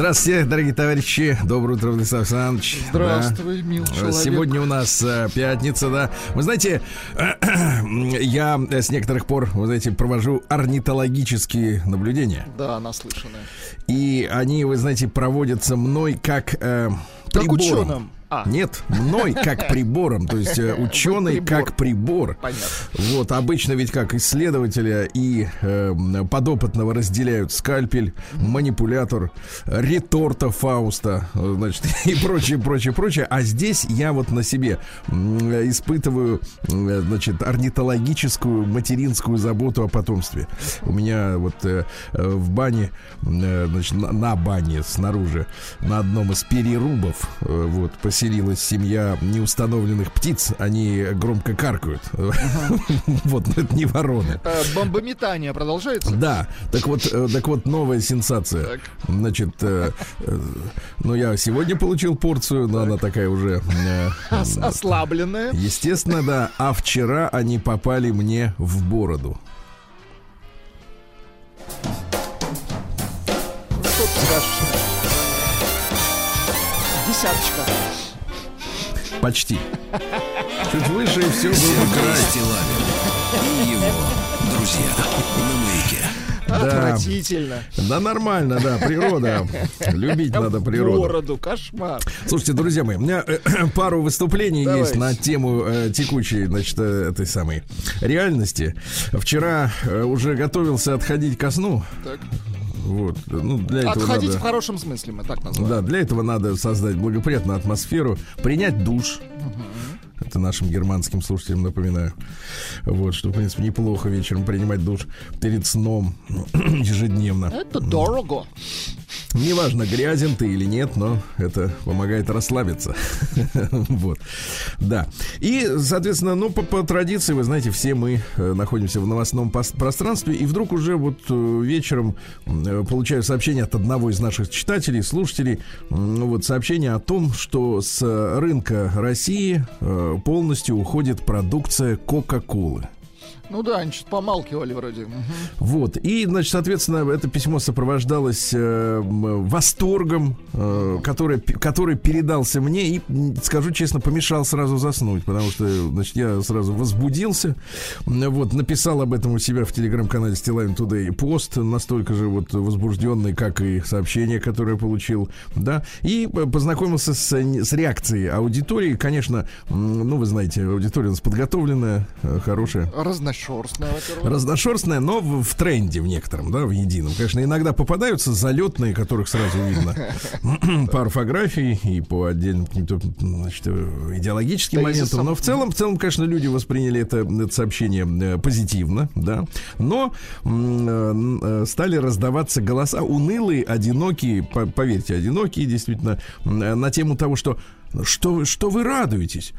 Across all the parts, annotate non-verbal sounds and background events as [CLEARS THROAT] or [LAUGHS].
Здравствуйте, дорогие товарищи. Доброе утро, Владислав Александрович. Здравствуй, да. мил э, человек. Сегодня у нас э, пятница, да. Вы знаете, [CLEARS THROAT] я э, с некоторых пор, вы знаете, провожу орнитологические наблюдения. Да, наслышанные. И они, вы знаете, проводятся мной как э, прибором. Как ученым. Нет, мной как прибором, то есть э, ученый как прибор. Понятно. Вот, обычно ведь как исследователя и э, подопытного разделяют скальпель, манипулятор, реторта Фауста, значит, [LAUGHS] и прочее, прочее, прочее. А здесь я вот на себе испытываю, э, значит, орнитологическую материнскую заботу о потомстве. У меня вот э, э, в бане, э, значит, на, на бане снаружи, на одном из перерубов, э, вот, поселилась семья неустановленных птиц. Они громко каркают. [LAUGHS] Вот, но это не вороны. Э, Бомбометание продолжается? Да, так вот, э, так вот новая сенсация. Значит, э, ну я сегодня получил порцию, но она такая уже, [LAUGHS] Ос- Ослабленное. естественно, да. А вчера они попали мне в бороду. Что ты скажешь? Десяточка. Почти. Чуть выше и все было край. Стилавин и его друзья на маяке. Да. Отвратительно. Да нормально, да, природа. Любить надо природу. Бороду, кошмар. Слушайте, друзья мои, у меня э, пару выступлений Давайте. есть на тему э, текущей, значит, э, этой самой реальности. Вчера э, уже готовился отходить ко сну. Так. Вот, ну для этого Отходить надо. в хорошем смысле, мы так называем. Да, для этого надо создать благоприятную атмосферу, принять душ. Это нашим германским слушателям напоминаю. Вот, что, в принципе, неплохо вечером принимать душ перед сном [CLEARS THROAT] ежедневно. Это дорого. Неважно, грязен ты или нет, но это помогает расслабиться. [LAUGHS] Вот. Да. И, соответственно, ну, по, по традиции, вы знаете, все мы э, находимся в новостном пространстве, и вдруг уже вот э, вечером э, получаю сообщение от одного из наших читателей, слушателей, ну, вот сообщение о том, что с рынка России полностью уходит продукция Кока-Колы. Ну да, они что-то помалкивали вроде. Вот. И, значит, соответственно, это письмо сопровождалось э, восторгом, э, который, который передался мне и, скажу честно, помешал сразу заснуть, потому что, значит, я сразу возбудился. Вот, написал об этом у себя в телеграм-канале Стилайн Today пост, настолько же вот возбужденный, как и сообщение, которое получил, да, и э, познакомился с, э, с реакцией аудитории. Конечно, ну, вы знаете, аудитория у нас подготовленная, э, хорошая. Разношерстная, во-первых. Разношерстная, но в, в тренде в некотором, да, в едином. Конечно, иногда попадаются залетные, которых сразу видно [LAUGHS] по орфографии и по отдельным каким-то значит, идеологическим моментам. Но в целом, в целом, конечно, люди восприняли это, это сообщение э, позитивно, да. Но э, э, стали раздаваться голоса унылые, одинокие, по- поверьте, одинокие, действительно, на тему того, что что, вы- что вы радуетесь?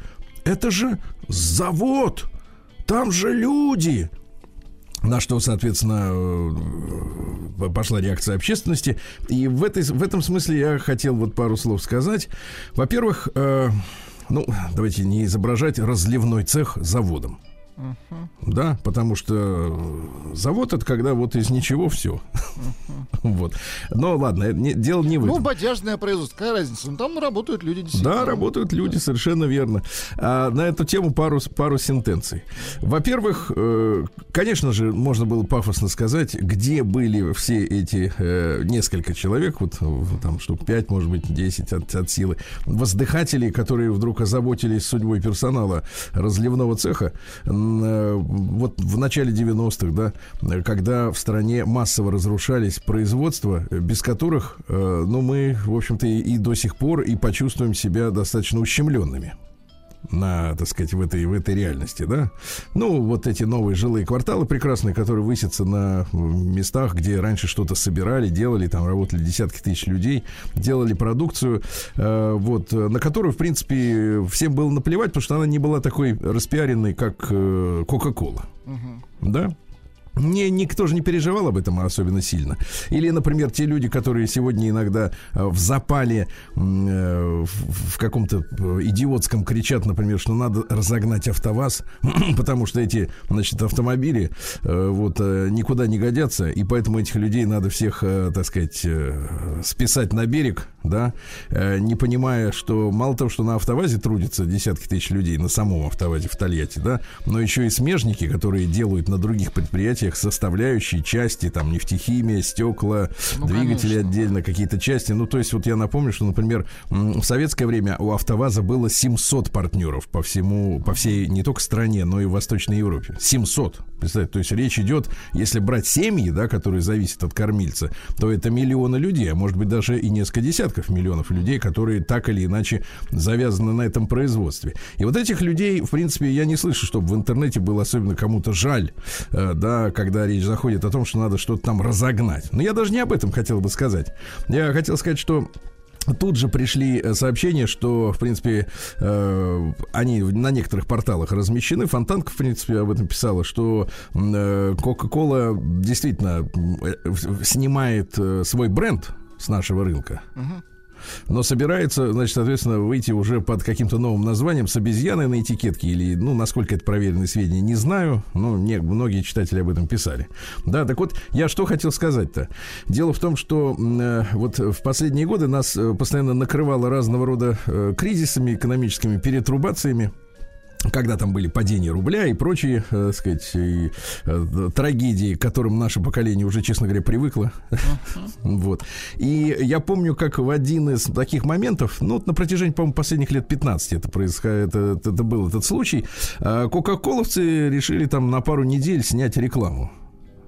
Это же завод! Там же люди! На что, соответственно, э, пошла реакция общественности. И в, этой, в этом смысле я хотел вот пару слов сказать. Во-первых, э, ну, давайте не изображать разливной цех заводом. Да, потому что завод это когда вот из ничего все. [LAUGHS] Вот. Но ладно, не- дело не в Ну, этом. бодяжное производство, какая разница? Ну, там работают люди действительно. Да, работают люди, совершенно верно. А, на эту тему пару, пару сентенций. Во-первых, э, конечно же, можно было пафосно сказать, где были все эти э, несколько человек, вот э, там штук 5, может быть, 10 от, от силы, воздыхателей, которые вдруг озаботились судьбой персонала разливного цеха. Э, Вот в начале 90-х, да, когда в стране массово разрушались производства, без которых, э, ну, мы, в общем-то, и, и до сих пор и почувствуем себя достаточно ущемленными на, так сказать, в этой, в этой реальности, да. Ну, вот эти новые жилые кварталы прекрасные, которые высятся на местах, где раньше что-то собирали, делали, там работали десятки тысяч людей, делали продукцию, э, вот, на которую, в принципе, всем было наплевать, потому что она не была такой распиаренной, как э, Кока-Кола. Да? Не, никто же не переживал об этом особенно сильно. Или, например, те люди, которые сегодня иногда э, в запале э, в, каком-то э, идиотском кричат, например, что надо разогнать АвтоВАЗ, [CLEARS THROAT] потому что эти, значит, автомобили вот никуда не годятся, и поэтому этих людей надо всех, так сказать, списать на берег, да, не понимая, что мало того, что на АвтоВАЗе трудятся десятки тысяч людей, на самом АвтоВАЗе в Тольятти, да, но еще и смежники, которые делают на других предприятиях предприятиях составляющие части, там нефтехимия, стекла, Ну, двигатели конечно. отдельно, какие-то части. Ну, то есть вот я напомню, что, например, в советское время у АвтоВАЗа было 700 партнеров по всему, по всей не только стране, но и в Восточной Европе. 700. Представьте, то есть речь идет, если брать семьи, да, которые зависят от кормильца, то это миллионы людей, а может быть даже и несколько десятков миллионов людей, которые так или иначе завязаны на этом производстве. И вот этих людей, в принципе, я не слышу, чтобы в интернете было особенно кому-то жаль, э, да, когда речь заходит о том, что надо что-то там разогнать. Но я даже не об этом хотел бы сказать. Я хотел сказать, что Тут же пришли э, сообщения, что, в принципе, э, они на некоторых порталах размещены. Фонтанка, в принципе, об этом писала, что э, Coca-Cola действительно м, э, снимает э, свой бренд с нашего рынка. Но собирается, значит, соответственно, выйти уже под каким-то новым названием с обезьяной на этикетке или, ну, насколько это проверенные сведения, не знаю. Ну, не, многие читатели об этом писали. Да, так вот, я что хотел сказать-то. Дело в том, что э, вот в последние годы нас э, постоянно накрывало разного рода э, кризисами экономическими, перетрубациями когда там были падения рубля и прочие, э, сказать, и, э, трагедии, к которым наше поколение уже, честно говоря, привыкло. [LAUGHS] Вот. И я помню, как в один из таких моментов, ну, вот на протяжении, по-моему, последних лет 15 это происходит, это, это- был этот случай, э, кока-коловцы решили там на пару недель снять рекламу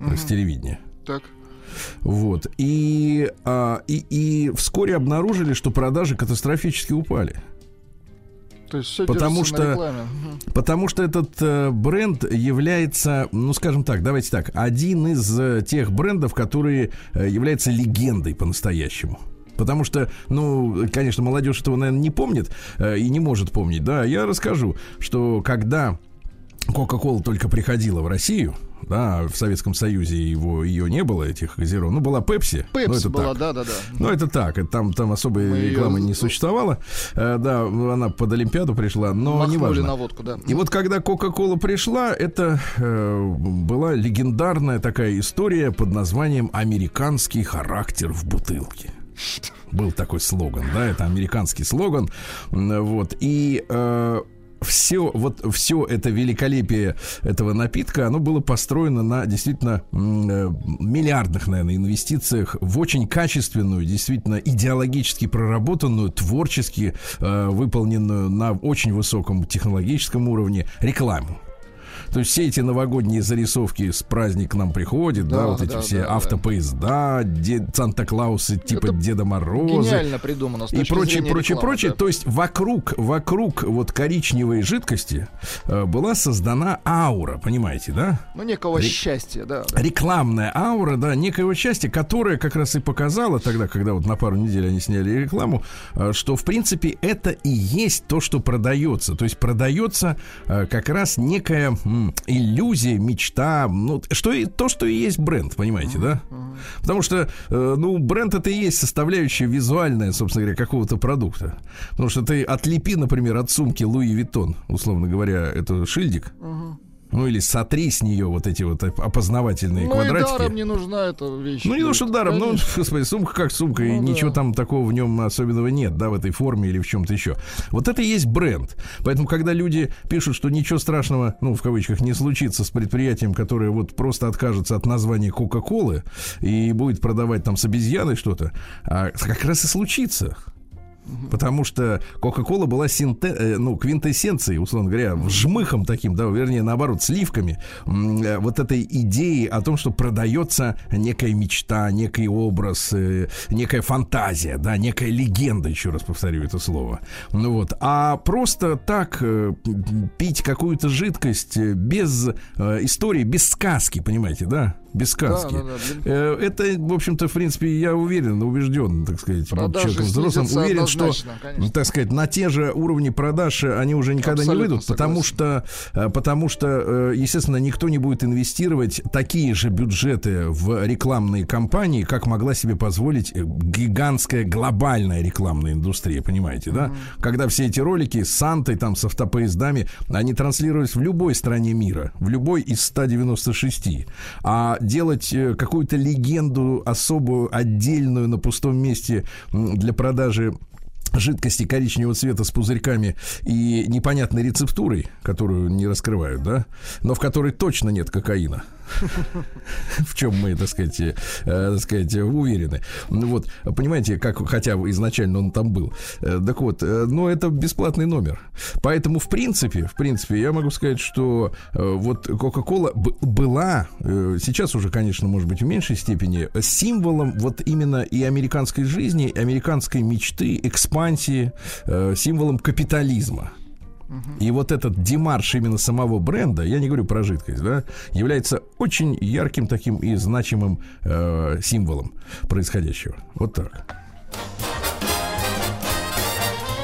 с телевидения. Так. Вот. И, а, и, и вскоре обнаружили, что продажи катастрофически упали. То есть все Потому что-. Потому что этот э, бренд является, ну, скажем так, давайте так, один из э, тех брендов, которые э, является легендой по-настоящему. Потому что, ну, конечно, молодежь этого, наверное, не помнит э, и не может помнить. Да, я расскажу, что когда Кока-кола только приходила в Россию, да, в Советском Союзе его, ее не было, этих газиров. Ну, была Пепси. но Пепси это была, да-да-да. Ну, это так, это там, там особой Мы рекламы не существовало. Э, да, она под Олимпиаду пришла, но Махнули неважно. на водку, да. И вот когда Кока-Кола пришла, это э, была легендарная такая история под названием «Американский характер в бутылке». Был такой слоган, да, это американский слоган. Вот. И все, вот все это великолепие этого напитка, оно было построено на действительно э, миллиардных, наверное, инвестициях в очень качественную, действительно идеологически проработанную, творчески э, выполненную на очень высоком технологическом уровне рекламу. То есть все эти новогодние зарисовки с праздник к нам приходит, да, Да, вот эти да, все да, да. автопоезда, Де- Санта-Клаусы типа Это Деда Мороза Гениально придумано. и прочее, прочее, прочее. да. То есть вокруг, вокруг вот коричневой жидкости э, была создана аура, понимаете, да? Ну, некого Ре- счастья, да. да. Рекламная аура, да, некоего счастья, которая как раз и показала тогда, когда вот на пару недель они сняли рекламу, э, что в принципе это и есть то, что продается. То есть продается э, как раз некая м, иллюзия, мечта, ну, что и то, что и есть бренд, понимаете, да? Потому что, э, ну, бренд это и есть составляющая визуальная, собственно говоря, какого-то продукта. Потому что ты отлепи, например, от сумки Луи Виттон, условно говоря, это шильдик. Ну или сотри с нее вот эти вот оп- опознавательные Ну, и квадратики. даром не нужна эта вещь. Ну, не то, что даром, ну, господи, сумка как сумка, и Ну, ничего да. там такого в нем особенного нет, да, в этой форме или в чем-то еще. Вот это и есть бренд. Поэтому, когда люди пишут, что ничего страшного, ну, в кавычках, не случится с предприятием, которое вот просто откажется от названия Кока-Колы и будет продавать там с обезьяной что-то, а как раз и случится. Потому что Кока-Кола была синте, э, ну, квинтэссенцией, условно говоря, жмыхом таким, да, вернее, наоборот, сливками э, вот этой идеи о том, что продается некая мечта, некий образ, э, некая фантазия, да, некая легенда, еще раз повторю это слово. Ну вот, а просто так пить какую-то жидкость без истории, без сказки, понимаете, да? Без сказки. Да, да, да. Э, Это, в общем-то, в принципе, я уверен, убежден, так сказать, Продажи человеком взрослым, уверен, что, конечно. так сказать, на те же уровни продаж они уже никогда Абсолютно не выйдут, потому согласен. что, э, потому что, э, естественно, никто не будет инвестировать такие же бюджеты в рекламные кампании, как могла себе позволить гигантская глобальная рекламная индустрия, понимаете, да? Когда все эти ролики с Сантой, там, с автопоездами, они транслировались в любой стране мира, в любой из 196. А делать э, какую-то легенду особую, отдельную на пустом месте для продажи жидкости коричневого цвета с пузырьками и непонятной рецептурой, которую не раскрывают, да, но в которой точно нет кокаина. [LAUGHS] в чем мы, так сказать, э, так сказать, уверены. Ну Вот, понимаете, как хотя изначально он там был. Э, Так вот, э, но это бесплатный номер. Поэтому, в принципе, в принципе, я могу сказать, что э, вот Coca-Cola была, э, сейчас уже, конечно, может быть, в меньшей степени, символом вот именно и американской жизни, и американской мечты, экспансии, э, символом капитализма. И вот этот демарш именно самого бренда, я не говорю про жидкость, да, является очень ярким таким и значимым э, символом происходящего. Вот так.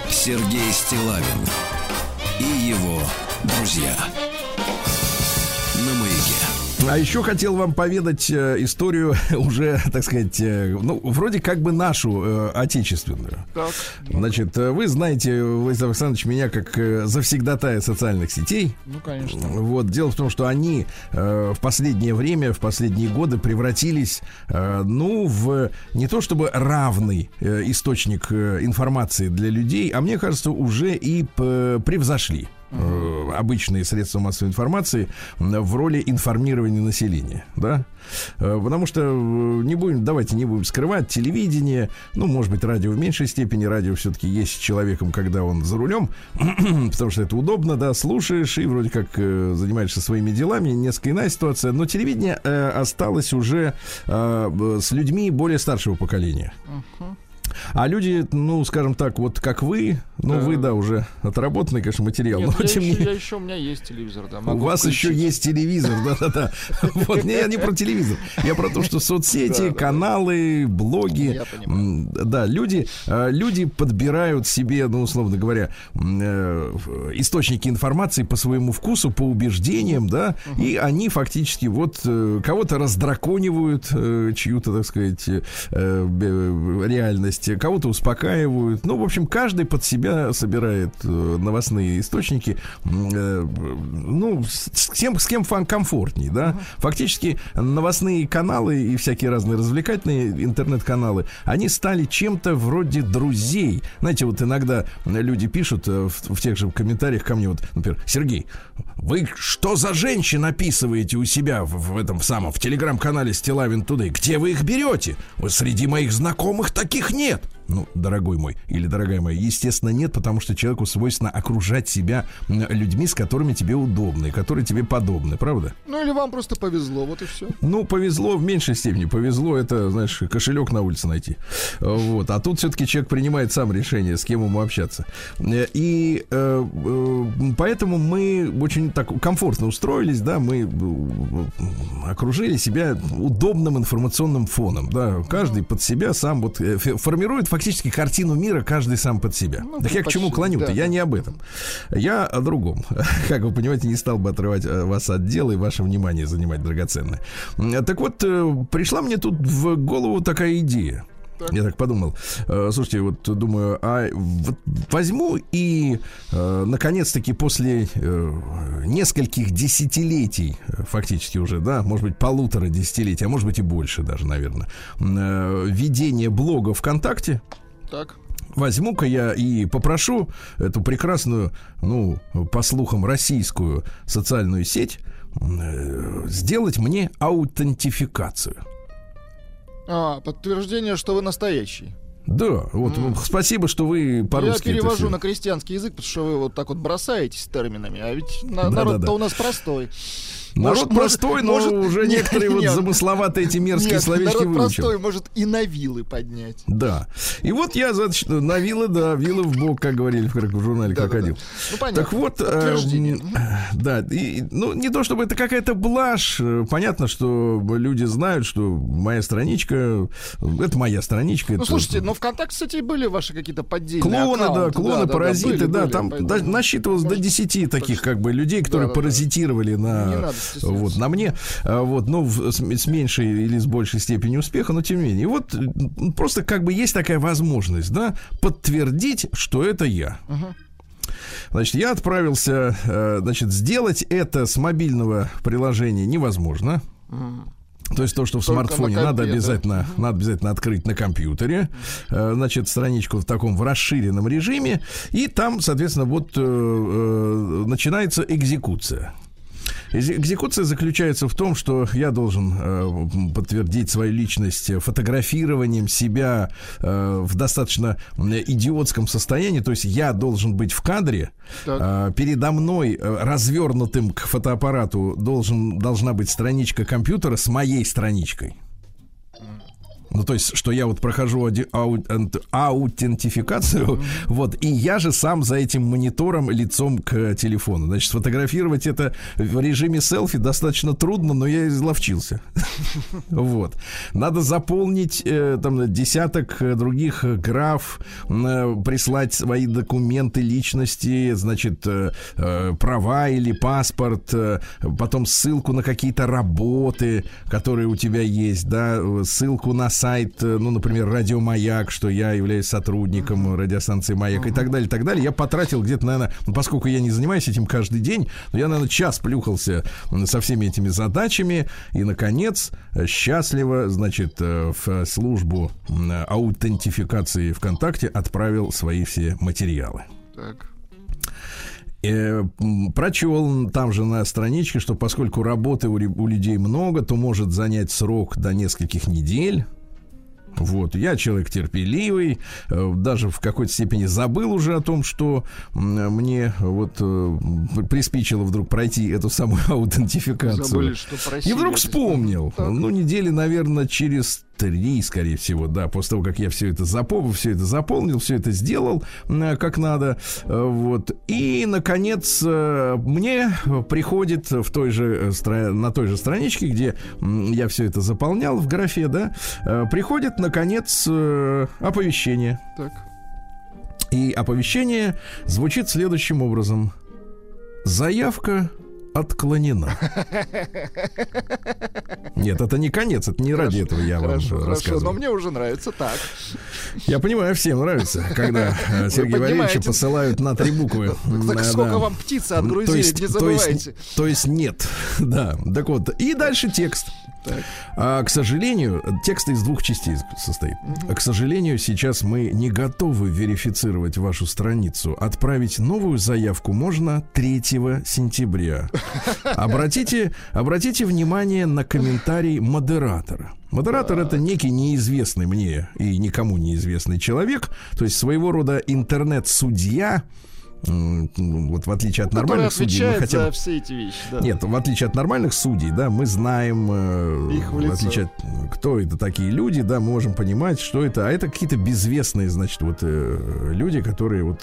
Сергей Стилавин и его друзья. А еще хотел вам поведать э, историю [LAUGHS] уже, так сказать, э, ну, вроде как бы нашу э, отечественную. Так. Значит, э, вы знаете, Владислав Александрович, меня как завсегдатая социальных сетей. Ну, конечно. Вот, дело в том, что они э, в последнее время, в последние годы превратились, э, ну, в не то чтобы равный э, источник э, информации для людей, а мне кажется, уже и превзошли э, обычные средства массовой информации в роли информирования населения, да? Э, Потому что э, не будем, давайте не будем скрывать телевидение, ну, может быть, радио в меньшей степени, радио все-таки есть с человеком, когда он за рулем, [CLEARS THROAT] потому что это удобно, да, слушаешь и вроде как э, занимаешься своими делами, несколько иная ситуация, но телевидение осталось уже с людьми более старшего поколения. А люди, ну, скажем так, вот как вы, ну, Да. вы, да, уже отработанный, конечно, материал, Нет, но я, тем не еще, я еще, у меня есть телевизор, да. у вас еще включить. есть телевизор, [LAUGHS] да-да-да. Вот, не, я не про телевизор. Я про то, что соцсети, каналы, блоги. Да, люди, э, люди подбирают себе, ну, условно говоря, э, источники информации по своему вкусу, по убеждениям, да, и они фактически вот э, кого-то раздраконивают, чью-то, так сказать, э, реальность, кого-то успокаивают. Ну, в общем, каждый под себя собирает э, новостные источники, э, ну, с кем, с кем фан комфортней, да. Фактически новостные каналы и всякие разные развлекательные интернет-каналы, они стали чем-то вроде друзей. Знаете, вот иногда люди пишут э, в, в тех же комментариях ко мне, вот, например, Сергей, вы что за женщин описываете у себя в, в этом самом, в телеграм-канале Стилавин Тудей? Где вы их берете? Вот среди моих знакомых таких нет. Ну, дорогой мой или дорогая моя, естественно, нет, потому что человеку свойственно окружать себя людьми, с которыми тебе удобно и которые тебе подобны, правда? Ну, или вам просто повезло, вот и все. Ну, повезло в меньшей степени. Повезло это, знаешь, кошелек на улице найти. Вот. А тут все-таки человек принимает сам решение, с кем ему общаться. И э, э, поэтому мы очень так комфортно устроились, да, мы э, окружили себя удобным информационным фоном, да. Каждый под себя сам вот э, формирует фактически картину мира, каждый сам под себя. Ну, так я к чему клоню-то? да, я не об этом. Я о другом. [LAUGHS] Как вы понимаете, не стал бы отрывать э, вас от дела и ваше внимание занимать драгоценное. Так вот, э, пришла мне тут в голову такая идея. Я так подумал. Э, Слушайте, вот думаю, а вот возьму и э, наконец-таки после э, нескольких десятилетий, фактически уже, да, может быть, полутора десятилетий, а может быть и больше даже, наверное, э, ведение блога ВКонтакте, Так. Возьму-ка я и попрошу эту прекрасную, ну, по слухам, российскую социальную сеть сделать мне аутентификацию. А, подтверждение, что вы настоящий. Да, вот ну, спасибо, что вы по-русски. Я перевожу на крестьянский язык, потому что вы вот так вот бросаетесь терминами, а ведь Да-да-да. народ-то у нас простой. Народ Может- простой, но может- уже нет, некоторые вот нет. замысловатые эти мерзкие Нет, словечки народ выучил. простой может и на вилы поднять. Да. И вот я значит, на вилы, да, вилы в бок, как говорили в, в журнале Да-да-да. «Крокодил». Ну, понятно. Так вот, э, да, и, ну, не то чтобы это какая-то блажь. Понятно, что люди знают, что моя страничка, э, это моя страничка. Ну, это- слушайте, но ВКонтакте, кстати, были ваши какие-то поддельные Клоны, да, аккаунты. клоны, паразиты, были, да, были, там поэтому- да, насчитывалось до Может, 10 таких как бы людей, которые паразитировали на. Вот, на мне, а, вот, ну, с, меньшей или с большей степенью успеха, но тем не менее. И вот просто как бы есть такая возможность, да, подтвердить, что это я. Значит, я отправился, э, значит, сделать это с мобильного приложения невозможно. То есть то, что в Только смартфоне на надо обязательно, надо обязательно открыть на компьютере, Э, значит, страничку в таком в расширенном режиме, и там, соответственно, вот э, э, начинается экзекуция. Экзекуция заключается в том, что я должен э, подтвердить свою личность фотографированием себя э, в достаточно идиотском состоянии. То есть я должен быть в кадре. Так. Э, передо мной э, развернутым к фотоаппарату должен, должна быть страничка компьютера с моей страничкой. Ну, то есть, что я вот прохожу ади- ау- аутентификацию, вот, и я же сам за этим монитором лицом к телефону. Значит, сфотографировать это в режиме селфи достаточно трудно, но я изловчился. [LAUGHS] Вот. Надо заполнить э, там десяток э, других граф, э, прислать свои документы личности, значит, права или паспорт, потом ссылку на какие-то работы, которые у тебя есть, да, ссылку на сайт, э, ну, например, Радио Маяк, что я являюсь сотрудником радиостанции Маяк и так далее, и так далее. Я потратил где-то, наверное, ну, поскольку я не занимаюсь этим каждый день, но я, наверное, час плюхался со всеми этими задачами и, наконец, э, счастливо, значит, э, в службу аутентификации ВКонтакте отправил свои все материалы. Так. Э, прочел там же на страничке, что поскольку работы у, у людей много, то может занять срок до нескольких недель. Вот, я человек терпеливый, э, даже в какой-то степени забыл уже о том, что мне вот э, приспичило вдруг пройти эту самую [LAUGHS] аутентификацию. Забыли, что просили. И вдруг вспомнил. Ну, недели, наверное, через три, скорее всего, да, после того, как я все это запомнил, все это заполнил, все это сделал э, как надо. Э, Вот. И, наконец, э, мне приходит в той же, на той же страничке, где я все это заполнял в графе, да, приходит, наконец, оповещение. Так. И оповещение звучит следующим образом. Заявка отклонена. Нет, это не конец, это не ради этого я вам Хорошо, хорошо, но рассказываю. мне уже нравится так. Я понимаю, всем нравится, когда [LAUGHS] э, Сергея Валерьевича посылают на три буквы. [LAUGHS] Так сколько вам птицы отгрузили, не забывайте. то есть нет, [LAUGHS] да. Так вот, и дальше текст. Так. А, к сожалению, текст из двух частей состоит. А, К сожалению, сейчас мы не готовы верифицировать вашу страницу. Отправить новую заявку можно 3 сентября. [LAUGHS] Обратите, обратите внимание на комментарий модератора. Модератор это некий неизвестный мне и никому неизвестный человек, то есть своего рода интернет-судья. Вот в отличие от нормальных судей, мы хотя бы все эти вещи. Да. нет, в отличие от нормальных судей, да, мы знаем, э, Их в в отличие от кто это такие люди, да, мы можем понимать, что это, а это какие-то безвестные, значит, вот э, люди, которые вот,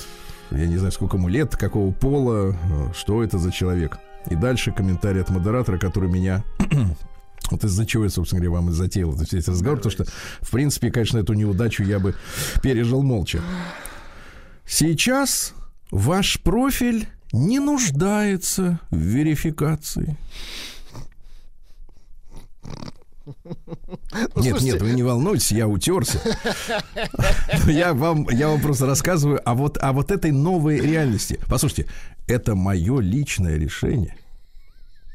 я не знаю, сколько ему лет, какого пола, э, что это за человек. И дальше комментарий от модератора, который меня [CLEARS THROAT] вот из-за чего я, собственно говоря, вам и затеял этот весь разговор, потому что, в принципе, конечно, эту неудачу я бы пережил молча. Сейчас ваш профиль не нуждается в верификации. [LAUGHS] Нет, слушайте. нет, вы не волнуйтесь, я утерся. [LAUGHS] Я вам, я вам просто рассказываю о вот, о вот этой новой реальности. Послушайте, это мое личное решение.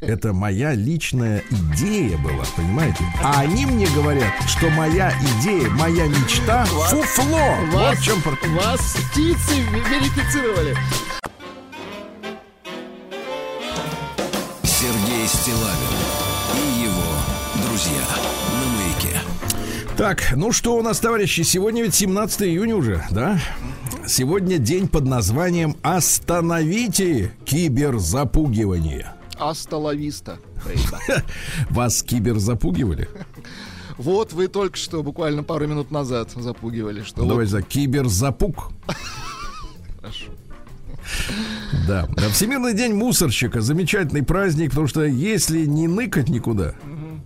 Это моя личная идея была, понимаете? А они мне говорят, что моя идея, моя мечта фуфло. Вот Вас, в чем вас птицы верифицировали. Сергей Стилавин и его друзья на маяке. Так, ну что у нас, товарищи, сегодня ведь 17 июня уже, да? Сегодня день под названием «Остановите киберзапугивание». Асталависта. [LAUGHS] Вас киберзапугивали? Вот вы только что, буквально пару минут назад, запугивали, что Ну, вот за киберзапуг. Хорошо. Да. Всемирный день мусорщика. Замечательный праздник, потому что если не ныкать никуда,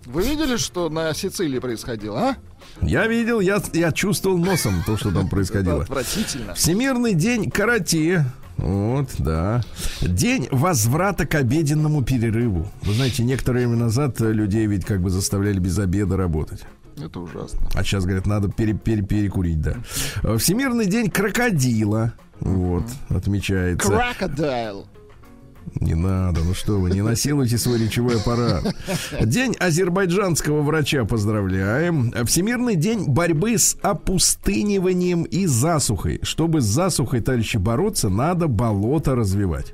Вы видели, что на Сицилии происходило, а? я видел, я, я чувствовал носом то, что там [LAUGHS] Это происходило. отвратительно. Всемирный день карате. Вот, да. День возврата к обеденному перерыву. Вы знаете, некоторое время назад людей ведь как бы заставляли без обеда работать. Это ужасно. А сейчас, говорят, надо пере- пере- перекурить, да. Э, Всемирный день крокодила. Вот, отмечается. Крокодайл. Не надо, ну что вы, не насилуйте свой речевой аппарат. День азербайджанского врача поздравляем. Всемирный день борьбы с опустыниванием и засухой. Чтобы с засухой, товарищи, бороться, надо болото развивать.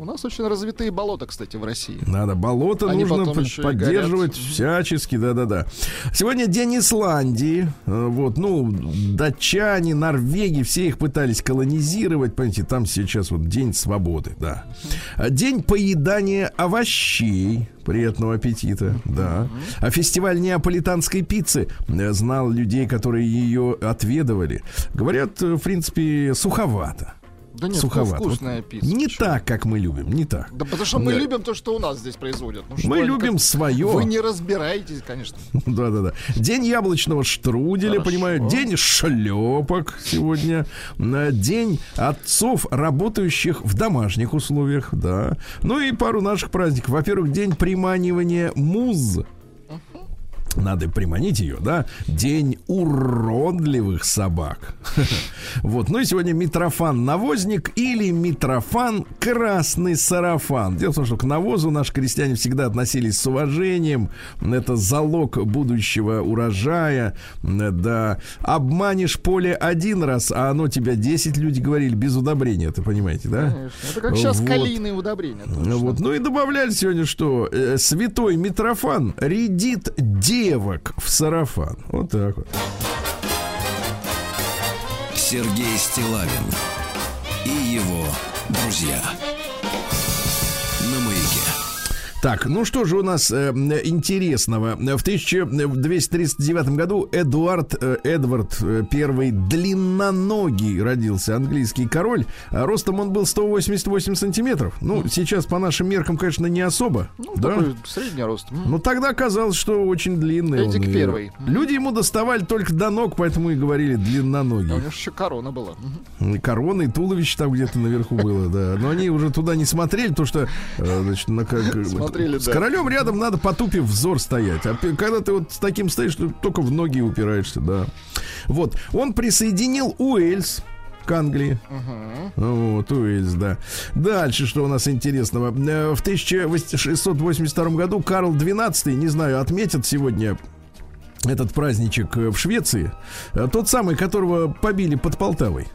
У нас очень развитые болота, кстати, в России. Надо болото Они нужно поддерживать всячески, да-да-да. Сегодня день Исландии. Э, Вот, ну, датчане, Норвегии, все их пытались колонизировать. Понимаете, там сейчас вот день свободы, да. А День поедания овощей. Приятного аппетита, да. А фестиваль неаполитанской пиццы э, знал людей, которые ее отведывали. Говорят, э, в принципе, суховато. Да нет, суховато. вкусная Вот пицца. Не почему? так, как мы любим, не так. Да потому что мы Да. любим то, что у нас здесь производят. Ну, Мы любим как- свое. Вы не разбираетесь, конечно. [LAUGHS] Да-да-да. День яблочного штруделя, Хорошо. понимаю. День шлепок сегодня. На День отцов, работающих в домашних условиях, да. Ну и пару наших праздников. Во-первых, день приманивания муз. Надо приманить ее, да? День уродливых собак. [LAUGHS] Вот. Ну и сегодня Митрофан навозник или Митрофан красный сарафан. Дело в том, что к навозу наши крестьяне всегда относились с уважением. Это залог будущего урожая. Да. Обманешь поле один раз, а оно тебя 10 люди говорили без удобрения. Это понимаете, да? Конечно. Это как сейчас Вот. калийные удобрения. точно. Вот. Ну и добавляли сегодня, что э, святой Митрофан рядит девок в сарафан. Вот так вот. Сергей Стилавин и его друзья. Так, ну что же у нас э, интересного? В 1239 году Эдуард э, Эдвард э, первый длинноногий родился, английский король. А Ростом он был 188 сантиметров. Ну, сейчас по нашим меркам, конечно, не особо. Ну, да? такой средний рост. М. Но тогда казалось, что очень длинный. Эдик он, первый. Люди ему доставали только до ног, поэтому и говорили А У длинноногий. него еще корона была. И Корона и туловище там где-то наверху было, да. Но они уже туда не смотрели, потому что, э, значит, на как, Смотрели, с да. королем рядом надо потупив взор стоять. А когда ты вот с таким стоишь, ты только в ноги упираешься, да. Вот. Он присоединил Уэльс к Англии. Вот, Уэльс, да. Дальше, что у нас интересного. Э, В 1682 году Карл XII, не знаю, отметят сегодня этот праздничек э, в Швеции. Э, Тот самый, которого побили под Полтавой.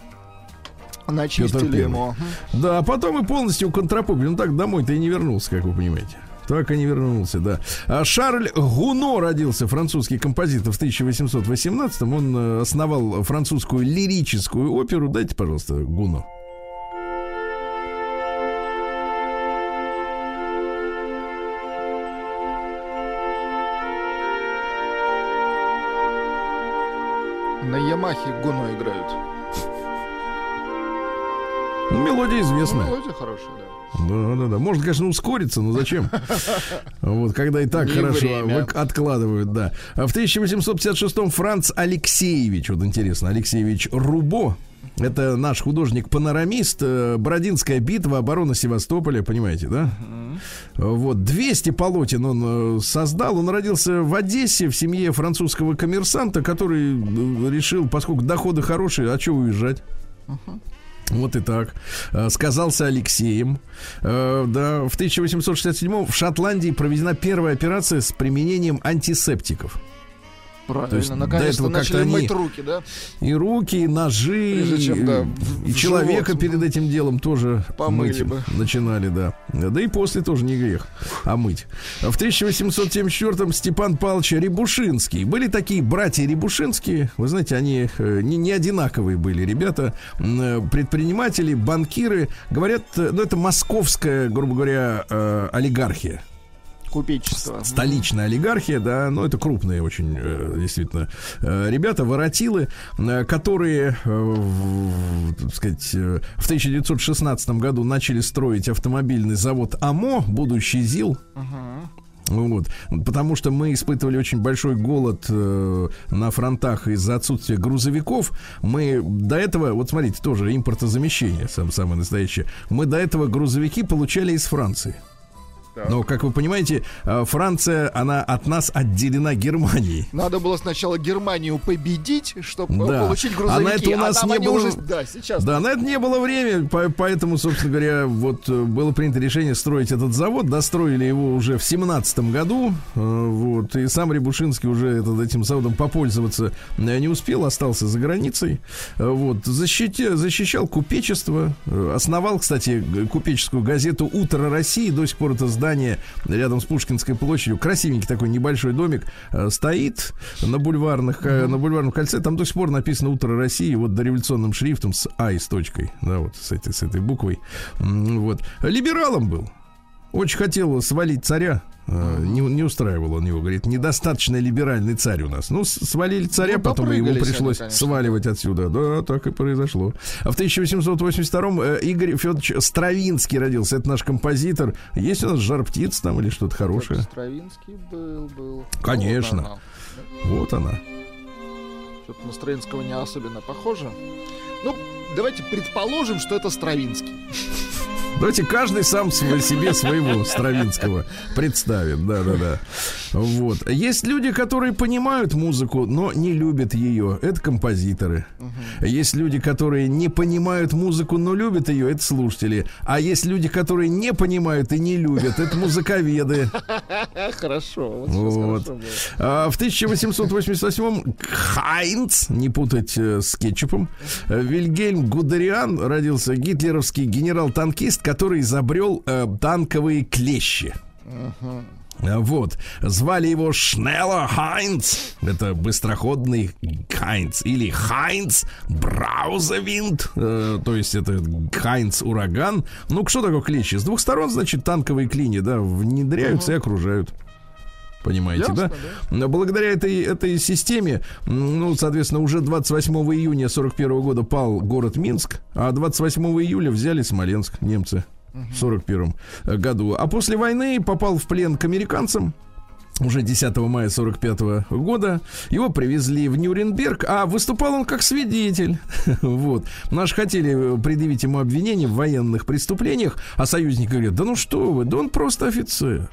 Начистили ему. Да, а потом и полностью контрапупили. Ну так домой-то и не вернулся, как вы понимаете. Так и не вернулся, да. А Шарль Гуно родился, французский композитор в 1818-м. Он э, основал французскую лирическую оперу. Дайте, пожалуйста, Гуно. На Ямахе Гуно играют. Ну, мелодия известная. Мелодия хорошая, да. Да, да, да. Можно, конечно, ускориться, но зачем? Вот, когда и так Не хорошо время. откладывают, да. А В 1856-м Франц Алексеевич, вот интересно, Алексеевич Рубо, это наш художник-панорамист, э, Бородинская битва, оборона Севастополя, понимаете, да? Вот, 200 полотен он э, создал. Он родился в Одессе в семье французского коммерсанта, который э, решил, поскольку доходы хорошие, а что уезжать? Вот и так. Э, Сказался Алексеем. Э, Да, в 1867 в Шотландии проведена первая операция с применением антисептиков. Правильно. есть до Наконец-то этого как-то начали они- мыть руки, да? И руки, и ножи, Прежде чем, и- да, и, человека живот. перед этим делом тоже Помыли мыть бы. начинали, да. Да и после тоже не грех, а мыть. В 1874-м Степан Павлович Рябушинский. Были такие братья Рябушинские, вы знаете, они э, не, не одинаковые были ребята, э, предприниматели, банкиры. Говорят, э, ну это московская, грубо говоря, олигархия Купечество. столичная олигархия, да, ну это крупные очень, э, действительно, э, ребята, воротилы, э, которые, так сказать, в 1916 году начали строить автомобильный завод АМО, будущий ЗИЛ. Вот. Потому что мы испытывали очень большой голод э, на фронтах из-за отсутствия грузовиков. Мы до этого, вот смотрите, тоже импортозамещение, сам, самое настоящее. Мы до этого грузовики получали из Франции. Но, как вы понимаете, э, Франция, она от нас отделена Германией. Надо было сначала Германию победить, чтобы Да. получить А грузовики. на это у нас там не было- уже- Да, сейчас. Да, на это не было времени, по- поэтому, собственно говоря, вот э, было принято решение строить этот завод. Достроили его уже в семнадцатом году. э, Вот, и сам Рябушинский уже этот, этим заводом попользоваться э, не успел, остался за границей. Э, Вот, защити- защищал купечество. э, Основал, кстати, купеческую газету «Утро России». До сих пор это здание рядом с Пушкинской площадью. Красивенький такой небольшой домик э, стоит на бульварных, э, на бульварном кольце. Там до сих пор написано «Утро России» вот дореволюционным шрифтом с «Ай» с точкой. Да, вот с этой, с этой буквой. Вот. Либералом был. Очень хотел свалить царя. э, Не, не устраивал он его. Говорит, недостаточно либеральный царь у нас. Ну, свалили царя, Ну, потом они, пришлось конечно. сваливать отсюда. Да, так и произошло. А в 1882-м э, Игорь Федорович Стравинский родился. Это наш композитор. Есть у нас жар птиц там или что-то хорошее? Стравинский был, был. Конечно. Вот она. Вот она. Что-то на Стравинского не особенно похоже. Ну, давайте предположим, что это Стравинский. Давайте каждый сам себе своего Стравинского представит. Да, да, да. Вот. Есть люди, которые понимают музыку, но не любят ее. Это композиторы. Есть люди, которые не понимают музыку, но любят ее. Это слушатели. А есть люди, которые не понимают и не любят. Это музыковеды. [LAUGHS] Хорошо. Вот. А, В 1888-м Хайнц, не путать э, с кетчупом, э, Вильгельм Гудериан родился гитлеровский генерал-танкист, который изобрел э, танковые клещи. А, Вот. Звали его Шнеллер Хайнц. Это быстроходный Хайнц. Или Хайнц Браузевинд. Э, то есть это Хайнц Ураган. Ну, что такое клещи? С двух сторон, значит, танковые клини, да, внедряются и окружают. Понимаете, Ясно, да? Но Благодаря этой, этой системе, ну, соответственно, уже 28 июня 41 года пал город Минск, а 28 июля взяли Смоленск немцы в 41 году. А после войны попал в плен к американцам. Уже 10 мая 45 года его привезли в Нюрнберг, а выступал он как свидетель. [LAUGHS] Вот. Наши хотели предъявить ему обвинение в военных преступлениях, а союзники говорят, да ну что вы, да он просто офицер.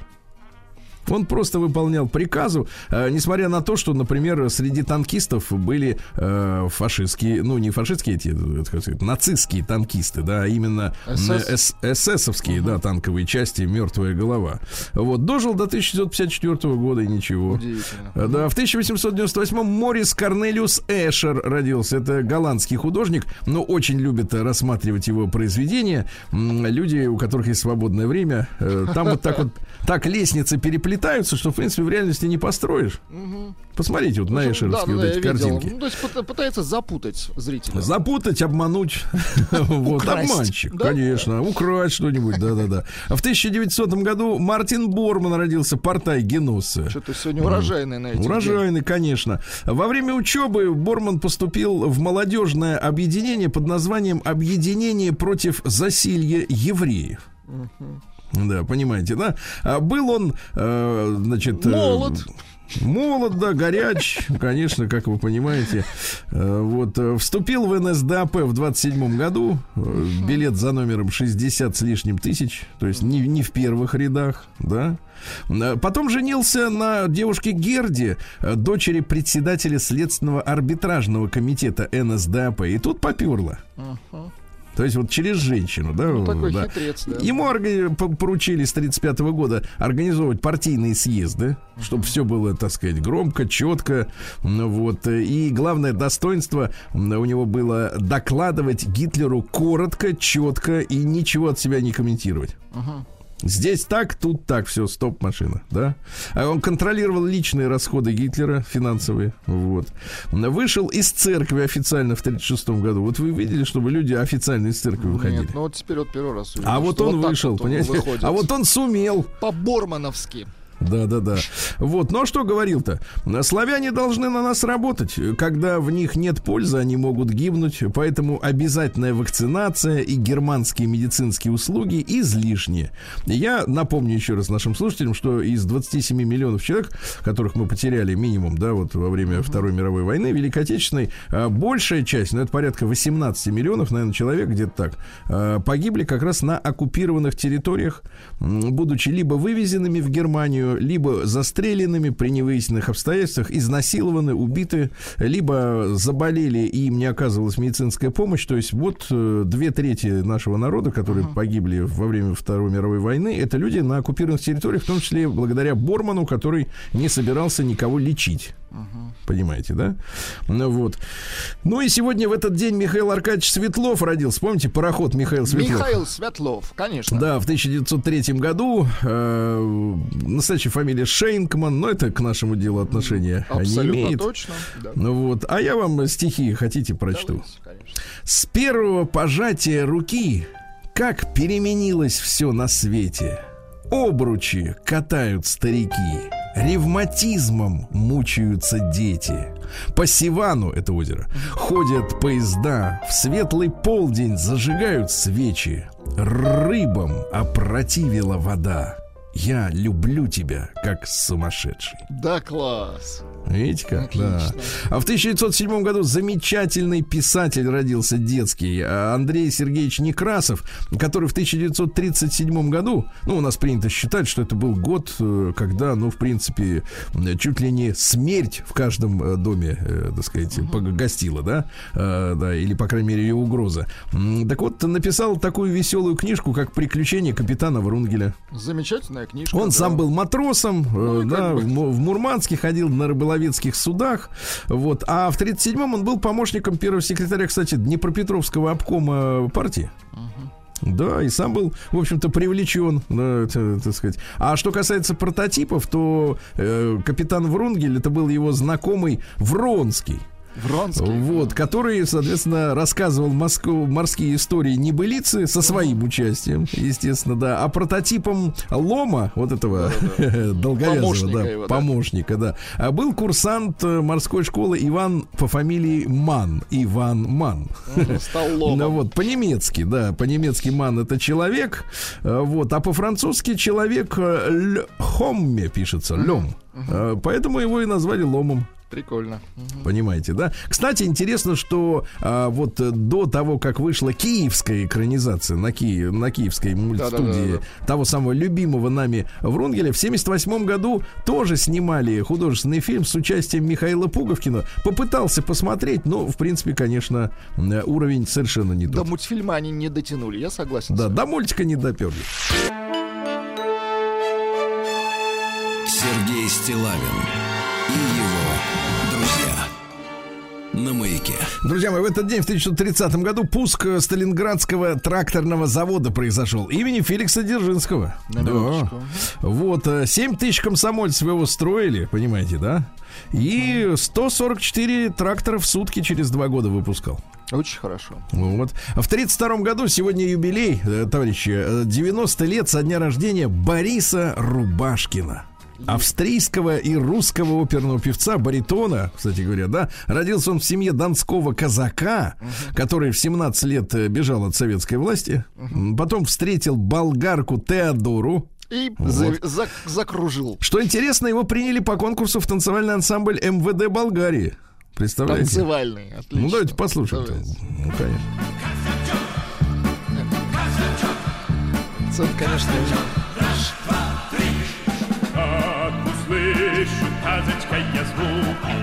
Он просто выполнял приказу, э, несмотря на то, что, например, среди танкистов были э, фашистские, ну не фашистские эти, э, сказать, нацистские танкисты, да, а именно СС. эс- эсэсовские, да, танковые части, мертвая голова. Вот дожил до 1954 года и ничего. Да, в 1898-м Морис Корнелиус Эшер родился. Это голландский художник, но очень любят э, рассматривать его произведения. Люди, у которых есть свободное время, там вот так вот так лестницы переплетаются, что, в принципе, в реальности не построишь. Посмотрите вот на Ну, эшеровские да, вот да, эти я видел. картинки. Ну, то есть пыта- пытается запутать зрителя. Запутать, обмануть. [LAUGHS] Вот, обманщик, конечно. Украсть что-нибудь, да-да-да. А в 1900 году Мартин Борман родился, портай Геносса. Что-то сегодня урожайный на эти Урожайный, конечно. Во время учебы Борман поступил в молодежное объединение под названием «Объединение против засилья евреев». Да, понимаете, да? А был он, э, значит... э, Молод. Молод, да, горяч, [LAUGHS] конечно, как вы понимаете. Э, Вот, э, вступил в НСДАП в 27 году. Билет за номером 60 с лишним тысяч. То есть не, не в первых рядах, да. Потом женился на девушке Герде, дочери председателя Следственного арбитражного комитета НСДАП. И тут поперло. То есть вот через женщину, да? Ну, такой да. хитрец, да. Ему поручили с 35 года организовывать партийные съезды, чтобы все было, так сказать, громко, четко. Вот. И главное достоинство у него было докладывать Гитлеру коротко, четко и ничего от себя не комментировать. Здесь так, тут так, все, стоп, машина, да? А он контролировал личные расходы Гитлера, финансовые, вот. Вышел из церкви официально в 36 году. Вот вы видели, чтобы люди официально из церкви выходили? Нет, ну вот теперь вот первый раз увидел, А вот он так вышел, вот он понимаете? выходит. А вот он сумел. По-бормановски. Да, да, да. Вот, ну а что говорил-то? Славяне должны на нас работать. Когда в них нет пользы, они могут гибнуть. Поэтому обязательная вакцинация и германские медицинские услуги излишние. Я напомню еще раз нашим слушателям, что из 27 миллионов человек, которых мы потеряли минимум, да, вот во время Второй мировой войны, Великой Отечественной, а, большая часть, ну это порядка 18 миллионов, наверное, человек, где-то так, а, погибли как раз на оккупированных территориях, будучи либо вывезенными в Германию, либо застреленными при невыясненных обстоятельствах, изнасилованы, убиты, либо заболели и им не оказывалась медицинская помощь. То есть вот э, две трети нашего народа, которые погибли во время Второй мировой войны, это люди на оккупированных территориях, в том числе благодаря Борману, который не собирался никого лечить. Понимаете, да? Ну вот. Ну и сегодня в этот день Михаил Аркадьевич Светлов родился. Помните, пароход Михаил Светлов? Михаил Светлов, конечно. Да, в 1903 году. Э, настоящая фамилия Шейнкман, но это к нашему делу отношения не Абсолютно имеет. точно. Да. Ну вот. А я вам стихи хотите прочту. Давайте. С первого пожатия руки как переменилось все на свете. Обручи катают старики, ревматизмом мучаются дети. По Сивану, это озеро, ходят поезда, в светлый полдень зажигают свечи. Рыбам опротивила вода. Я люблю тебя, как сумасшедший. Да, класс. Видите как? Да. Отлично. А в 1907 году замечательный писатель родился детский а, Андрей Сергеевич Некрасов, который в 1937 году, ну, у нас принято считать, что это был год, э, когда, ну, в принципе, чуть ли не смерть в каждом э, доме, э, так сказать, пог- гостила, да? Да, или, по крайней мере, ее угроза. Так вот, написал такую веселую книжку, как «Приключения капитана Врунгеля». Замечательная книжка. Он да. сам был матросом, Ну, да, бы. в, Му- в Мурманске ходил на рыболовецких судах, вот. А в 37-м он был помощником первого секретаря, кстати, Днепропетровского обкома партии. Да, и сам был, в общем-то, привлечен, да, так сказать. А что касается прототипов, то э, капитан Врунгель это был его знакомый Вронский. Вронский. Вот, который, соответственно, рассказывал Москву, морские истории небылицы со своим участием, естественно, да. А прототипом Лома, вот этого [LAUGHS] долговязого, Помощника да, его, да. помощника, да, а был курсант э, морской школы Иван по фамилии Ман. Иван Ман. Стал Ну ломом. вот, по-немецки, да, по-немецки ман это человек, э, вот, а по-французски человек э, ль- хомме пишется, лем. Поэтому его и назвали ломом. Прикольно. Понимаете, да? Кстати, интересно, что а, вот э, до того, как вышла киевская экранизация на, Ки- на киевской мультстудии Да-да-да-да. того самого любимого нами Врунгеля, в 78 году тоже снимали художественный фильм с участием Михаила Пуговкина. Попытался посмотреть, но, в принципе, конечно, э, уровень совершенно не До тот. мультфильма они не дотянули, я согласен. Да, до мультика не доперли. Сергей Стилавин и его. На маяке. Друзья мои, в этот день, в 1930 году, пуск э, Сталинградского тракторного завода произошел имени Феликса Дзержинского. На минуточку. Вот, э, 7 тысяч комсомольцев его строили, понимаете, да? И 144 трактора в сутки через два года выпускал. Очень хорошо. Вот. В 32 году сегодня юбилей, э, товарищи, э, 90 лет со дня рождения Бориса Рубашкина. Австрийского и русского оперного певца, баритона, кстати говоря, да, родился он в семье донского казака, который в 17 лет э, бежал от советской власти, М, потом встретил болгарку Теодору, И Вот. за- за- закружил. что интересно, его приняли по конкурсу в танцевальный ансамбль МВД Болгарии. Представляете? Танцевальный. Отлично. Ну, давайте послушаем. Давайте. Ну, конечно. Это, конечно, услышу казочкой звуки,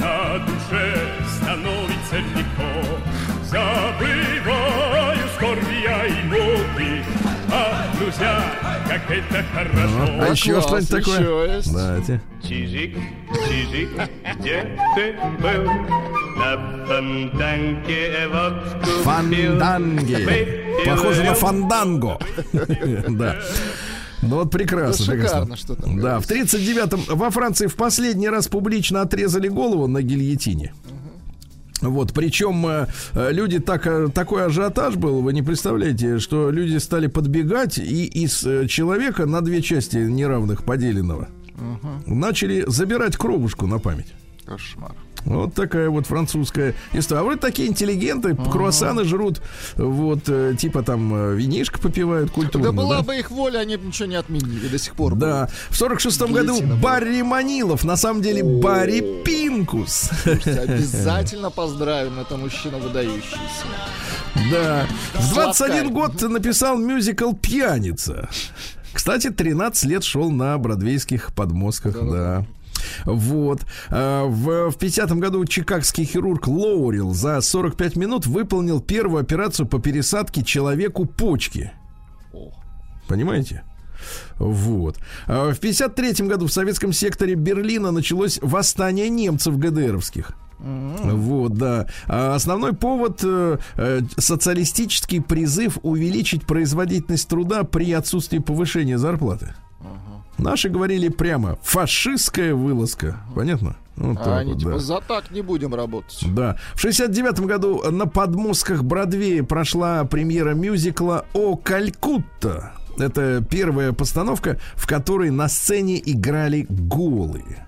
на душе становится легко. Забываю скорбия и муки, а, друзья, как это хорошо. А еще что-нибудь такое? еще есть. Давайте. Чижик, Чижик, где ты был? На фонтанке водку. Фанданги. Похоже на фанданго. [LAUGHS] Да. Ну вот прекрасно, Да прекрасно. шикарно, что там Да, в говорится. 39-м во Франции в последний раз публично отрезали голову на гильотине. Вот, причем э, э, люди так, э, такой ажиотаж был, вы не представляете, что люди стали подбегать и из э, человека на две части неравных поделенного начали забирать кровушку на память. Кошмар. Вот такая вот французская история. А вы такие интеллигенты, круассаны жрут, вот, э, типа там э, винишко попивают культурно. Да была да? бы их воля, они бы ничего не отменили до сих пор. Да, в сорок шестом году. Барри Манилов, на самом деле Барри Пинкус. Слушайте, обязательно [LAUGHS] поздравим, это мужчина выдающийся. Да. В 21 Сладкая. год написал мюзикл «Пьяница». Кстати, 13 лет шел на бродвейских подмостках, да. Вот. А, В, в 50-м году чикагский хирург Лоурил за 45 минут выполнил первую операцию по пересадке человеку почки. Понимаете? Вот. А В 53-м году в советском секторе Берлина началось восстание немцев ГДРовских. Вот, да. А Основной повод э, э, социалистический призыв увеличить производительность труда при отсутствии повышения зарплаты. Наши говорили прямо фашистская вылазка. Понятно? Вот А они вот, типа да. за так не будем работать. Да. В 69 году на подмостках Бродвея прошла премьера мюзикла «О Калькутта». Это первая постановка, в которой на сцене играли голые.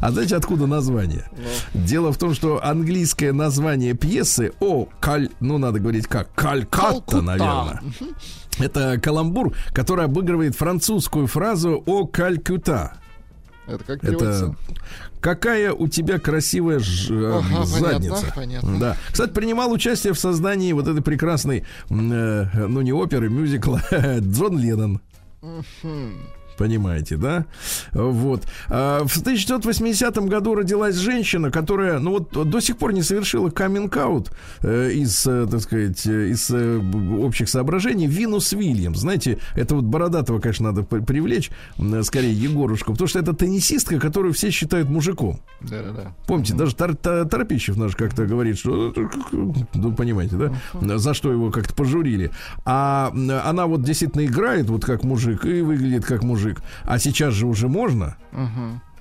А знаете, откуда название? Дело в том, что английское название пьесы «О Каль...» Ну, надо говорить как «Калькатта», Калкутта. наверное. Это каламбур, который обыгрывает французскую фразу «О Калькутта». Это как переводится? Это какая у тебя красивая ж- э, Ага, задница. понятно, понятно. Да. Кстати, принимал участие в создании вот этой прекрасной, э, ну не оперы, мюзикла [LAUGHS] Джон Леннон. Понимаете, да? Вот. А В 1980 году родилась женщина, которая, ну вот, до сих пор не совершила каминг-аут э, из, э, так сказать, э, из общих соображений. Винус Вильямс. Знаете, это вот Бородатого, конечно, надо при- привлечь, скорее, Егорушку, потому что это теннисистка, которую все считают мужиком. Да-да-да. Помните, даже Тар- Та- Торпищев наш как-то говорит, что... Ну, понимаете, да? За что его как-то пожурили. А она вот действительно играет вот как мужик и выглядит как мужик. А сейчас же уже можно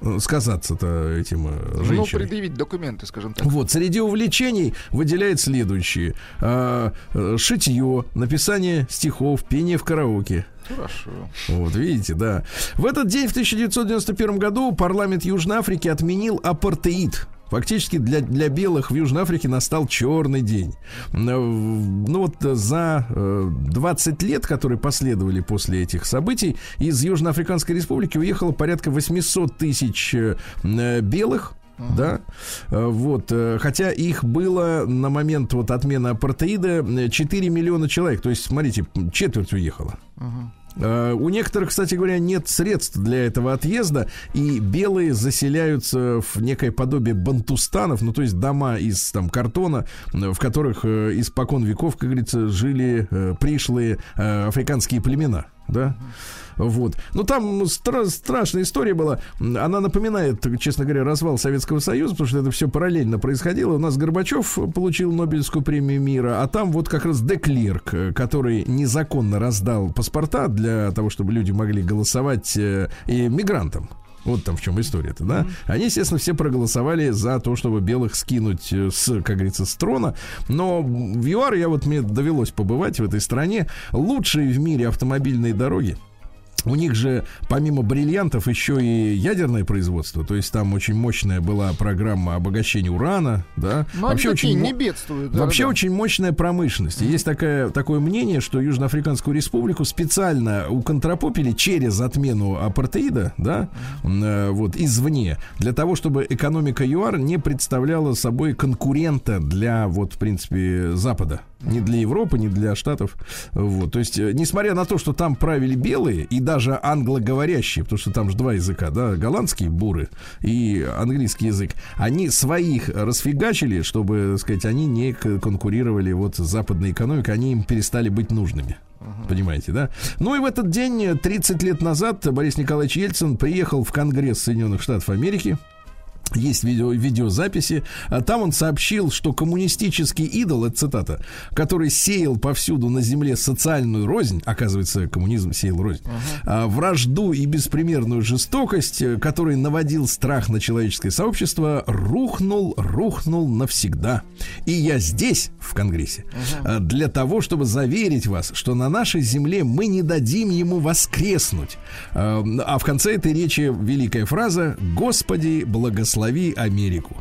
э, сказаться-то этим э, Ну, предъявить документы, скажем так. Вот, среди увлечений выделяет следующие. А, э, шитье, написание стихов, пение в караоке. Хорошо. Вот, видите, да. В этот день, в 1991 году, парламент Южной Африки отменил апартеид. Фактически для, для белых в Южной Африке настал черный день. Э, Ну вот э, за э, 20 лет, которые последовали после этих событий, из Южноафриканской республики уехало порядка 800 тысяч э, э, белых. Да, Э, вот, э, хотя их было на момент вот отмены апартеида э, 4 миллиона человек, то есть, смотрите, четверть уехала. Э, У некоторых, кстати говоря, нет средств для этого отъезда, и белые заселяются в некое подобие бантустанов, ну то есть дома из там картона, э, в которых э, испокон веков, как говорится, жили э, пришлые э, африканские племена, да. Вот. Ну, там стра- страшная история была. Она напоминает, честно говоря, развал Советского Союза, потому что это все параллельно происходило. У нас Горбачев получил Нобелевскую премию мира, а там вот как раз Деклерк, э, который незаконно раздал паспорта для того, чтобы люди могли голосовать э, и мигрантам. Вот там в чем история-то, да? Они, естественно, все проголосовали за то, чтобы белых скинуть э, с, как говорится, с трона. Но в ЮАР я вот мне довелось побывать в этой стране. Лучшие в мире автомобильные дороги. У них же помимо бриллиантов еще и ядерное производство, то есть там очень мощная была программа обогащения урана, да. Ну, они такие мо- не бедствуют. да, Вообще да. очень мощная промышленность. И Есть такая, такое мнение, что Южноафриканскую республику специально уконтропопили через отмену апартеида, да, э, вот, извне, для того, чтобы экономика ЮАР не представляла собой конкурента для, вот, в принципе, Запада. Ни для Европы, ни для Штатов. Вот. То есть, э, несмотря на то, что там правили белые и даже англоговорящие, потому что там же два языка, да, голландские буры и английский язык, они своих расфигачили, чтобы, так сказать, они не конкурировали вот с западной экономикой, они им перестали быть нужными. Понимаете, да? Ну и в этот день, э, 30 лет назад, Борис Николаевич Ельцин приехал в Конгресс Соединенных Штатов Америки. Есть видео, видеозаписи. А Там он сообщил, что коммунистический идол, это цитата, который сеял повсюду на земле социальную рознь, оказывается, коммунизм сеял рознь, а, вражду и беспримерную жестокость, э, который наводил страх на человеческое сообщество, рухнул, рухнул навсегда. И я здесь, в Конгрессе, а, для того, чтобы заверить вас, что на нашей земле мы не дадим ему воскреснуть. А а в конце этой речи великая фраза «Господи, благослови Америку».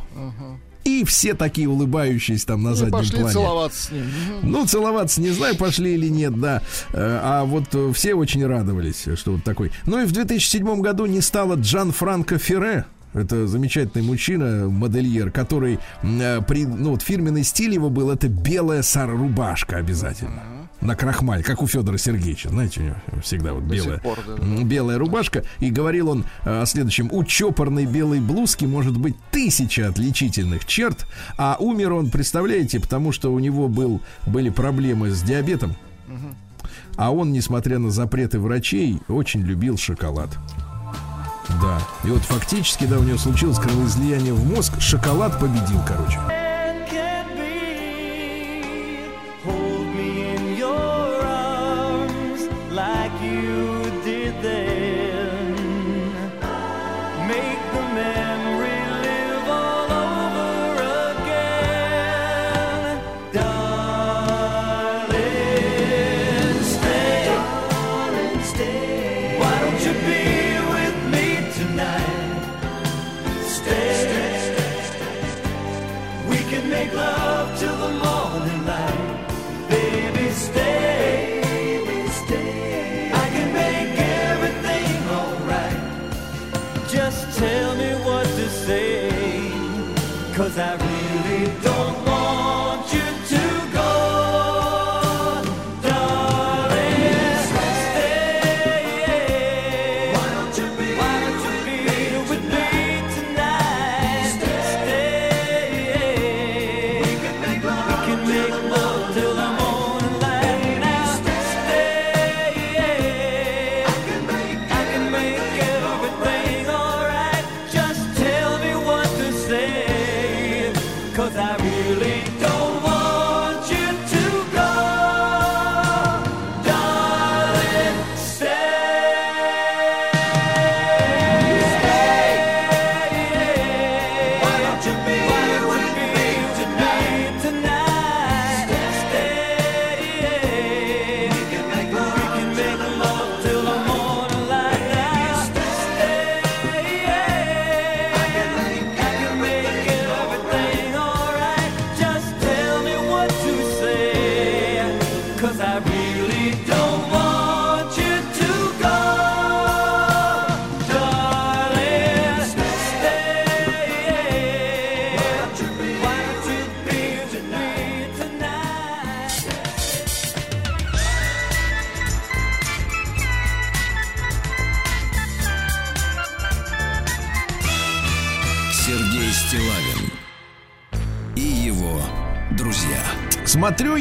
И все такие улыбающиеся там на И заднем пошли плане. целоваться с ним. Ну, целоваться не знаю, пошли или нет, да. Э, А вот э, все очень радовались, что вот такой. Ну и в 2007 году не стало Джан Франко Ферре. Это замечательный мужчина, модельер, который э, при, ну вот фирменный стиль его был это белая сар-рубашка обязательно. На крахмаль, как у Федора Сергеевича, знаете, у него всегда вот белая, пор, да, да. белая рубашка. И говорил он о следующем: у чопорной белой блузки может быть тысяча отличительных черт, а умер он, представляете, потому что у него был были проблемы с диабетом. А он, несмотря на запреты врачей, очень любил шоколад. Да. И вот фактически, да, у него случилось кровоизлияние в мозг. Шоколад победил, короче.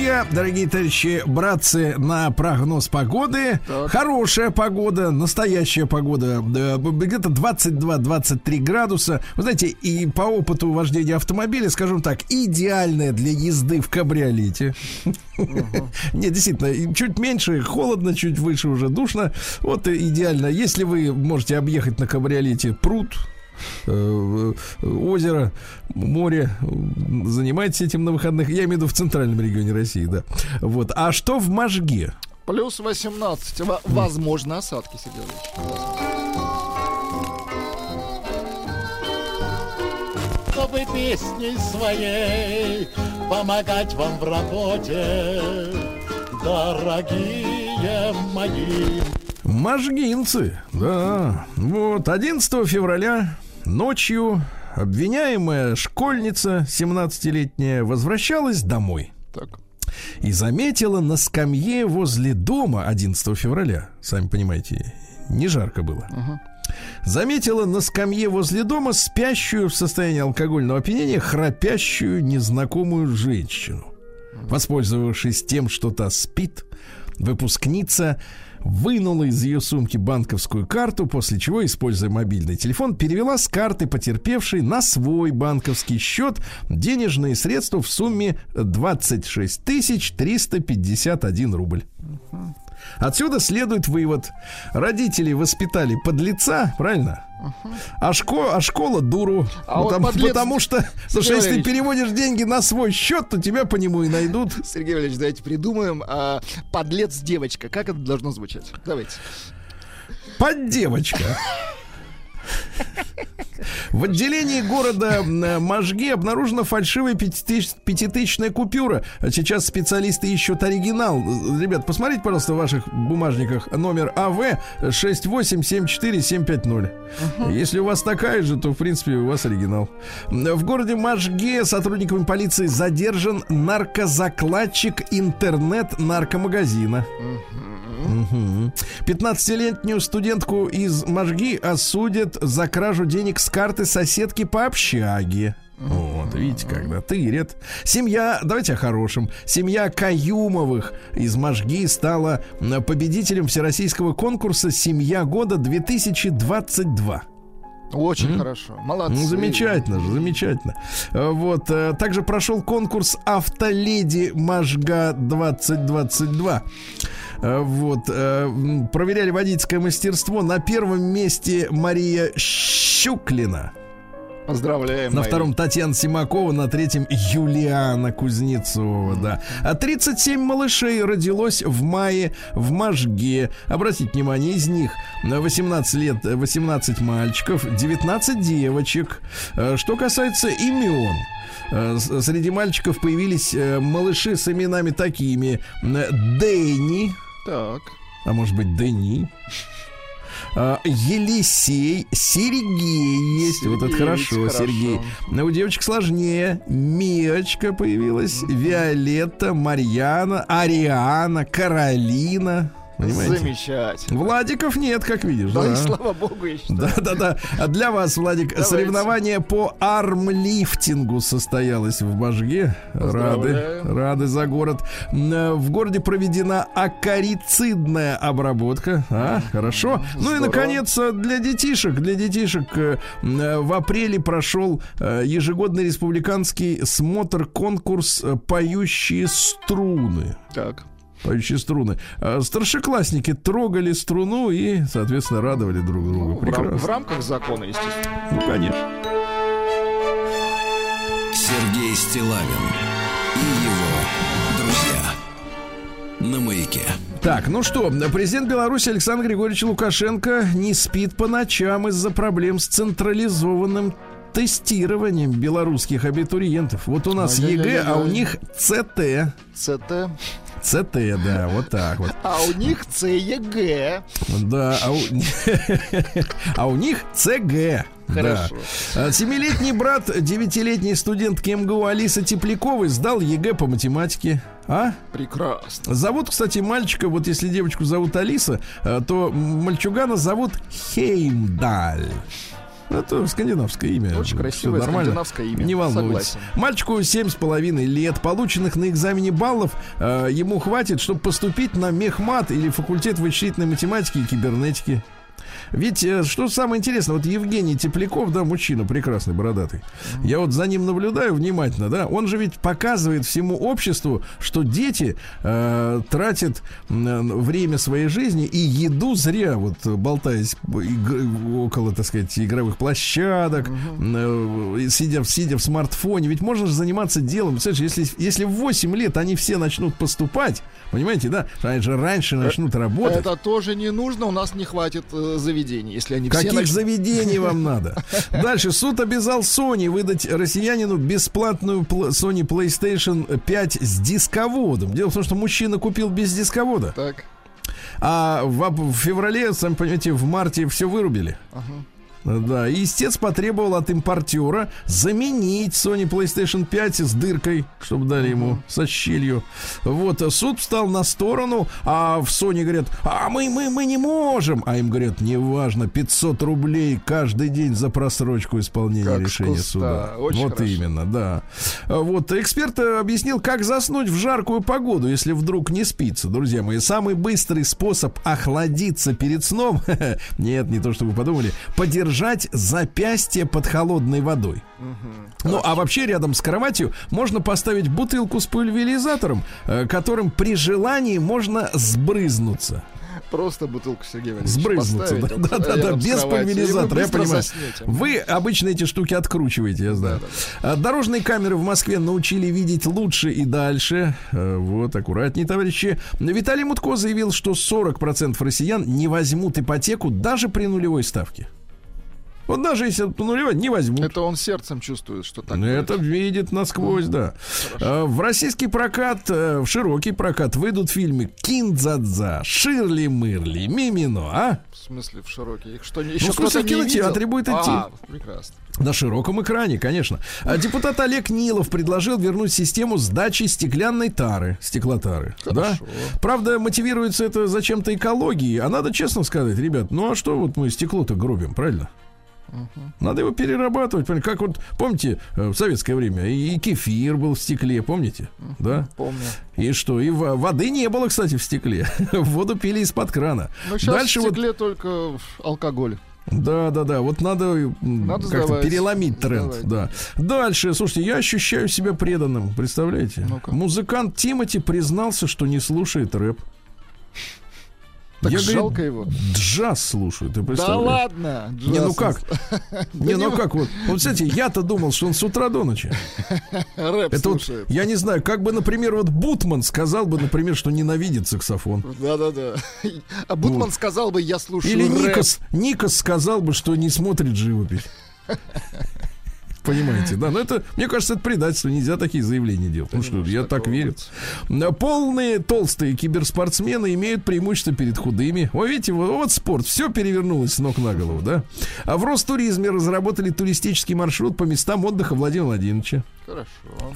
Я, дорогие товарищи, братцы, на прогноз погоды. Хорошая погода, настоящая погода. Где-то 22-23 градуса. Вы знаете, и по опыту вождения автомобиля, скажем так, идеальная для езды в кабриолете. Нет, действительно, чуть меньше, холодно, чуть выше уже душно. Вот идеально. Если вы можете объехать на кабриолете пруд, озеро, море. Занимайтесь этим на выходных. Я имею в виду в центральном регионе России, да. Вот. А что в Можге? Плюс 18. Во- Возможно, осадки, Сергей чтобы песней своей помогать вам в работе, дорогие мои. Можгинцы, да. Вот, 11 февраля ночью обвиняемая школьница 17-летняя возвращалась домой. Так. и заметила на скамье возле дома 11 февраля, сами понимаете, не жарко было. Заметила на скамье возле дома спящую в состоянии алкогольного опьянения храпящую незнакомую женщину. Воспользовавшись тем, что та спит, Выпускница вынула из ее сумки банковскую карту, после чего, используя мобильный телефон, перевела с карты потерпевшей на свой банковский счет денежные средства в сумме 26 351 рубль. Отсюда следует вывод. Родители воспитали подлеца, правильно? А, шко- а школа дуру. А вот потому, подлец- потому что, потому что если ты переводишь деньги на свой счет, то тебя по нему и найдут. Сергей Валерьевич, давайте придумаем. а, подлец девочка. Как это должно звучать? Давайте. Поддевочка. В отделении города э, Можги обнаружена фальшивая пятитысячная купюра. Сейчас специалисты ищут оригинал. Ребят, посмотрите, пожалуйста, в ваших бумажниках номер АВ 6874750. Если у вас такая же, то, в принципе, у вас оригинал. В городе Можге сотрудниками полиции задержан наркозакладчик интернет-наркомагазина. 15-летнюю студентку из Можги осудят за кражу денег с карты соседки по общаге. Вот, видите, когда тырят. Семья, давайте о хорошем. Семья Каюмовых из Можги стала м, победителем всероссийского конкурса «Семья года 2022». Очень хорошо. Молодцы. Ну, замечательно же, замечательно. Э, Вот. э, Также прошел конкурс «Автоледи Можга 2022». Э, Вот. э, Проверяли водительское мастерство. На первом месте Мария Щуклина. Поздравляем. На Мария. втором Татьяна Симакова, на третьем Юлиана Кузнецова, да. А 37 малышей родилось в мае в Можге. Обратите внимание, из них на 18 лет э, 18 мальчиков, 19 девочек. Э, Что касается имен, э, среди мальчиков появились э, малыши с именами такими. э, Дэнни, Так. а может быть Дени. А, Елисей, Сергей есть. вот это Сергей хорошо, Сергей. хорошо. Но у девочек сложнее. Миочка появилась, Виолетта, Марьяна, Ариана, Каролина. Понимаете? Замечательно. Владиков нет, как видишь. Да, да. и слава богу, я считаю. Да, да, да. А для вас, Владик, Давайте. соревнование по армлифтингу состоялось в Можге. Рады, рады за город. Э, В городе проведена акарицидная обработка. А, хорошо. Ну и, Здорово. наконец, для детишек, для детишек э, э, в апреле прошел ежегодный республиканский смотр-конкурс «Поющие струны». Так. Поющие струны. А Старшеклассники трогали струну и, соответственно, радовали друг друга. Ну, в, рам- Прекрасно. в рамках закона, естественно. Ну, конечно. Сергей Стилавин и его друзья на маяке. Так, ну что, президент Беларуси Александр Григорьевич Лукашенко не спит по ночам из-за проблем с централизованным тестированием белорусских абитуриентов. Вот у нас ЕГЭ, а у них ЦТ. ЦТ. ЦТ, да, вот так вот. А у них ЦЕГ. Да, а у, [LAUGHS] а у них ЦГ. Хорошо. Да. Семилетний брат девятилетней студентки МГУ Алисы Тепляковой сдал ЕГЭ по математике. А? Прекрасно. Зовут, кстати, мальчика, вот если девочку зовут Алиса, э, то мальчугана зовут Хеймдаль. Это скандинавское имя. Очень красивое скандинавское имя. Не волнуйтесь. Согласен. Мальчику семь с половиной лет. Полученных на экзамене баллов э, ему хватит, чтобы поступить на мехмат или факультет вычислительной математики и кибернетики. Ведь э, что самое интересное, вот Евгений Тепляков, да, мужчина прекрасный, бородатый. Я вот за ним наблюдаю внимательно, да. Он же ведь показывает всему обществу, что дети э, тратят время своей жизни и еду зря, вот э, болтаясь иг- около, так сказать, игровых площадок, э, сидя, в- сидя в смартфоне. Ведь можно же заниматься делом. Представляешь, если, если в 8 лет они все начнут поступать, понимаете, да, они же раньше начнут работать. Это тоже не нужно, у нас не хватит э, заведений, если они все Каких заведений вам надо? [LAUGHS] Дальше. Суд обязал Sony выдать россиянину бесплатную пл- Sony PlayStation 5 с дисководом. Дело в том, что мужчина купил без дисковода. Так. А в, в феврале, сами понимаете, в марте все вырубили. Да, и истец потребовал от импортера заменить Sony PlayStation 5 с дыркой, чтобы дали ему со щелью. Вот, суд встал на сторону, а в Sony говорят, а мы, мы, мы не можем. А им говорят, неважно, 500 рублей каждый день за просрочку исполнения Как решения суда. Очень вот хорошо. именно, да. Вот, эксперт э, объяснил, как заснуть в жаркую погоду, если вдруг не спится. Друзья мои, самый быстрый способ охладиться перед сном, [LAUGHS] нет, не то, что вы подумали, подержать запястье под холодной водой. Ну, а вообще рядом с кроватью можно поставить бутылку с пульверизатором, э, которым при желании можно сбрызнуться. Просто бутылку Сергея Валерьевича Сбрызнуться, да, да, да, да, без пульверизатора, я понимаю. заснете. Вы обычно эти штуки откручиваете, я знаю. А, Дорожные камеры в Москве научили видеть лучше и дальше. Э, Вот, аккуратнее, товарищи. Виталий Мутко заявил, что 40% россиян не возьмут ипотеку даже при нулевой ставке. Вот даже если нулевой не возьмут. Это он сердцем чувствует, что так Ну, Это будет. видит насквозь, да. А, В российский прокат, э, в широкий прокат выйдут фильмы Киндзадза, Ширли Мырли, Мимино, а? В смысле, в широкий. Их Что, еще в смысле, в кинотеатре будет идти. А, прекрасно. На широком экране, конечно. А депутат Олег Нилов предложил вернуть систему сдачи стеклянной тары, стеклотары. Да? Правда, мотивируется это зачем-то экологией. А надо честно сказать, ребят, ну а что вот мы стекло-то гробим, правильно? Надо его перерабатывать. Как вот, помните, э, в советское время и кефир был в стекле, помните? Да? Помню. И что? И во- воды не было, кстати, в стекле. [LAUGHS] Воду пили из-под крана. Ну, сейчас Дальше в вот стекле только алкоголь. да, да, да. Вот надо, Надо как-то переломить тренд. Сдавать. Да. Дальше, слушайте, я ощущаю себя преданным. Представляете? Ну-ка. Музыкант Тимати признался, что не слушает рэп. Так я, жалко говорит, его. джаз слушаю, ты Да представляешь? ладно. Не, ну Джаз. как? Не, ну как вот? Вот, кстати, я-то думал, что он с утра до ночи. Рэп Это вот, я не знаю, как бы, например, вот Бутман сказал бы, например, что ненавидит саксофон. Да-да-да. А Бутман сказал бы, я слушаю Или рэп. Никос, Никос сказал бы, что не смотрит живопись. Понимаете, да? Но это, мне кажется, это предательство. Нельзя такие заявления делать. Ну что, я так верю. Полные толстые киберспортсмены имеют преимущество перед худыми. Вы видите, вот, вот спорт, все перевернулось с ног на голову, да? А в Ростуризме разработали туристический маршрут по местам отдыха Владимира Владимировича. Хорошо.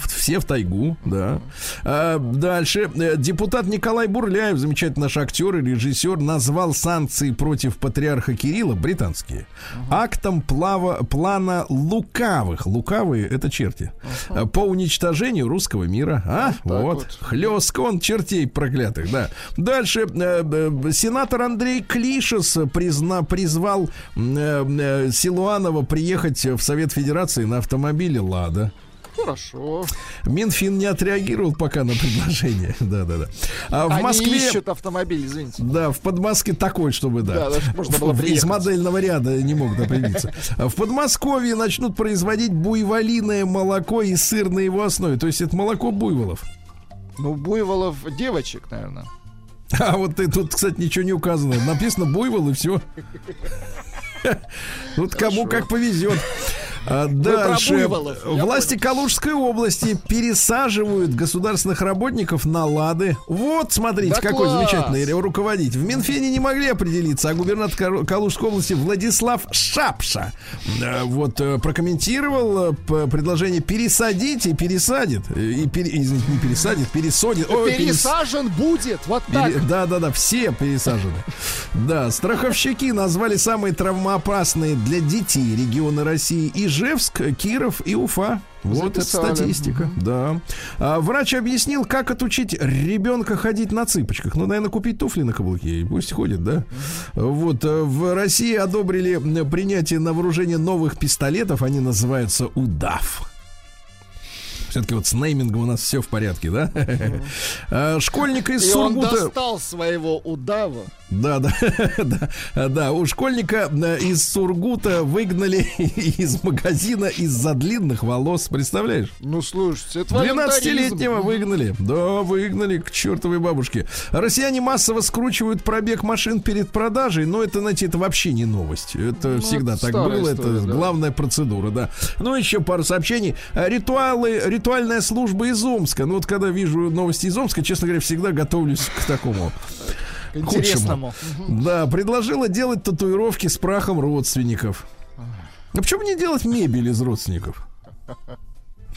Все в тайгу, да. А, дальше. Э, Депутат Николай Бурляев, замечательный наш актер и режиссер, назвал санкции против патриарха Кирилла, британские, актом плава, плана лукавых. Лукавые — это черти. э, По уничтожению русского мира. А, Вот вот. вот. Хлестко он чертей проклятых, да. Дальше. э, Сенатор Андрей Клишес призна, призвал Силуанова приехать в Совет Федерации на автомобиле «Лада». Хорошо. Минфин не отреагировал пока на предложение. Да, да, да. А в Они Москве. ищут автомобиль, извините. Да, в Подмосковье такой, чтобы, да. Да, можно было В- Из приехать. модельного ряда не могут определиться. А [LAUGHS] В Подмосковье начнут производить буйволиное молоко и сыр на его основе. То есть это молоко буйволов. Ну, Буйволов девочек, наверное. [LAUGHS] А вот и тут, кстати, ничего не указано. Написано буйвол и все. [LAUGHS] Вот кому как повезет. А дальше. Власти Калужской области пересаживают государственных работников на лады. Вот, смотрите, Да какой класс! замечательный руководитель. В Минфине не могли определиться, а губернатор Кал- Калужской области Владислав Шапша э, вот э, прокомментировал э, предложение пересадить и пересадит. И пере- извините, не пересадит, пересадит. Ой, перес- Пересажен будет, вот так. Пере- Да, да, да, все пересажены. Да, страховщики назвали самые травмоопасные для детей регионы России Ижевск, Киров и Уфа. Вот это Записали. статистика, да. А, врач объяснил, как отучить ребенка ходить на цыпочках. Ну, наверное, купить туфли на каблуке, и пусть ходит, да. Вот э, в России одобрили принятие на вооружение новых пистолетов, они называются «Удав». Все-таки вот с неймингом у нас все в порядке, да? [LAUGHS] А, Школьник из И он Сургута... достал своего удава. Да, да, [LAUGHS] да, да. У школьника э, из Сургута выгнали [LAUGHS] из магазина из-за длинных волос. Представляешь? Ну, слушайте, это волонтаризм. 12-летнего выгнали. Да, выгнали к чертовой бабушке. Россияне массово скручивают пробег машин перед продажей, но это, знаете, это вообще не новость. Это всегда это так было. история, это да. главная процедура, да. Ну, еще пару сообщений. Ритуалы, ритуальная служба из Омска. Ну, вот когда вижу новости из Омска, честно говоря, всегда готовлюсь к такому. К интересному. Да, предложила делать татуировки с прахом родственников. А почему не делать мебель из родственников?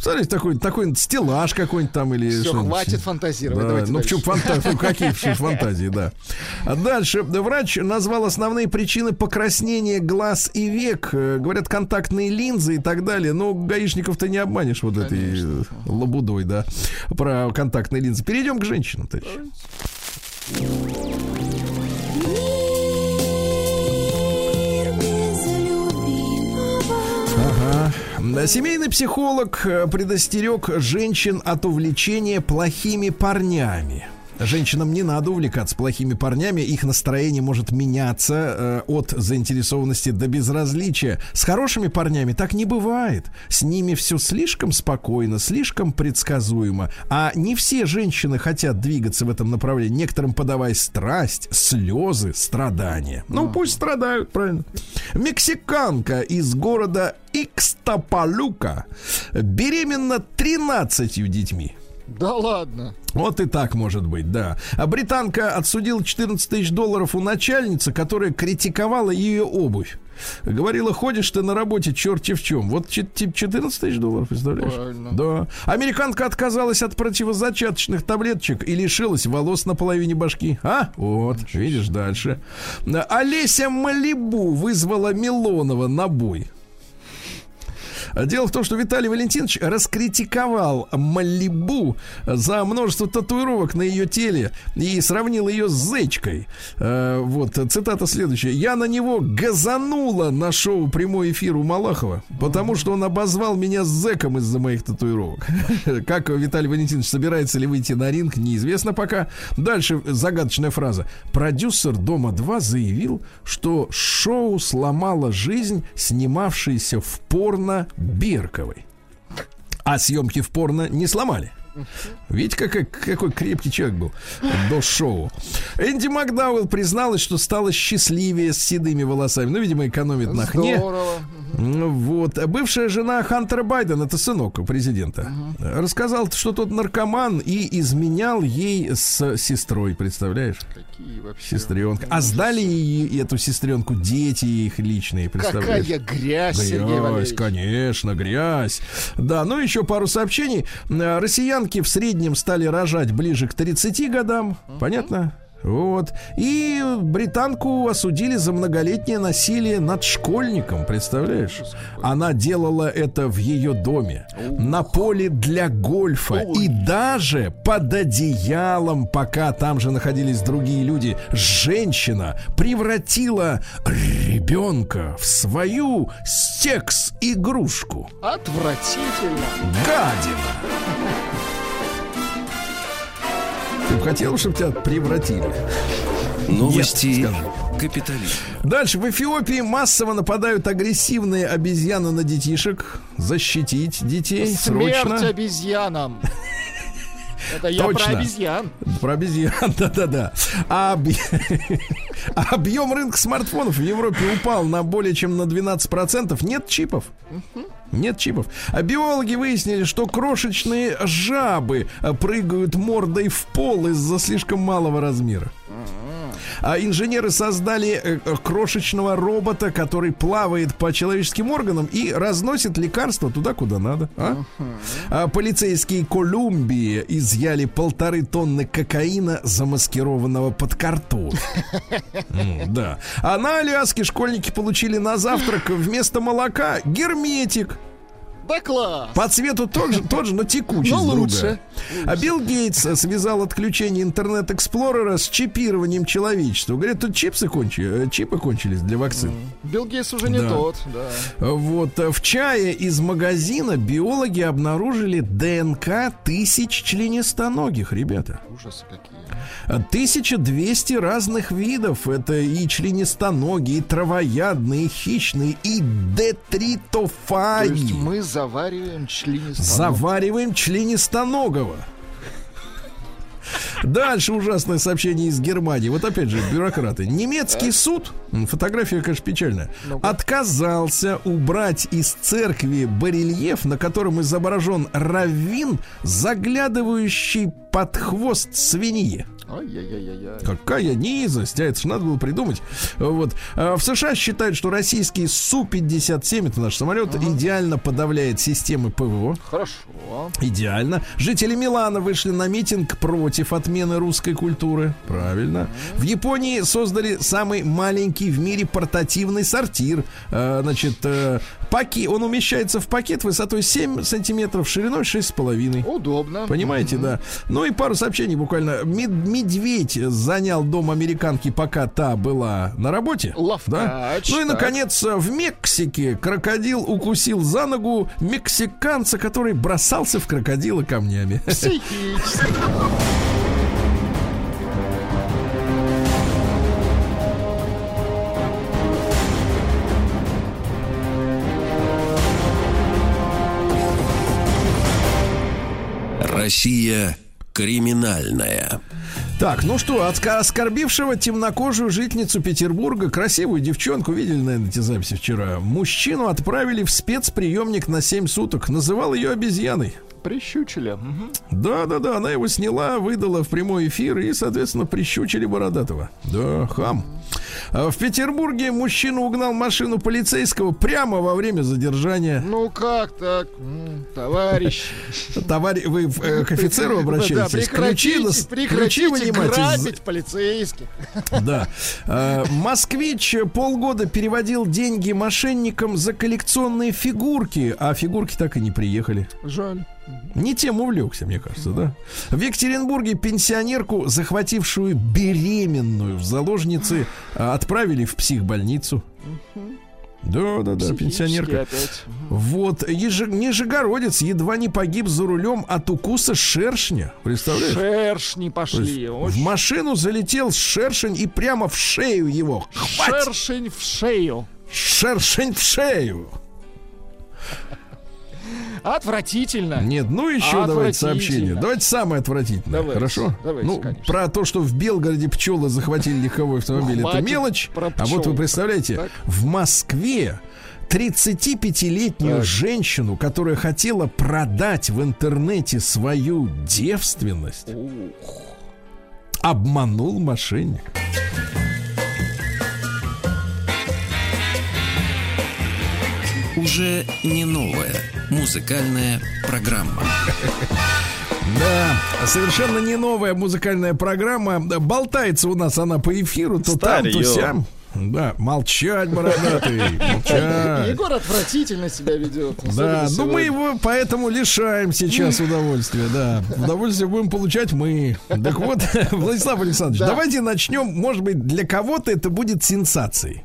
Смотрите, такой, такой стеллаж какой-нибудь там или Все, хватит фантазировать. Да, Давайте ну дальше. почему фантазии? Ну, какие [LAUGHS] фантазии, да. А дальше врач назвал основные причины покраснения глаз и век. Э, Говорят, контактные линзы и так далее. Но гаишников-то не обманешь вот этой э, лабудой, да, про контактные линзы. Перейдем к женщинам, товарищи. Семейный психолог э, предостерег женщин от увлечения плохими парнями. Женщинам не надо увлекаться плохими парнями, их настроение может меняться э, от заинтересованности до безразличия. С хорошими парнями так не бывает. С ними все слишком спокойно, слишком предсказуемо. А не все женщины хотят двигаться в этом направлении, некоторым подавая страсть, слезы, страдания. Ну, пусть страдают, правильно. Мексиканка из города Икстапалука беременна 13 детьми. Да ладно. Вот и так может быть, да. А британка отсудила 14 тысяч долларов у начальницы, которая критиковала ее обувь. Говорила, ходишь ты на работе черти в чем. Вот чет- тип 14 тысяч долларов, представляешь? Правильно. Да. Американка отказалась от противозачаточных таблеточек и лишилась волос на половине башки. А? Вот, видишь, дальше. Олеся Малибу вызвала Милонова на бой. Дело в том, что Виталий Валентинович раскритиковал Малибу за множество татуировок на ее теле и сравнил ее с зечкой. Э, Вот, цитата следующая. «Я на него газанула на шоу «Прямой эфир» у Малахова, потому что он обозвал меня зэком из-за моих татуировок». [LAUGHS] Как Виталий Валентинович собирается ли выйти на ринг, неизвестно пока. Дальше загадочная фраза. Продюсер «Дома-2» заявил, что шоу сломало жизнь снимавшейся в порно Берковой. А съемки в порно не сломали. Видите, какой, какой крепкий человек был до шоу. Энди Макдауэлл призналась, что стала счастливее с седыми волосами. Ну, видимо, экономит на хне. Ну, Вот. Бывшая жена Хантера Байдена, это сынок президента, рассказал, что тот наркоман и изменял ей с сестрой, представляешь? Какие вообще. Сестренка. А сдали ей эту сестренку дети их личные, представляешь? Какая грязь, Сергей Грязь, Валерьевич. конечно, грязь. Да, ну еще пару сообщений. Россиянки в среднем стали рожать ближе к 30 годам. Понятно? Вот. И британку осудили за многолетнее насилие над школьником, представляешь? Она делала это в ее доме, на поле для гольфа и даже под одеялом, пока там же находились другие люди. Женщина превратила ребенка в свою секс-игрушку. Отвратительно. Гадина! Хотел, чтобы тебя превратили? Новости капитализма. Дальше. В Эфиопии массово нападают агрессивные обезьяны на детишек. Защитить детей Смерть срочно. обезьянам. [LAUGHS] Это я Точно. про обезьян. Про обезьян, [LAUGHS] да-да-да. А а [LAUGHS] объем рынка смартфонов в Европе упал на более чем на 12%. Нет чипов. Нет чипов. А биологи выяснили, что крошечные жабы а, прыгают мордой в пол из-за слишком малого размера. А инженеры создали э, э, крошечного робота, который плавает по человеческим органам и разносит лекарства туда, куда надо. а? А полицейские Колумбии изъяли полторы тонны кокаина, замаскированного под картон. [LAUGHS] М, Да. А на Аляске школьники получили на завтрак вместо молока герметик. Да класс. По цвету тот же, тот же но текучесть Но лучше. А Билл Гейтс э, связал отключение Internet Explorer а с чипированием человечества. Говорят, тут чипсы кончили, чипы кончились для вакцин. Билл Гейтс уже не Да. тот, да. Вот э, в чае из магазина биологи обнаружили ДНК тысяч членистоногих, ребята. Ужасы какие. 1200 разных видов. Это и членистоногие, и травоядные, и хищные, и То детритофаги. есть мы завариваем членистоногих. Завариваем членистоногого. Дальше ужасное сообщение из Германии. Вот опять же, бюрократы. Немецкий суд, фотография, конечно, печальная, отказался убрать из церкви барельеф, на котором изображен раввин, заглядывающий под хвост свиньи. Ай-яй-яй-яй. Какая низость, а это же надо было придумать. Вот. А В США считают, что российский Су-57, это наш самолет, идеально подавляет системы ПВО. Хорошо. Идеально. Жители Милана вышли на митинг против отмены русской культуры. Правильно. В Японии создали самый маленький в мире портативный сортир. Э, Значит, э, паки, он умещается в пакет высотой 7 сантиметров, шириной 6,5. Удобно. Понимаете, да. Ну и пару сообщений буквально. Мед- Медведь занял дом американки, пока та была на работе. Ловкач, Да? Ну и, так. наконец, в Мексике крокодил укусил за ногу мексиканца, который бросался в крокодила камнями. Психически. Россия криминальная. Так, ну что, от оскорбившего темнокожую жительницу Петербурга, красивую девчонку, видели, наверное, эти записи вчера, мужчину отправили в спецприемник на 7 суток. Называл ее обезьяной. Прищучили. Мгм. Да, да, да, она его сняла, выдала в прямой эфир и, соответственно, прищучили Бородатого. Да, хам. А В Петербурге мужчина угнал машину полицейского прямо во время задержания. Ну как так, товарищ? Товарищ, вы э, к офицеру Да, обращаетесь? Ключи, прекратите, прекратите грабить полицейских. Да. Э, Москвич полгода переводил деньги мошенникам за коллекционные фигурки, а фигурки так и не приехали. Жаль. Не тем увлекся, мне кажется, да? В Екатеринбурге пенсионерку, захватившую беременную в заложницы, а, отправили в психбольницу. Да, да, да, пенсионерка. опять. Вот, Еже- Нижегородец едва не погиб за рулем от укуса шершня. Представляешь? Шершни пошли. в машину залетел шершень и прямо в шею его. Хвать! Шершень в шею. Шершень в шею. Отвратительно. Нет, ну еще давайте сообщение. Давайте самое отвратительное. Давайте, Хорошо? давайте, ну, конечно. про то, что в Белгороде пчелы захватили легковой автомобиль, это мелочь. про а вот вы представляете, Так. в Москве 35-летнюю Так. женщину, которая хотела продать в интернете свою девственность, обманул мошенник. Уже не новая музыкальная программа. Да, совершенно не новая музыкальная программа. Болтается у нас она по эфиру, то там, то сям. Да, молчать, бородатый, молчать. Егор отвратительно себя ведет. Да, ну мы его поэтому лишаем сейчас удовольствия, да. Удовольствие будем получать мы. Так вот, [LAUGHS] Владислав Александрович, Да. давайте начнем, может быть, для кого-то это будет сенсацией.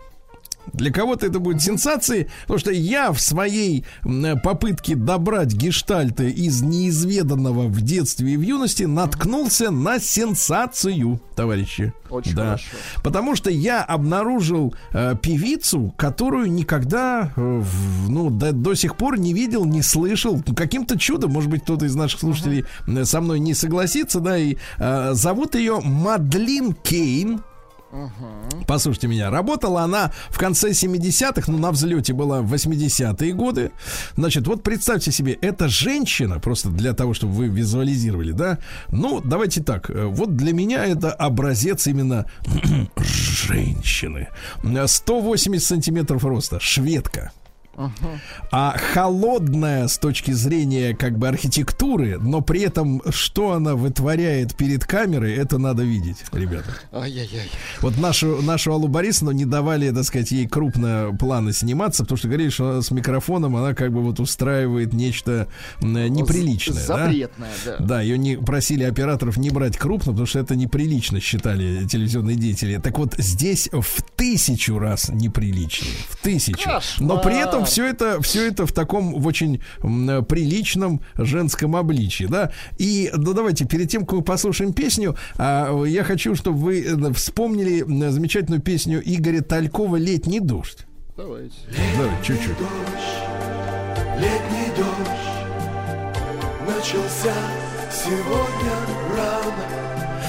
Для кого-то это будет сенсацией, потому что я в своей м, попытке добрать гештальты из неизведанного в детстве и в юности наткнулся на сенсацию, товарищи. Очень да. хорошо. Потому что я обнаружил э, певицу, которую никогда э, в- ну, до, до сих пор не видел, не слышал. Каким-то чудом, может быть, кто-то из наших слушателей э, со мной не согласится, да, и э, зовут ее Мадлин Кейн. Послушайте меня, работала она в конце 70-х, ну, на взлете была в 80-е годы. Значит, вот представьте себе, эта женщина, просто для того, чтобы вы визуализировали, да, ну, давайте так, э, вот для меня это образец именно [CLEARS THROAT] женщины. Э, 180 сантиметров роста, шведка. А холодная с точки зрения как бы архитектуры, но при этом что она вытворяет перед камерой, это надо видеть, ребята. Ай-яй-яй. Вот нашу, нашу Аллу Борисовну не давали, так сказать, ей крупно планы сниматься, потому что говорили, что она с микрофоном она как бы вот устраивает нечто неприличное. да? Запретное, да. Да, ее не просили операторов не брать крупно, потому что это неприлично считали телевизионные деятели. Так вот, здесь в тысячу раз неприличнее. В тысячу. Но при этом все это, все это в таком в очень приличном женском обличии, да. И ну, давайте перед тем, как мы послушаем песню, а, я хочу, чтобы вы э, вспомнили замечательную песню Игоря Талькова «Летний дождь». Давайте. Давай, чуть-чуть. Летний дождь начался сегодня рано.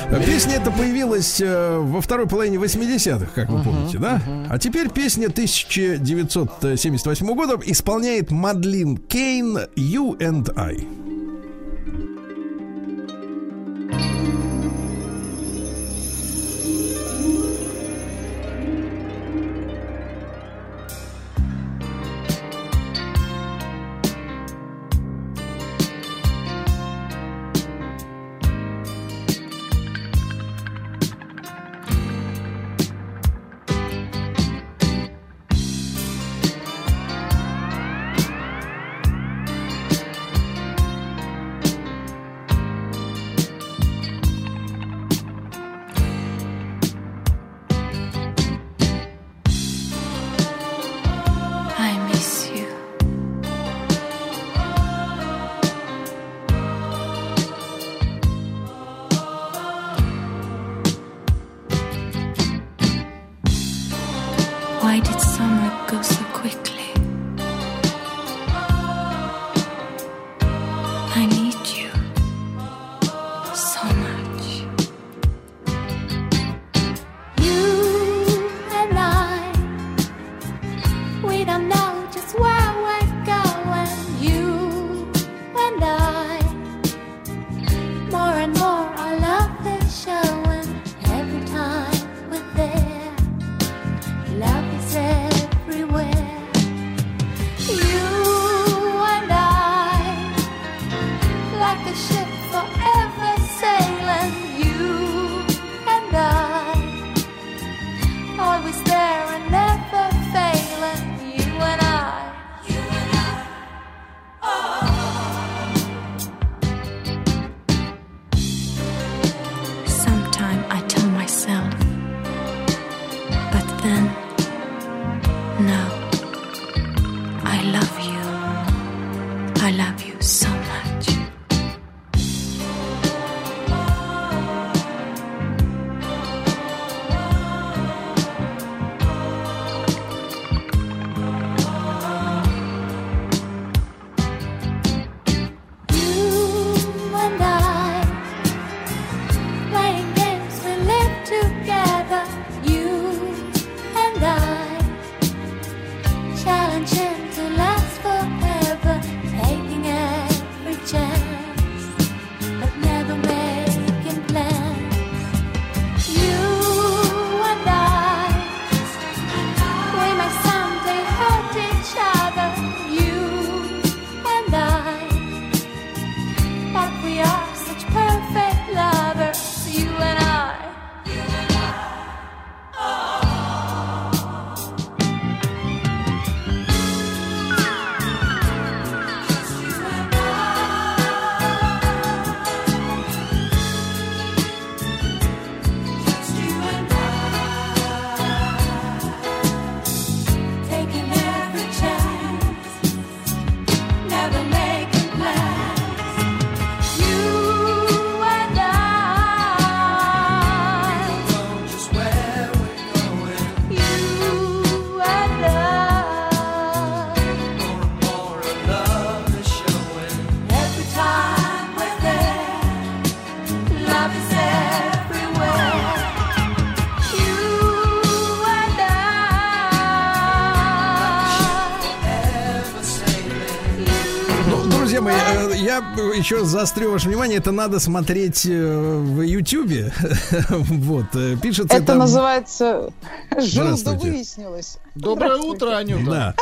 Песня эта появилась э, во второй половине 80-х, как вы помните, да? А теперь песня 1978 года исполняет Мадлин Кейн «You and I». еще заострю ваше внимание, это надо смотреть э, в Ютьюбе. [LAUGHS] Вот, э, пишется Это там- называется «Жил да выяснилось». Доброе утро, Анюта. Да.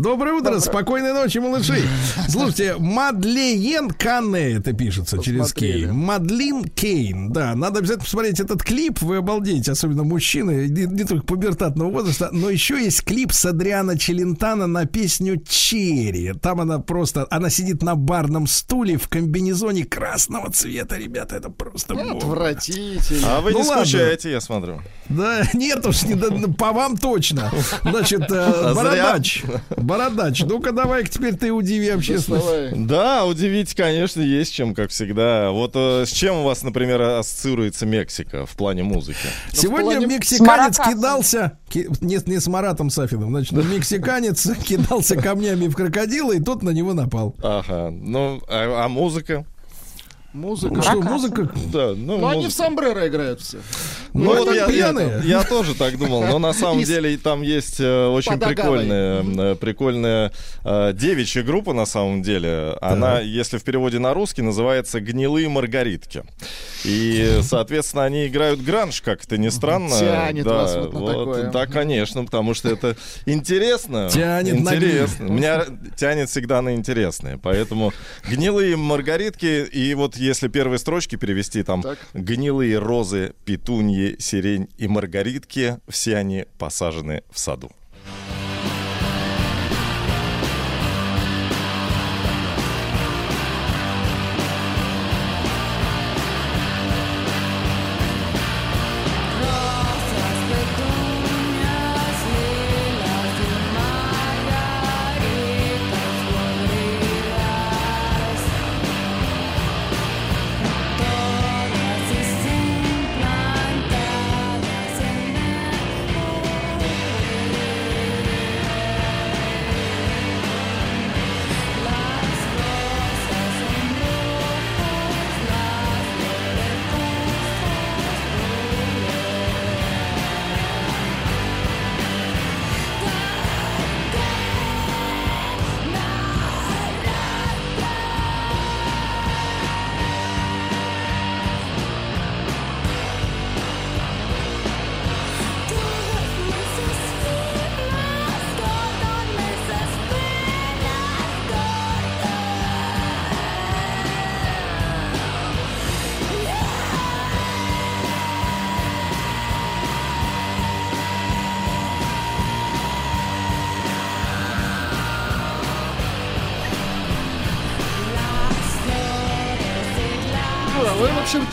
Доброе утро, спокойной ночи, малыши. [LAUGHS] Слушайте, Мадлен Кане, это пишется через Посмотрели. Кей. Мадлин Кейн, да, надо обязательно посмотреть этот клип, вы обалдеете, особенно мужчины, не, не только пубертатного возраста, но еще есть клип с Адриана Челентана на песню «Черри». Там она просто, она сидит на барном стуле в комбинезоне красного цвета, ребята, это просто бомба. Отвратительно. А вы Ну не ладно. скучаете, я смотрю. Да, [LAUGHS] нет уж, не, да, по вам точно. [LAUGHS] Значит, э, А зря. Бородач, ну-ка давай-ка теперь ты удиви общественность. Давай. Да, удивить, конечно, есть чем, как всегда. Вот э, с чем у вас, например, ассоциируется Мексика в плане музыки? Сегодня плане- мексиканец кидался, ки- не, не с Маратом Сафиным, значит, мексиканец [LAUGHS] кидался камнями в крокодила, и тот на него напал. Ага, ну, а, а музыка? Музыка. Что, музыка? Да, ну, Ну, они в сомбреро играют все. Ну, Ну, это вот я, я- пьяные. я тоже так думал, но на самом деле там есть э, очень прикольная, э, прикольная э, девичья группа на самом деле. Она, если в переводе на русский, называется «Гнилые маргаритки». И, соответственно, они играют гранж, как это ни странно. Тянет да, вас вот на такое. Да, конечно, потому что это интересно. Тянет на интересно. гниль. Меня тянет всегда на интересное. Поэтому «Гнилые маргаритки» и вот если первые строчки перевести там Так. Гнилые розы, петуньи, сирень и маргаритки, все они посажены в саду.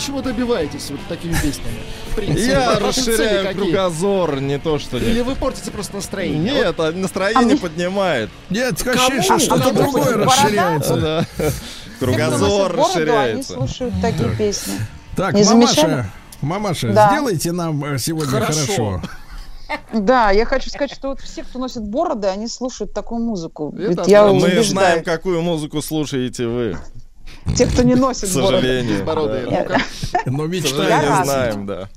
Чего добиваетесь вот такими песнями? В принципе, Я расширяю кругозор, не то что Или вы портите просто настроение? Нет, а настроение поднимает. Нет, ощущение, А что-то что, другое расширяется. Кругозор бороду, они расширяется. слушают такие песни. Так, мамаша, мамаша, сделайте нам э, сегодня Хорошо. Да, я хочу сказать, что вот все, кто носит бороды, они слушают такую музыку. Это Ведь я. Мы убеждаю. знаем, какую музыку слушаете вы, Те, кто не к носит бороды. сожалению. Да. Но К мечтаю. сожалению, разный. знаем, да.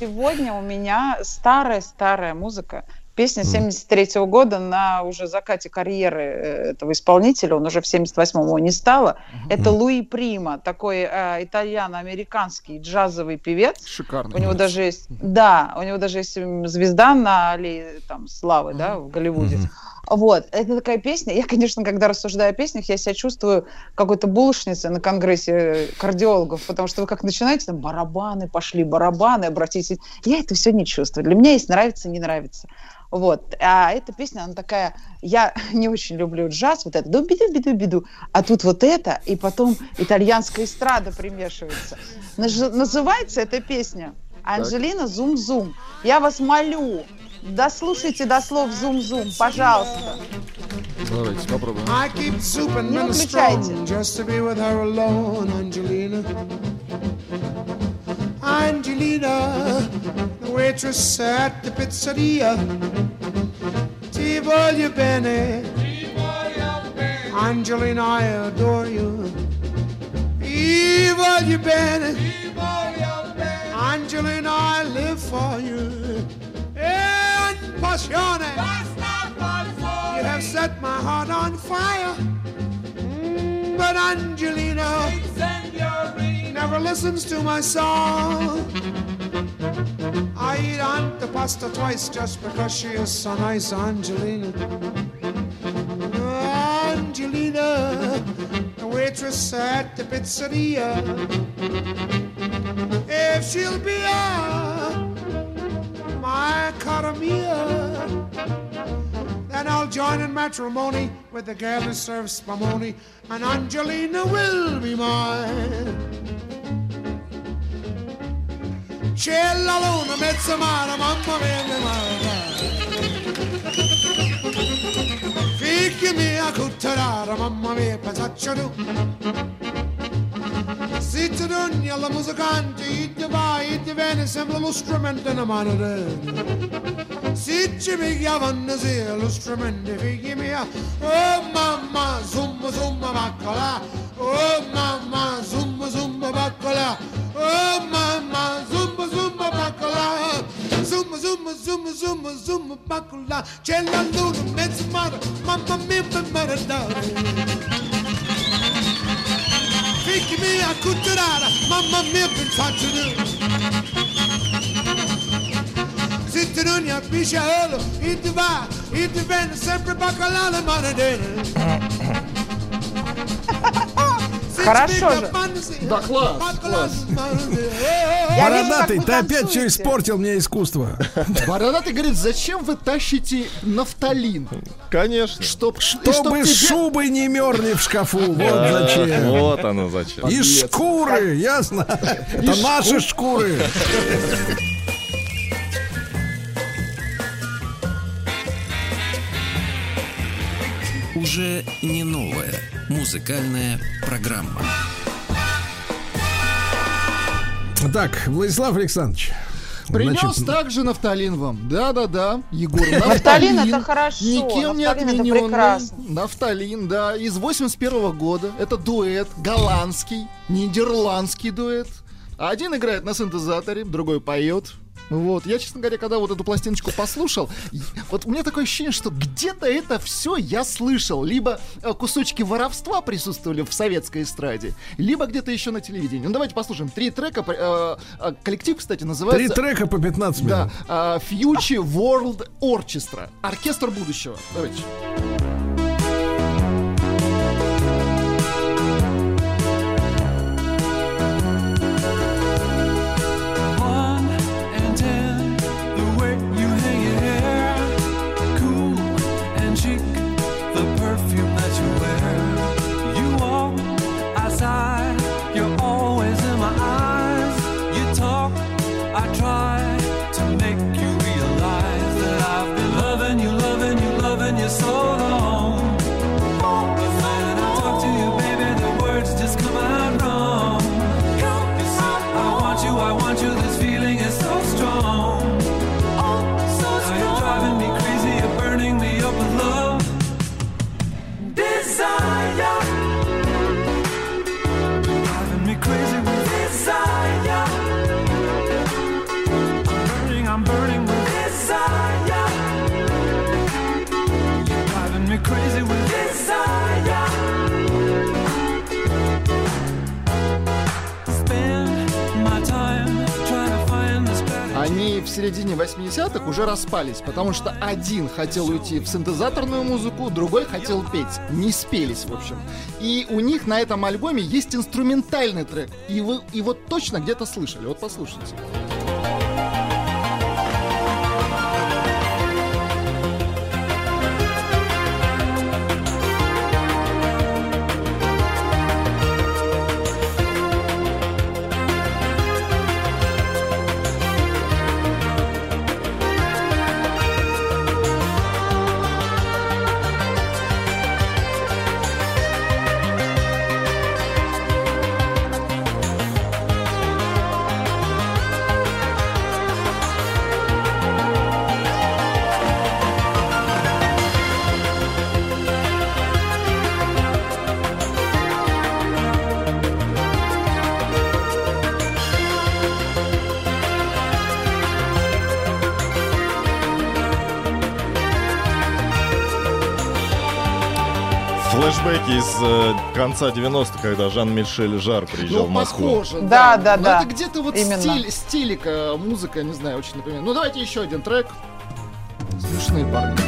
Сегодня у меня старая-старая музыка. Песня 73 года на уже закате карьеры э, этого исполнителя, он уже в 78-м его не стало. Это Луи Прима, такой э, итальяно-американский джазовый певец. Шикарно. У него даже есть, да, у него даже есть звезда на аллее там, славы, да, в Голливуде. Вот, это такая песня. Я, конечно, когда рассуждаю о песнях, я себя чувствую какой-то булочницей на конгрессе кардиологов, потому что вы как начинаете, там барабаны пошли, барабаны, обратите. Я это все не чувствую. Для меня есть нравится, не нравится. Вот. А эта песня, она такая, я [LAUGHS] не очень люблю джаз, вот это дуби-дуби-дуби-ду, а тут вот это, и потом итальянская эстрада примешивается. Наж- Называется эта песня Анжелина Зум-Зум. Я вас молю, дослушайте до слов Зум-Зум, пожалуйста. Давайте попробуем. I keep souping Не выключайте. strong just to be with her alone, Angelina. Angelina, the waitress at the pizzeria. Ti voglio bene. Angelina, I adore you. Ti voglio bene. Angelina, I live for you. And passione. You have set my heart on fire. Mm, But Angelina never listens to my song. I eat antipasta twice just because she is so nice, Angelina. Angelina, the waitress at the pizzeria. If she'll be a my cara then I'll join in matrimony with the girl who serves spumoni, and Angelina will be mine. C'è la luna, mezza mare, mamma mia, mia mare. Mia, cutterara, mamma mia, pensaccio tu. D'ogni alla musicante, i ti vai, i ti viene, sembra lo strumento in mano Se ci mi chiamano sì, lo strumento, figli mia. Oh mamma, zumba zumba baccola. Oh mamma, zumba zumba baccola. Oh mamma, zumba zumba baccola. Zumba zumba zumba zumba zumba baccola. C'è la luna, mezzo mare, mamma mia, per maradare. Fick-mi a culturare, mamma mia pensarci tu Sitter nu nja pisha öl, inte va, inte vän, sempre bakalala [LAUGHS] mannen din Хорошо же. Да, класс, класс. Бородатый, ты опять все танцуете. испортил мне искусство. [LAUGHS] Бородатый говорит, зачем вы тащите нафталин? Конечно. Чтоб, Чтобы шубы не мерли в шкафу. Вот зачем. Вот оно зачем. И шкуры, ясно? [LAUGHS] Это наши шкуры. [LAUGHS] Уже не новая музыкальная программа. Так, Владислав Александрович. Принес значит, также нафталин вам. Да-да-да, Егор. [LAUGHS] Нафталин это хорошо, Никем не нафталин отмененный. прекрасно. Нафталин, да. Из 81 года. Это дуэт голландский, нидерландский дуэт. Один играет на синтезаторе, другой поет. Вот, я, честно говоря, когда вот эту пластиночку послушал, вот у меня такое ощущение, что где-то это все я слышал. Либо э, кусочки воровства присутствовали в советской эстраде, либо где-то еще на телевидении. Ну, давайте послушаем. Три трека. э, э, коллектив, кстати, Три называется... трека по 15 минут. Да, а, Future World Orchestra. Оркестр будущего. Давайте. Середине 80-х уже распались, потому что один хотел уйти в синтезаторную музыку, другой хотел петь. Не спелись, в общем. И у них на этом альбоме есть инструментальный трек. И вы вот точно где-то слышали. Вот послушайте. Флэшбэки конца 90-х, когда Жан-Мишель Жар приезжал Ну, в Москву. похоже, Да, да, Но да. это где-то вот Именно. стиль, стилика, музыка, не знаю, очень напоминает. Ну, давайте еще один трек. Смешные парни.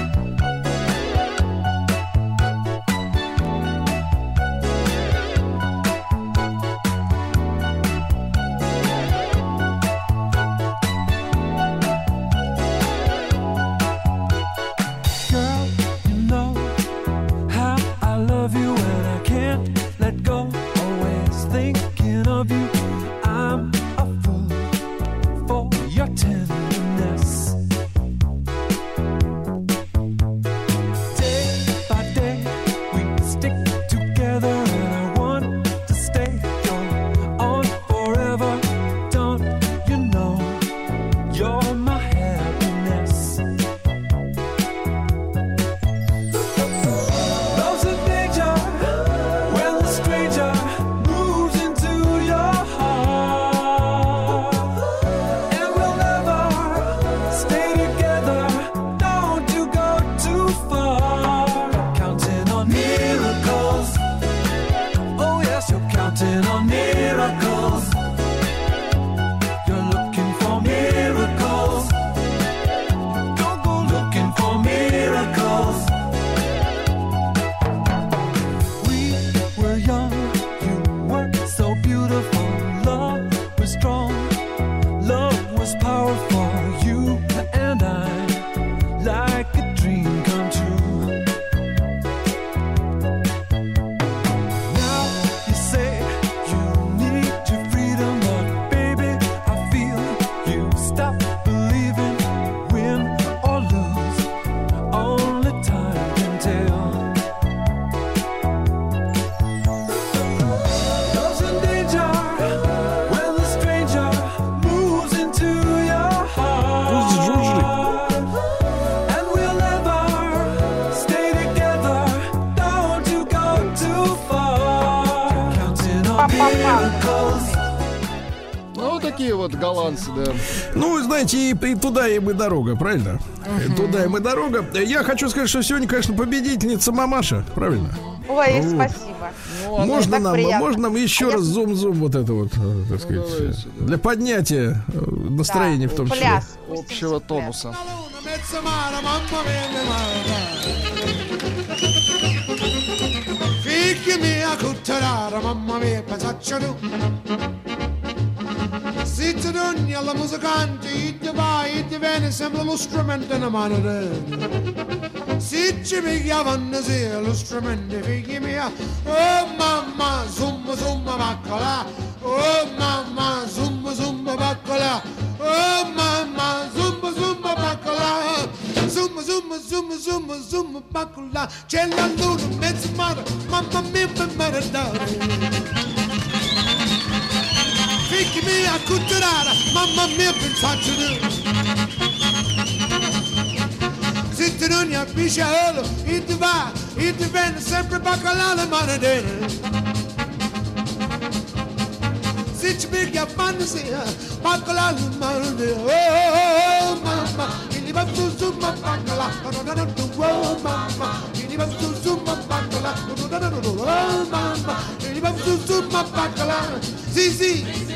Голландцы, да. Ну, знаете, и, и туда им и дорога, правильно? И Туда им и дорога. Я хочу сказать, что сегодня, конечно, победительница Мамаша, правильно? Ой, Вот. спасибо. можно так нам, приятно. можно нам еще А я- раз зум-зум вот это вот, э, так сказать, давайте, э, для поднятия э, настроения в том числе. Пляс. Общего тонуса. Figli mia cutterara, mamma mia, pensaccio tu. Doni alla musicante, e ti vai, e ti viene sempre lo strumento in mano. Se ci pigliavano sì, lo strumento, figli mia, oh mamma, zumba zumba baccola, oh mamma, zumba zumba baccola, oh mamma, zumba zumba baccola, zumba zumba zumba zumba zumba baccola, c'è la luna in mezzo mare, mamma mia, mi maradare. Fichimi a culturare, mamma mia pensaci Sitter nun jag pischa öl, inte var, inte vän, sempre bakalala mannen Sitt bygg jag fanns i, bakalala mannen Oh mamma, in i var susumma bakala, oh mamma, in i var susumma bakala, oh mamma, in i var susumma bakala, si si.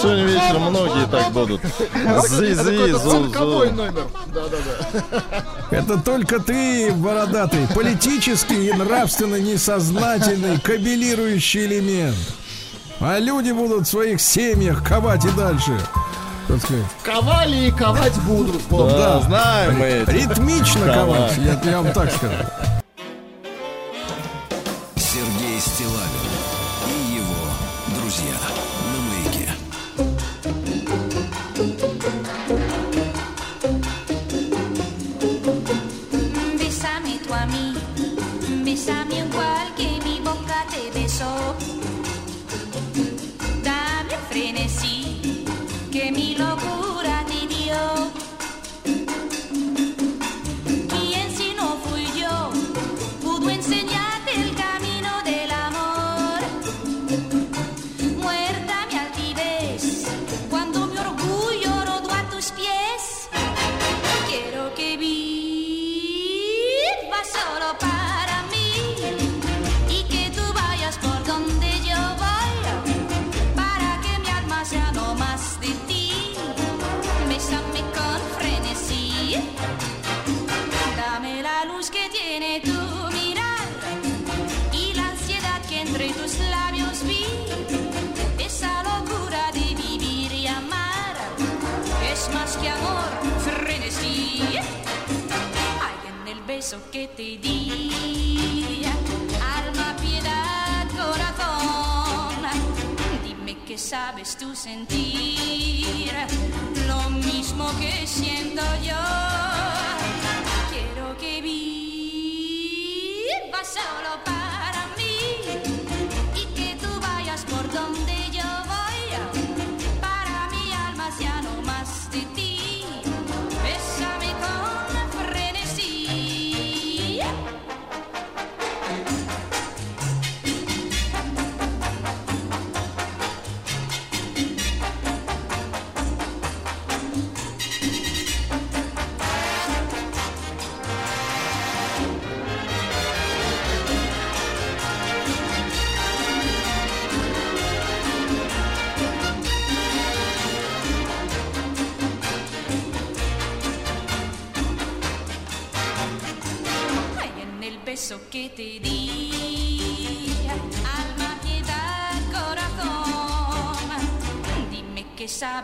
Сегодня вечером многие так будут. Зи-зи, Цирковой зу-зу. номер. Да-да-да. Это только ты, бородатый, политический и нравственно несознательный кабелирующий элемент. А люди будут в своих семьях ковать и дальше. Ковали и ковать будут. Да, знаем мы. Ритмично Ковать. ковать, я, я вам так скажу.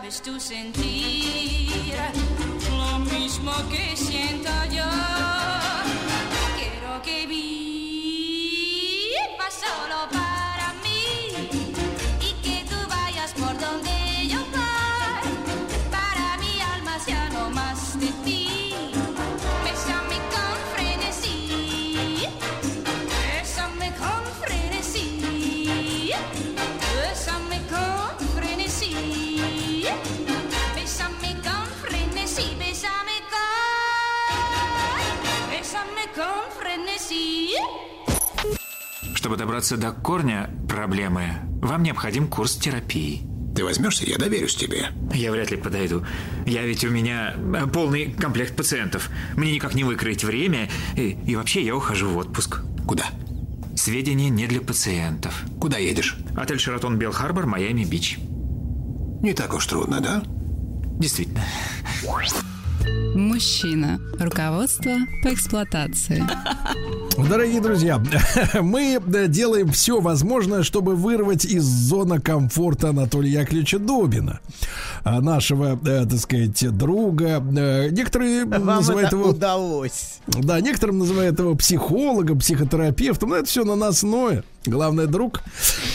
Christus in. Добраться до корня проблемы, вам необходим курс терапии. Ты возьмешься, я доверюсь тебе. Я вряд ли подойду. Я ведь у меня э, полный комплект пациентов. Мне никак не выкроить время. И, и вообще я ухожу в отпуск. Куда? Сведения не для пациентов. Куда едешь? Отель Шератон Белл Харбор, Майами-Бич. Не так уж трудно, да? Мужчина. Руководство по эксплуатации. [LAUGHS] Дорогие друзья, [LAUGHS] мы э, делаем все возможное, чтобы вырвать из зоны комфорта Анатолия Яковлевича Добина, а, нашего, э, так сказать, друга. Э, Некоторые Вам называют это его... удалось. Да, некоторым называют его психологом, психотерапевтом, но это все наносное. Главное, друг.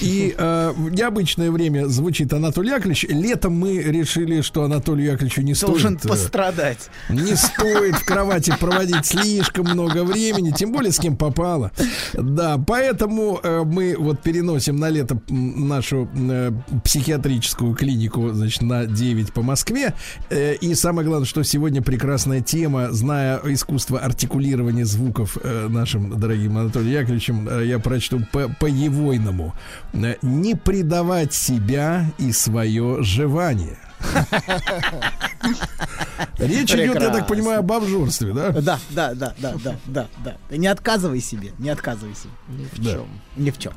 И э, в необычное время звучит Анатолий Яковлевич. Летом мы решили, что Анатолию Яковлевичу не Должен стоит... э, пострадать. Не стоит в кровати проводить слишком много времени, тем более с кем попало. Да, поэтому э, мы вот переносим на лето нашу э, психиатрическую клинику, значит, на 9 по Москве. Э, и самое главное, что сегодня прекрасная тема, зная искусство артикулирования звуков э, нашим дорогим Анатолием Яковлевичем, э, я прочту по, по-евойному. Э, Не предавать себя и свое жевание. Речь идет, я так понимаю, об обжорстве, да? Да, да, да, да, да, да, да. Не отказывай себе, не отказывай себе. Ни в Да. чем. Ни в чем.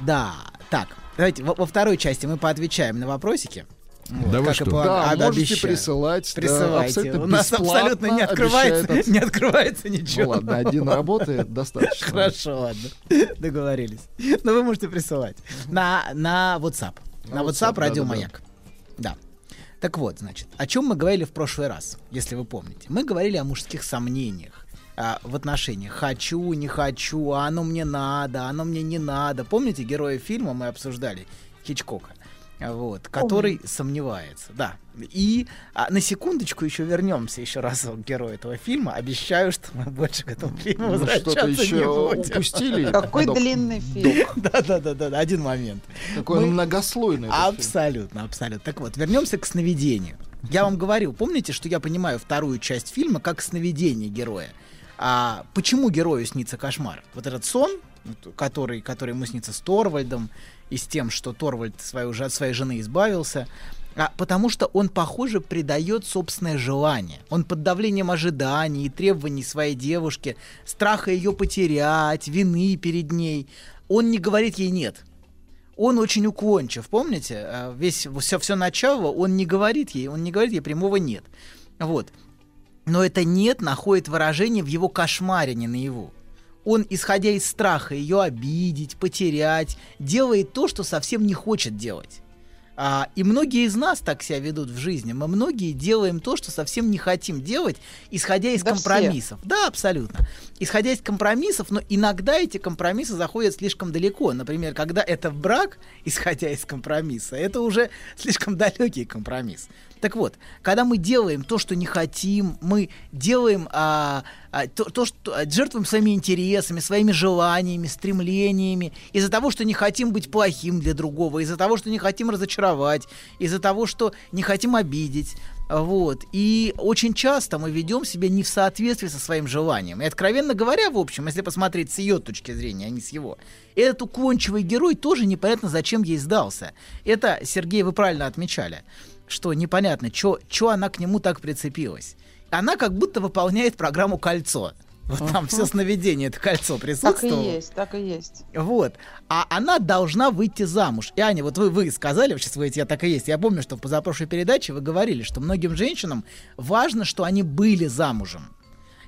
Да, так, давайте во, во второй части мы поотвечаем на вопросики. Да вы что? Да, можете обещаю. присылать. да, Присылайте. абсолютно У нас абсолютно не открывается, обещает не открывается ничего. Ну ладно, один работает, достаточно. Хорошо, ладно. Договорились. Но вы можете присылать. На, на WhatsApp. На На WhatsApp, WhatsApp, радио. Маяк. Да. Так вот, значит, о чем мы говорили в прошлый раз, если вы помните. Мы говорили о мужских сомнениях а, в отношениях. Хочу, не хочу, а оно мне надо, оно мне не надо. Помните героя фильма мы обсуждали? Хичкока. Вот, который сомневается, да. И а, на секундочку еще вернемся еще раз к герою этого фильма. Обещаю, что мы больше к этому фильму Ну, возвращаться что-то не еще будем. упустили. Какой Док. длинный фильм. Да, да, да, да, да, один момент. Какой он Мы- многослойный. этот фильм. Абсолютно, абсолютно. Так вот, вернемся к сновидению. Я вам говорил, помните, что я понимаю вторую часть фильма как сновидение героя. А почему герою снится кошмар? Вот этот сон, который, который ему снится с Торвальдом, и с тем, что Торвальд свою, от своей жены избавился, а, потому что он, похоже, предает собственное желание. Он под давлением ожиданий и требований своей девушки, страха ее потерять, вины перед ней, он не говорит ей «нет». Он очень уклончив, помните? А, Весь все, все начало он не говорит ей, он не говорит ей прямого нет. Вот. Но это нет находит выражение в его кошмаре, не наяву. Он, исходя из страха ее обидеть, потерять, делает то, что совсем не хочет делать. А, и многие из нас так себя ведут в жизни. Мы многие делаем то, что совсем не хотим делать, исходя из Да все. компромиссов. Да, абсолютно. Исходя из компромиссов, но иногда эти компромиссы заходят слишком далеко. Например, когда это брак, [LAUGHS] исходя из компромисса, это уже слишком далекий компромисс. Так вот, когда мы делаем то, что не хотим, мы делаем а, а, то, то, что а, жертвуем своими интересами, своими желаниями, стремлениями, из-за того, что не хотим быть плохим для другого, из-за того, что не хотим разочаровать, из-за того, что не хотим обидеть. Вот. И очень часто мы ведем себя не в соответствии со своим желанием. И, откровенно говоря, в общем, если посмотреть с ее точки зрения, а не с его, этот уклончивый герой тоже непонятно, зачем ей сдался. Это, Сергей, вы правильно отмечали, что непонятно, что она к нему так прицепилась. Она как будто выполняет программу «Кольцо». Вот там все сновидение, это кольцо Так и присутствовало. есть, так и есть. Вот. А она должна выйти замуж. И, Аня, вот вы, вы сказали, вот сейчас вы эти, я так и есть. Я помню, что в позапрошлой передаче вы говорили, что многим женщинам важно, что они были замужем.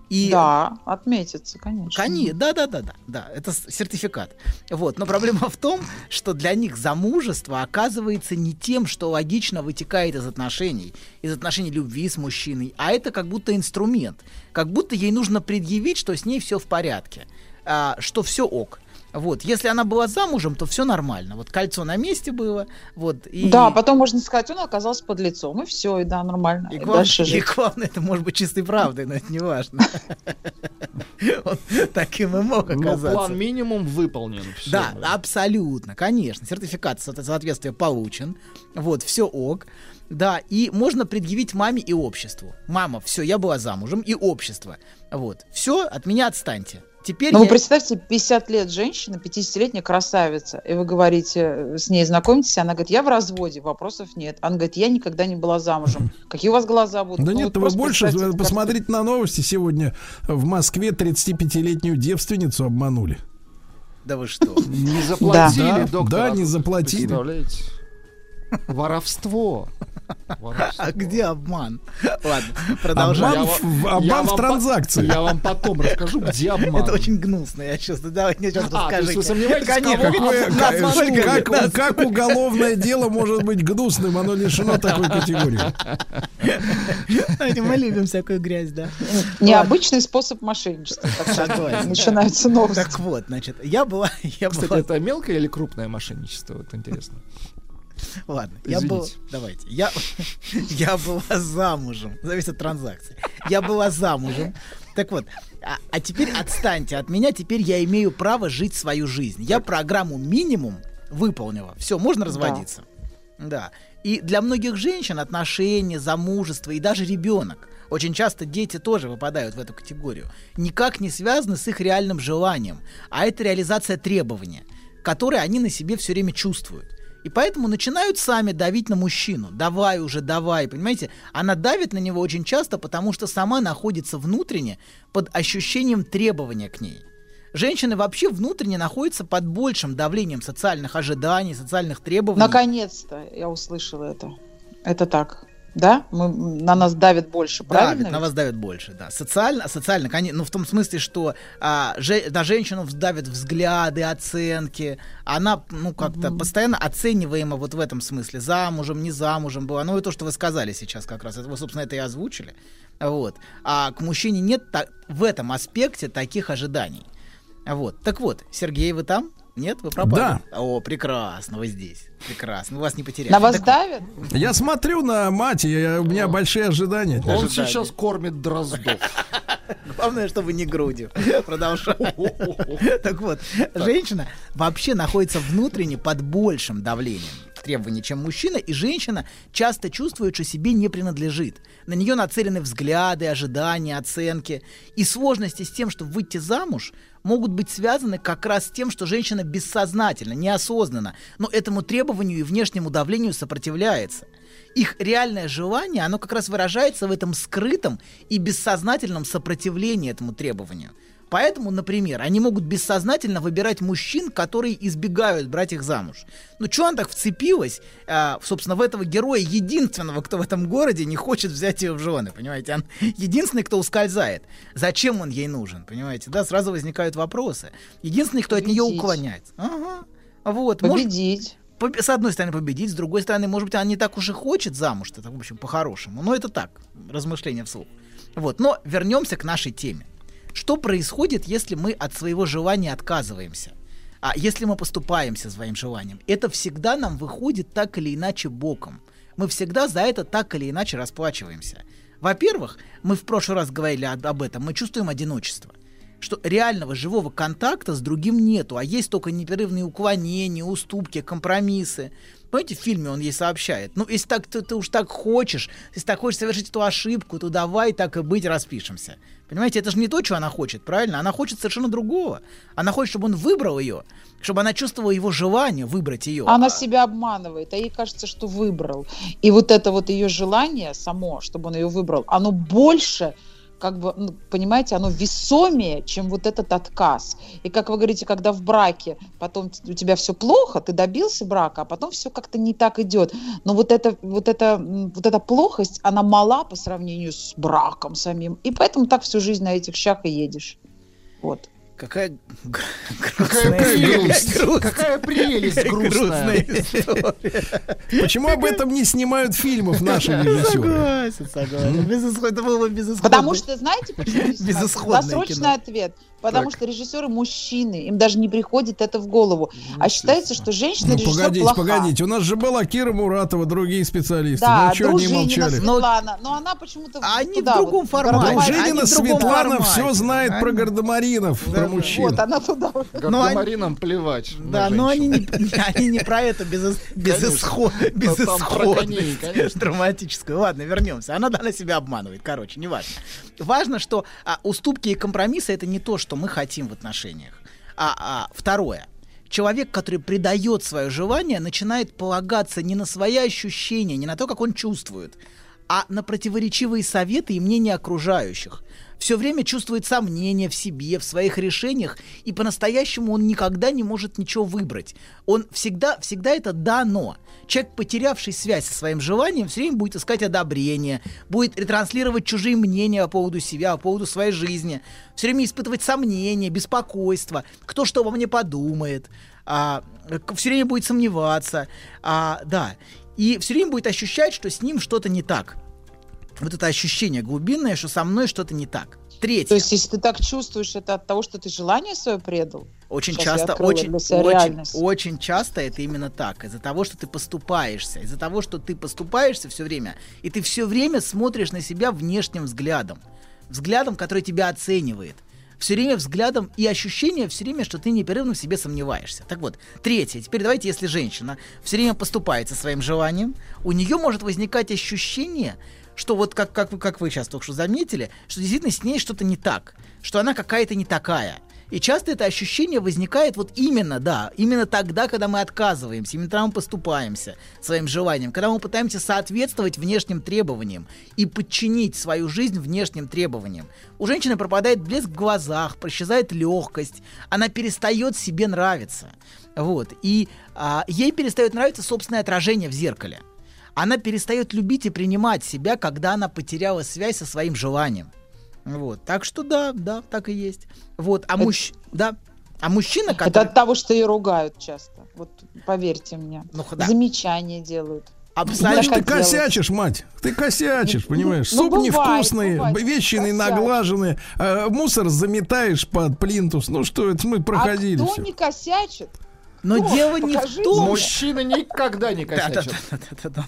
И Да, отметится, конечно. Конечно, да, да, да, да, да, это сертификат. Вот, но проблема [LAUGHS] в том, что для них замужество оказывается не тем, что логично вытекает из отношений, из отношений любви с мужчиной, а это как будто инструмент, как будто ей нужно предъявить, что с ней все в порядке, а, что все ок. Вот, если она была замужем, то все нормально. Вот кольцо на месте было, вот и Да, потом можно сказать, он оказался под лицом, и все, и да, нормально. и, И глав- дальше и главное, это может быть чистой правдой, но это не важно. [LAUGHS] Он таким и мог оказаться. план минимум выполнен. Да, абсолютно, конечно. Сертификат со- соответствия получен. Вот, все ок. Да, и можно предъявить маме и обществу. Мама, все, я была замужем, и общество. Вот, все, от меня отстаньте. Теперь Ну, вы я- представьте, 50 лет женщина, 50-летняя красавица, и вы говорите, э, с ней знакомитесь, она говорит, я в разводе, вопросов нет. Она говорит, я никогда не была замужем. [LAUGHS] Какие у вас глаза будут? Да Ну, нет, вот вы больше посмотрите на новости. Сегодня в Москве 35-летнюю девственницу обманули. Да вы что? [LAUGHS] Не заплатили, Да, доктор. да, не заплатили. Представляете? Воровство. А где обман? Ладно, продолжаем. Обман в- Я обман в вам по- транзакции. я вам потом расскажу, где обман. Это очень гнусно, я чувствую. Давай мне сейчас А, расскажите. есть вы сомневаетесь, Конечно. кого- Какое- Насколько- как, как уголовное дело может быть гнусным? Оно лишено такой категории. Мы любим всякую грязь, да. Необычный способ мошенничества. Начинаются новости. Так вот, значит, я была... Я Кстати, была... это мелкое или крупное мошенничество? Вот интересно. [LAUGHS] Ладно, я был... Извините. Давайте. Я, [LAUGHS] я была замужем. Зависит от транзакции. Я была замужем. Так вот, а, а теперь отстаньте от меня. Теперь я имею право жить свою жизнь. Я программу минимум выполнила. Все, можно разводиться. Да. И для многих женщин отношения, замужество и даже ребенок, очень часто дети тоже выпадают в эту категорию, никак не связаны с их реальным желанием, а это реализация требования, которые они на себе все время чувствуют. И поэтому начинают сами давить на мужчину. Давай уже, давай, понимаете? Она давит на него очень часто, потому что сама находится внутренне под ощущением требования к ней. Женщины вообще внутренне находятся под большим давлением социальных ожиданий, социальных требований. Наконец-то я услышала это. Это так. Да? Мы, на нас давит больше, правильно? Давит, на вас давит больше, да. Социально, социально, конечно, ну в том смысле, что а, же- на женщину давят взгляды, оценки. Она, ну, как-то постоянно оцениваема вот в этом смысле. Замужем, не замужем была. Ну, и то, что вы сказали сейчас как раз. Это вы, собственно, это и озвучили. Вот. А к мужчине нет та- в этом аспекте таких ожиданий. Вот. Так вот, Сергей, вы там? Нет, вы пропали? Да. О, прекрасно, вы здесь. Прекрасно, мы вас не потеряли. На вас Так давят? Я смотрю на мать, и я- у меня большие ожидания. Он Ожидания. сейчас кормит дроздов. [LAUGHS] Главное, чтобы не грудью. [LAUGHS] Продолжаем. [LAUGHS] Так вот, женщина вообще находится внутренне под большим давлением требований, чем мужчина, и женщина часто чувствует, что себе не принадлежит. На нее нацелены взгляды, ожидания, оценки. И сложности с тем, чтобы выйти замуж, могут быть связаны как раз с тем, что женщина бессознательно, неосознанно, но этому требованию и внешнему давлению сопротивляется. Их реальное желание, оно как раз выражается в этом скрытом и бессознательном сопротивлении этому требованию. Поэтому, например, они могут бессознательно выбирать мужчин, которые избегают брать их замуж. Ну, что она так вцепилась, а, собственно, в этого героя, единственного, кто в этом городе не хочет взять ее в жены, понимаете? Он единственный, кто ускользает. Зачем он ей нужен, понимаете? Да, сразу возникают вопросы. Единственный, кто от нее Победить. уклоняется. Ага. Вот. может- Победить. Побе- С одной стороны победить, с другой стороны, может быть, она не так уж и хочет замуж, это, в общем, по-хорошему. Но это так, размышления вслух. Вот, но вернемся к нашей теме. Что происходит, если мы от своего желания отказываемся? А если мы поступаемся своим желанием? Это всегда нам выходит так или иначе боком. Мы всегда за это так или иначе расплачиваемся. Во-первых, мы в прошлый раз говорили об этом, мы чувствуем одиночество что реального живого контакта с другим нету, а есть только непрерывные уклонения, уступки, компромиссы. Понимаете, в фильме он ей сообщает. Ну, если так ты, ты уж так хочешь, если так хочешь совершить эту ошибку, то давай так и быть, распишемся. Понимаете, это же не то, что она хочет, правильно? Она хочет совершенно другого. Она хочет, чтобы он выбрал ее, чтобы она чувствовала его желание выбрать ее. Она себя обманывает, а ей кажется, что выбрал. И вот это вот ее желание само, чтобы он ее выбрал, оно больше как бы, ну, понимаете, оно весомее, чем вот этот отказ. И как вы говорите, когда в браке потом у тебя все плохо, ты добился брака, а потом все как-то не так идет. Но вот эта, вот, эта, м, вот эта плохость, она мала по сравнению с браком самим. И поэтому так всю жизнь на этих щах и едешь. Вот. Какая Какая грустная- прелесть! Какая прелесть грустная! история. Почему об этом не снимают фильмов наши режиссеры? Согласен, согласен. Безысход- Это было бы безысходно. Потому что, знаете, почему? Безысходное Досрочный ответ. Потому Так. что режиссеры мужчины, им даже не приходит это в голову. А считается, что женщина Ну, режиссер погодите, плоха. погодите. У нас же была Кира Муратова, другие специалисты. Да, ну, что они молчали? Светлана, но она почему-то Они туда в другом вот, формате. Они Дружинина другом Светлана формате. все знает про Они- гардемаринов, про мужчин. Вот, она туда. вот. Гардемаринам плевать. на Да, но они не, [LAUGHS] они не про это Да там про коней, безысходность [LAUGHS] конечно. драматическую. Ладно, вернемся. Она, она себя обманывает. Короче, не важно. Важно, что а, уступки и компромиссы это не то, что мы хотим в отношениях. А, а второе. Человек, который предает свое желание, начинает полагаться не на свои ощущения, не на то, как он чувствует, а на противоречивые советы и мнения окружающих. Все время чувствует сомнения в себе, в своих решениях, и по-настоящему он никогда не может ничего выбрать. Он всегда, всегда это дано. Человек, потерявший связь со своим желанием, все время будет искать одобрение, будет ретранслировать чужие мнения по поводу себя, по поводу своей жизни, все время испытывать сомнения, беспокойство, кто что обо мне подумает, а, все время будет сомневаться, а, да, и все время будет ощущать, что с ним что-то не так. Вот это ощущение глубинное, что со мной что-то не так. Третье. То есть, если ты так чувствуешь, это от того, что ты желание свое предал? Очень Сейчас часто, очень, очень, очень часто это именно так. Из-за того, что ты поступаешься, из-за того, что ты поступаешься все время, и ты все время смотришь на себя внешним взглядом, взглядом, который тебя оценивает. Все время взглядом и ощущение все время, что ты непрерывно в себе сомневаешься. Так вот, третье. Теперь давайте, если женщина все время поступается своим желанием, у нее может возникать ощущение, что вот как, как, вы- как вы сейчас только что заметили, что действительно с ней что-то не так, что она какая-то не такая. И часто это ощущение возникает вот именно, да, именно тогда, когда мы отказываемся, именно когда мы поступаемся своим желанием, когда мы пытаемся соответствовать внешним требованиям и подчинить свою жизнь внешним требованиям. У женщины пропадает блеск в глазах, исчезает легкость, она перестает себе нравиться. Вот. И а, ей перестает нравиться собственное отражение в зеркале. Она перестает любить и принимать себя, когда она потеряла связь со своим желанием. Вот. Так что да, да, так и есть. Вот. А мужч... да. А мужчина, Это который... от того, что ее ругают часто. Вот поверьте мне. Ну, да. Замечания делают. Значит, ты Так делают. косячишь, мать. Ты косячишь, понимаешь? ну, Суп бывает, невкусный, бывает, вещи косячишь. наглаженные, а мусор заметаешь под плинтус. Ну что, это мы проходили а кто все. не косячит? Но Кто? дело не в том... Мужчина никогда не косячит. Это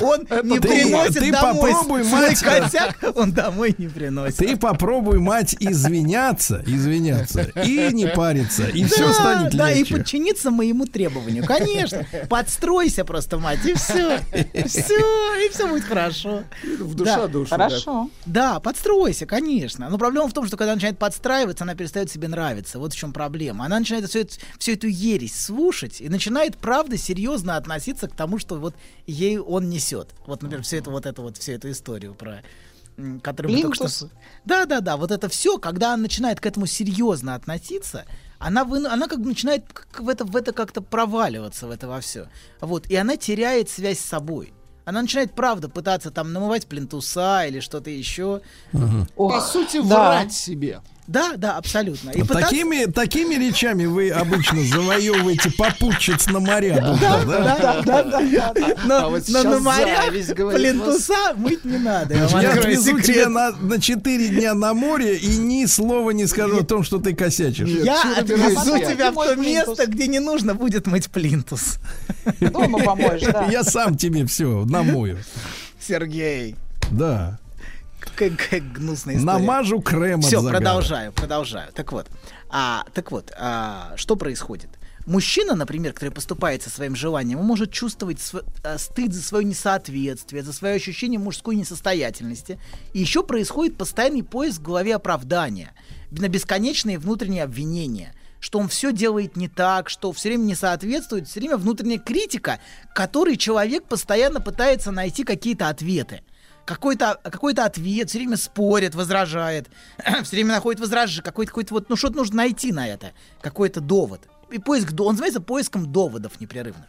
Он не ты- приносит ты домой попробуй, свой мать. косяк, он домой не приносит. Ты попробуй, мать, извиняться, извиняться, и не париться, и все станет да, и легче. подчиниться моему требованию. Конечно. Подстройся просто, мать, и все. Все, и все будет хорошо. в душа душу. Хорошо. Да, подстройся, конечно. Но проблема в том, что когда начинает подстраиваться, она перестает себе нравиться. Вот в чем проблема. Она начинает всю, эту- всю эту ересь слушать и начинает, правда, серьезно относиться к тому, что вот ей он несет. Вот, например, всю эту вот эту вот всю эту историю про м, которую мы только что... Да, да, да. Вот это все, когда она начинает к этому серьезно относиться, она, выну- она как бы начинает в это, в это как-то проваливаться, в это во все. Вот. И она теряет связь с собой. Она начинает, правда, пытаться там намывать плинтуса или что-то еще. По сути, да. врать себе. Да, да, абсолютно. И Вот пытаться- Такими, такими речами вы обычно завоевываете попутчиц на моря. Да, да? да, да. Но, А но на говорит, плинтуса мыть не надо. Я отвезу тебя на, на 4 дня на море и ни слова не скажу о том, что ты косячишь. Я отвезу тебя в то место, где не нужно будет мыть плинтус. Дома помоешь, да. Я сам тебе все намою. Сергей. Да. Какая, гнусная история. Намажу крем от Все, продолжаю, продолжаю. Так вот, а, так вот, а, что происходит? Мужчина, например, который поступает со своим желанием, он может чувствовать св- а, стыд за свое несоответствие, за свое ощущение мужской несостоятельности. И еще происходит постоянный поиск в голове оправдания, на бесконечные внутренние обвинения что он все делает не так, что все время не соответствует, все время внутренняя критика, которой человек постоянно пытается найти какие-то ответы какой-то какой ответ, все время спорит, возражает, [CLEARS THROAT] все время находит возражение, какой-то какой вот, ну что-то нужно найти на это, какой-то довод. И поиск, он называется поиском доводов непрерывных.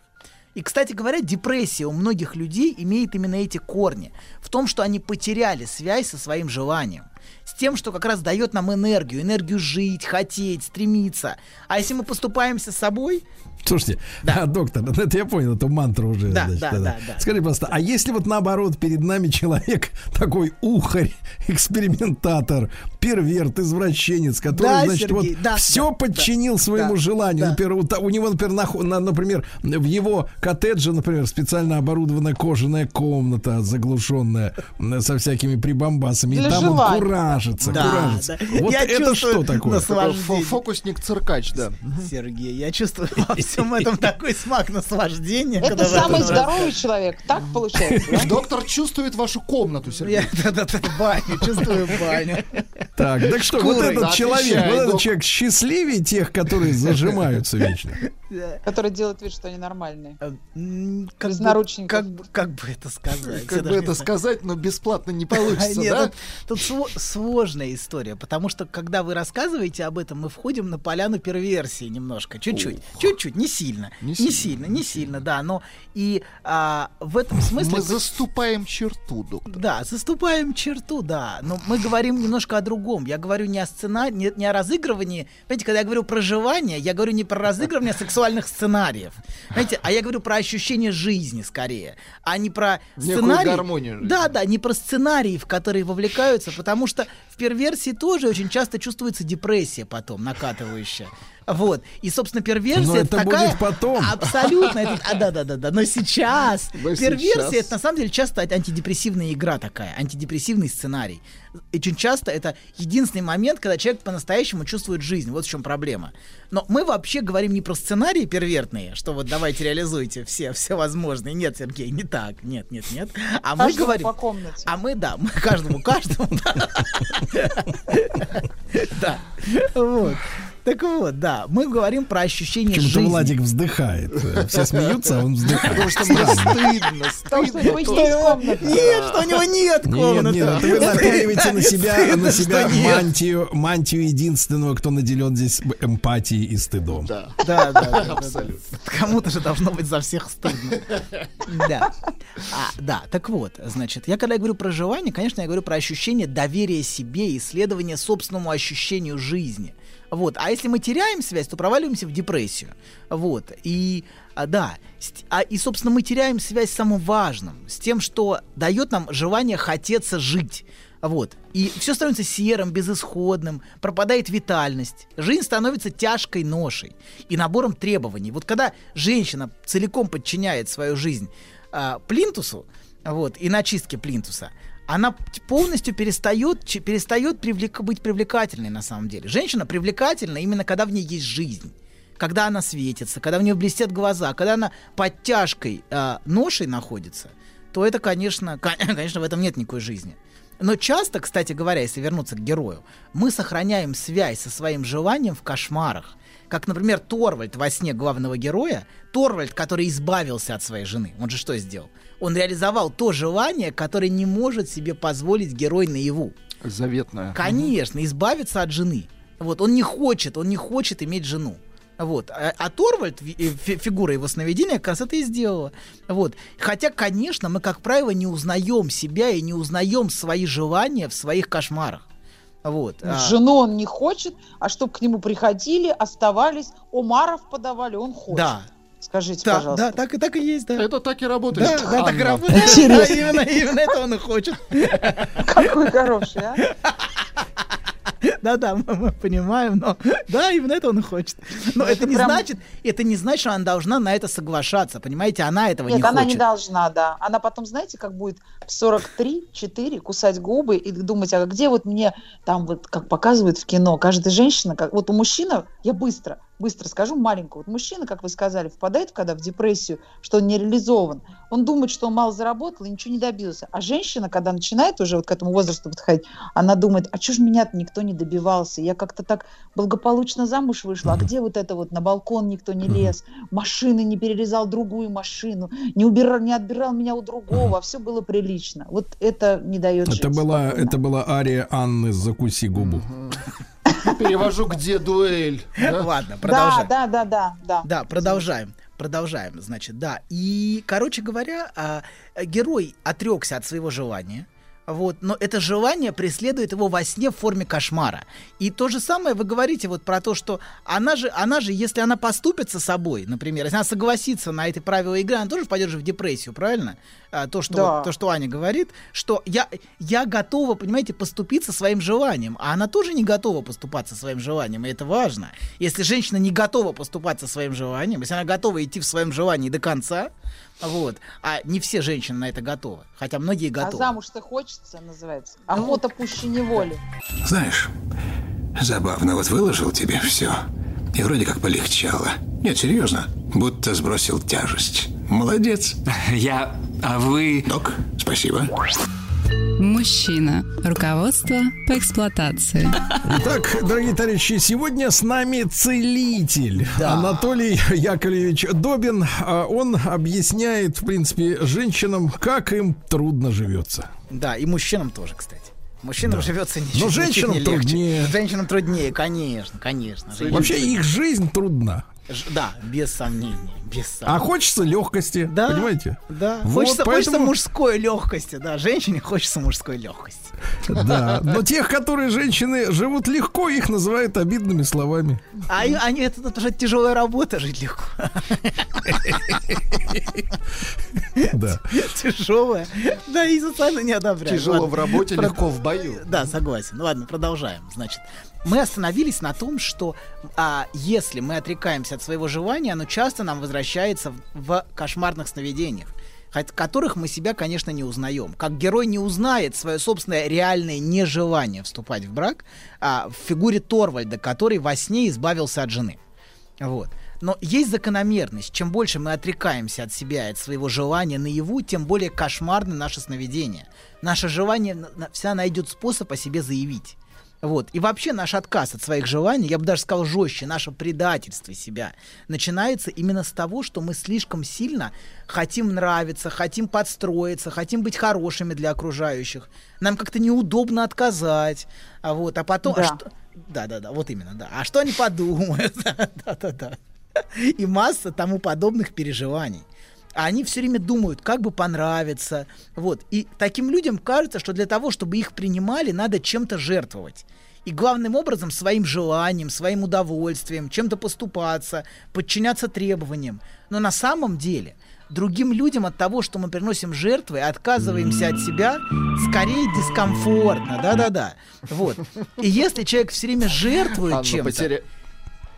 И, кстати говоря, депрессия у многих людей имеет именно эти корни. В том, что они потеряли связь со своим желанием. С тем, что как раз дает нам энергию. Энергию жить, хотеть, стремиться. А если мы поступаемся с собой, Слушайте, а, [LAUGHS] доктор, [LAUGHS] это я понял, это мантра уже. Да, значит, да, это. да, да. Скажи, пожалуйста, а если вот наоборот перед нами человек [LAUGHS] такой ухарь, экспериментатор, перверт, извращенец, который, Да, значит, Сергей, вот да, все да, подчинил да, своему да, желанию. да. Например, у него, например, на- например, в его коттедже, например, специально оборудованная кожаная комната, заглушенная со всякими прибамбасами, и Для там он желания. куражится, Да, куражится. да. Вот Я это что такое? Фокусник-циркач, да. Сергей, я чувствую всем этом такой смак наслаждения. Это самый здоровый человек. Так получается? Доктор чувствует вашу комнату, Сергей. Я [LAUGHS] да-да-да, баню, чувствую баню. Так, так что вот этот человек, вот этот человек счастливее тех, которые зажимаются вечно. Которые делают вид, что они нормальные. Как Без бы- наручников. Как, бы- как бы это сказать? Как бы это сказать, но бесплатно не получится, Нет, да? Тут, тут сложная история, потому что когда вы рассказываете об этом, мы входим на поляну перверсии немножко, чуть-чуть, чуть-чуть, не сильно, не сильно, не сильно, да, но и а, в этом смысле Мы заступаем черту, доктор. да, заступаем черту, да. Но мы говорим немножко о другом. Я говорю не о сценарии, не, не о разыгрывании. Понимаете, когда я говорю проживание, я говорю не про разыгрывание сексуальных сценариев. Понимаете, а я говорю про ощущение жизни скорее, а не про Некую сценарий. гармонию жизни. Да, да, не про сценарии, в которые вовлекаются, потому что в перверсии тоже очень часто чувствуется депрессия потом накатывающая. Вот. И, собственно, перверсия Но это такая... будет потом. Абсолютно. это- а, да, да, да, да. Но сейчас Но перверсия сейчас. это на самом деле часто антидепрессивная игра такая, антидепрессивный сценарий. Очень часто это единственный момент, когда человек по-настоящему чувствует жизнь. Вот в чем проблема. Но мы вообще говорим не про сценарии первертные, что вот давайте реализуйте все, все возможные. Нет, Сергей, не так. Нет, нет, нет. А мы говорим... по комнате. А мы, да, мы каждому, каждому. Да. [LAUGHS] Вот. Так вот, да, мы говорим про ощущение Почему-то жизни. Владик вздыхает. Все смеются, а он вздыхает. Потому что мне стыдно, Потому что у него стыдно. Нет, что у него нет Нет, комнаты. нет, это вы напяливаете на себя, на себя нет. мантию, мантию единственного, кто наделен здесь эмпатией и стыдом. Да. Да, да, Абсолютно. Кому-то же должно быть за всех стыдно. Да. А, да, так вот, значит, я когда я говорю про желание, конечно, я говорю про ощущение доверия себе, исследование собственному ощущению жизни. Вот. А если мы теряем связь, то проваливаемся в депрессию. Вот. И а, да, а, и, собственно, мы теряем связь с самым важным, с тем, что дает нам желание хотеться жить. Вот. И все становится серым, безысходным, пропадает витальность. Жизнь становится тяжкой ношей и набором требований. Вот когда женщина целиком подчиняет свою жизнь а, плинтусу, вот, и начистке плинтуса, она полностью перестает, перестает привлек- быть привлекательной на самом деле. Женщина привлекательна именно когда в ней есть жизнь. Когда она светится, когда у нее блестят глаза, когда она под тяжкой а, ношей находится, то это, конечно, кон- [COUGHS] конечно, в этом нет никакой жизни. Но часто, кстати говоря, если вернуться к герою, мы сохраняем связь со своим желанием в кошмарах. Как, например, Торвальд во сне главного героя, Торвальд, который избавился от своей жены. Он же что сделал? Он реализовал то желание, которое не может себе позволить герой наяву. Заветная. Конечно, избавиться от жены. Вот, он не хочет, он не хочет иметь жену. Вот. А, а Торвальд, э, фи- фигура его сновидения, как раз это и сделала. Вот. Хотя, конечно, мы, как правило, не узнаем себя и не узнаем свои желания в своих кошмарах. Вот. а, Жену он не хочет, а чтобы к нему приходили, оставались, омаров подавали, он хочет. Да. Скажите, Да, пожалуйста. да, так и так и есть, да. Это так и работает. Да, да, так и работает. Да, именно, именно это он и хочет. Какой хороший, а? [LAUGHS] Да, да, [LAUGHS] мы, мы понимаем, но да, именно это он и хочет. Но это, это не прям- значит, это не значит, что она должна на это соглашаться, понимаете? Она этого Нет, не она хочет. не должна, да. Она потом, знаете, как будет в 43-4 кусать губы и думать, а где вот мне там вот, как показывают в кино, каждая женщина, как вот у мужчины, я быстро, быстро скажу, маленькую, вот мужчина, как вы сказали, впадает когда в депрессию, что он не реализован, он думает, что он мало заработал и ничего не добился. А женщина, когда начинает уже вот к этому возрасту подходить, она думает, а что ж меня-то никто не добивался, я как-то так благополучно замуж вышла, а где вот это вот на балкон никто не лез, машины не перерезал другую машину, не убирал, не отбирал меня у другого, все было прилично. Вот это не дает Это жить была, спокойно. это была ария Анны «Закуси губу». Перевожу, где дуэль. да? [LAUGHS] Ладно, Да, продолжаем. да, да, да, да. Да, продолжаем. Продолжаем, значит, да. И, короче говоря, а, герой отрекся от своего желания. Вот, но это желание преследует его во сне в форме кошмара. И то же самое вы говорите вот про то, что она же, она же, если она поступится собой, например, если она согласится на эти правила игры, она тоже впадет же в депрессию, правильно? А, то, что, Да. вот- то, что Аня говорит, что я, я готова, понимаете, поступиться своим желанием, а она тоже не готова поступаться своим желанием, и это важно. Если женщина не готова поступаться своим желанием, если она готова идти в своем желании до конца, вот, а не все женщины на это готовы, хотя многие А готовы. замуж-то хочется, называется. Охота пуще неволи. Знаешь, забавно, вот выложил тебе все. И вроде как полегчало. Нет, серьезно, будто сбросил тяжесть. Молодец. [LAUGHS] Я... А вы... Док, спасибо. Мужчина. Руководство по эксплуатации. Итак, дорогие товарищи, сегодня с нами целитель Анатолий Яковлевич Добин. А Он объясняет, в принципе, женщинам, как им трудно живется. Да, и мужчинам тоже, кстати. Мужчинам Да. живется Но ничуть- ничуть женщинам не легче. труднее. Женщинам труднее, конечно, конечно. Женщинам Вообще труднее. их жизнь трудна. Да, без сомнений, без А сомнений. хочется легкости, Да. понимаете? Да, Вот хочется, хочется поэтому- мужской легкости, да, женщине хочется мужской легкости. Да, но тех, которые женщины живут легко, их называют обидными словами. А они, это, это уже тяжелая работа, жить легко. Да. Тяжелая. Да, и социально не одобряю. Тяжело в работе, легко в бою. Да, согласен. Ну ладно, продолжаем. Значит, мы остановились на том, что а, если мы отрекаемся от своего желания, оно часто нам возвращается в, в кошмарных сновидениях хоть- которых мы себя, конечно, не узнаем. Как герой не узнает свое собственное реальное нежелание вступать в брак а, в фигуре Торвальда, который во сне избавился от жены. Вот. Но есть закономерность. Чем больше мы отрекаемся от себя, и от своего желания наяву, тем более кошмарны наши сновидения. Наше желание всегда найдет способ о себе заявить. Вот. И вообще наш отказ от своих желаний, я бы даже сказал жестче, наше предательство себя, начинается именно с того, что мы слишком сильно хотим нравиться, хотим подстроиться, хотим быть хорошими для окружающих. Нам как-то неудобно отказать. А, вот, а потом... а Да. что- Да-да-да, вот именно, да. А что они подумают? [LAUGHS] Да-да-да. И масса тому подобных переживаний. А они все время думают, как бы понравиться. Вот. И таким людям кажется, что для того, чтобы их принимали, надо чем-то жертвовать. И главным образом своим желанием, своим удовольствием, чем-то поступаться, подчиняться требованиям. Но на самом деле другим людям от того, что мы приносим жертвы, отказываемся от себя, скорее дискомфортно. Да-да-да. Вот. И если человек все время жертвует Анну чем-то... потеря-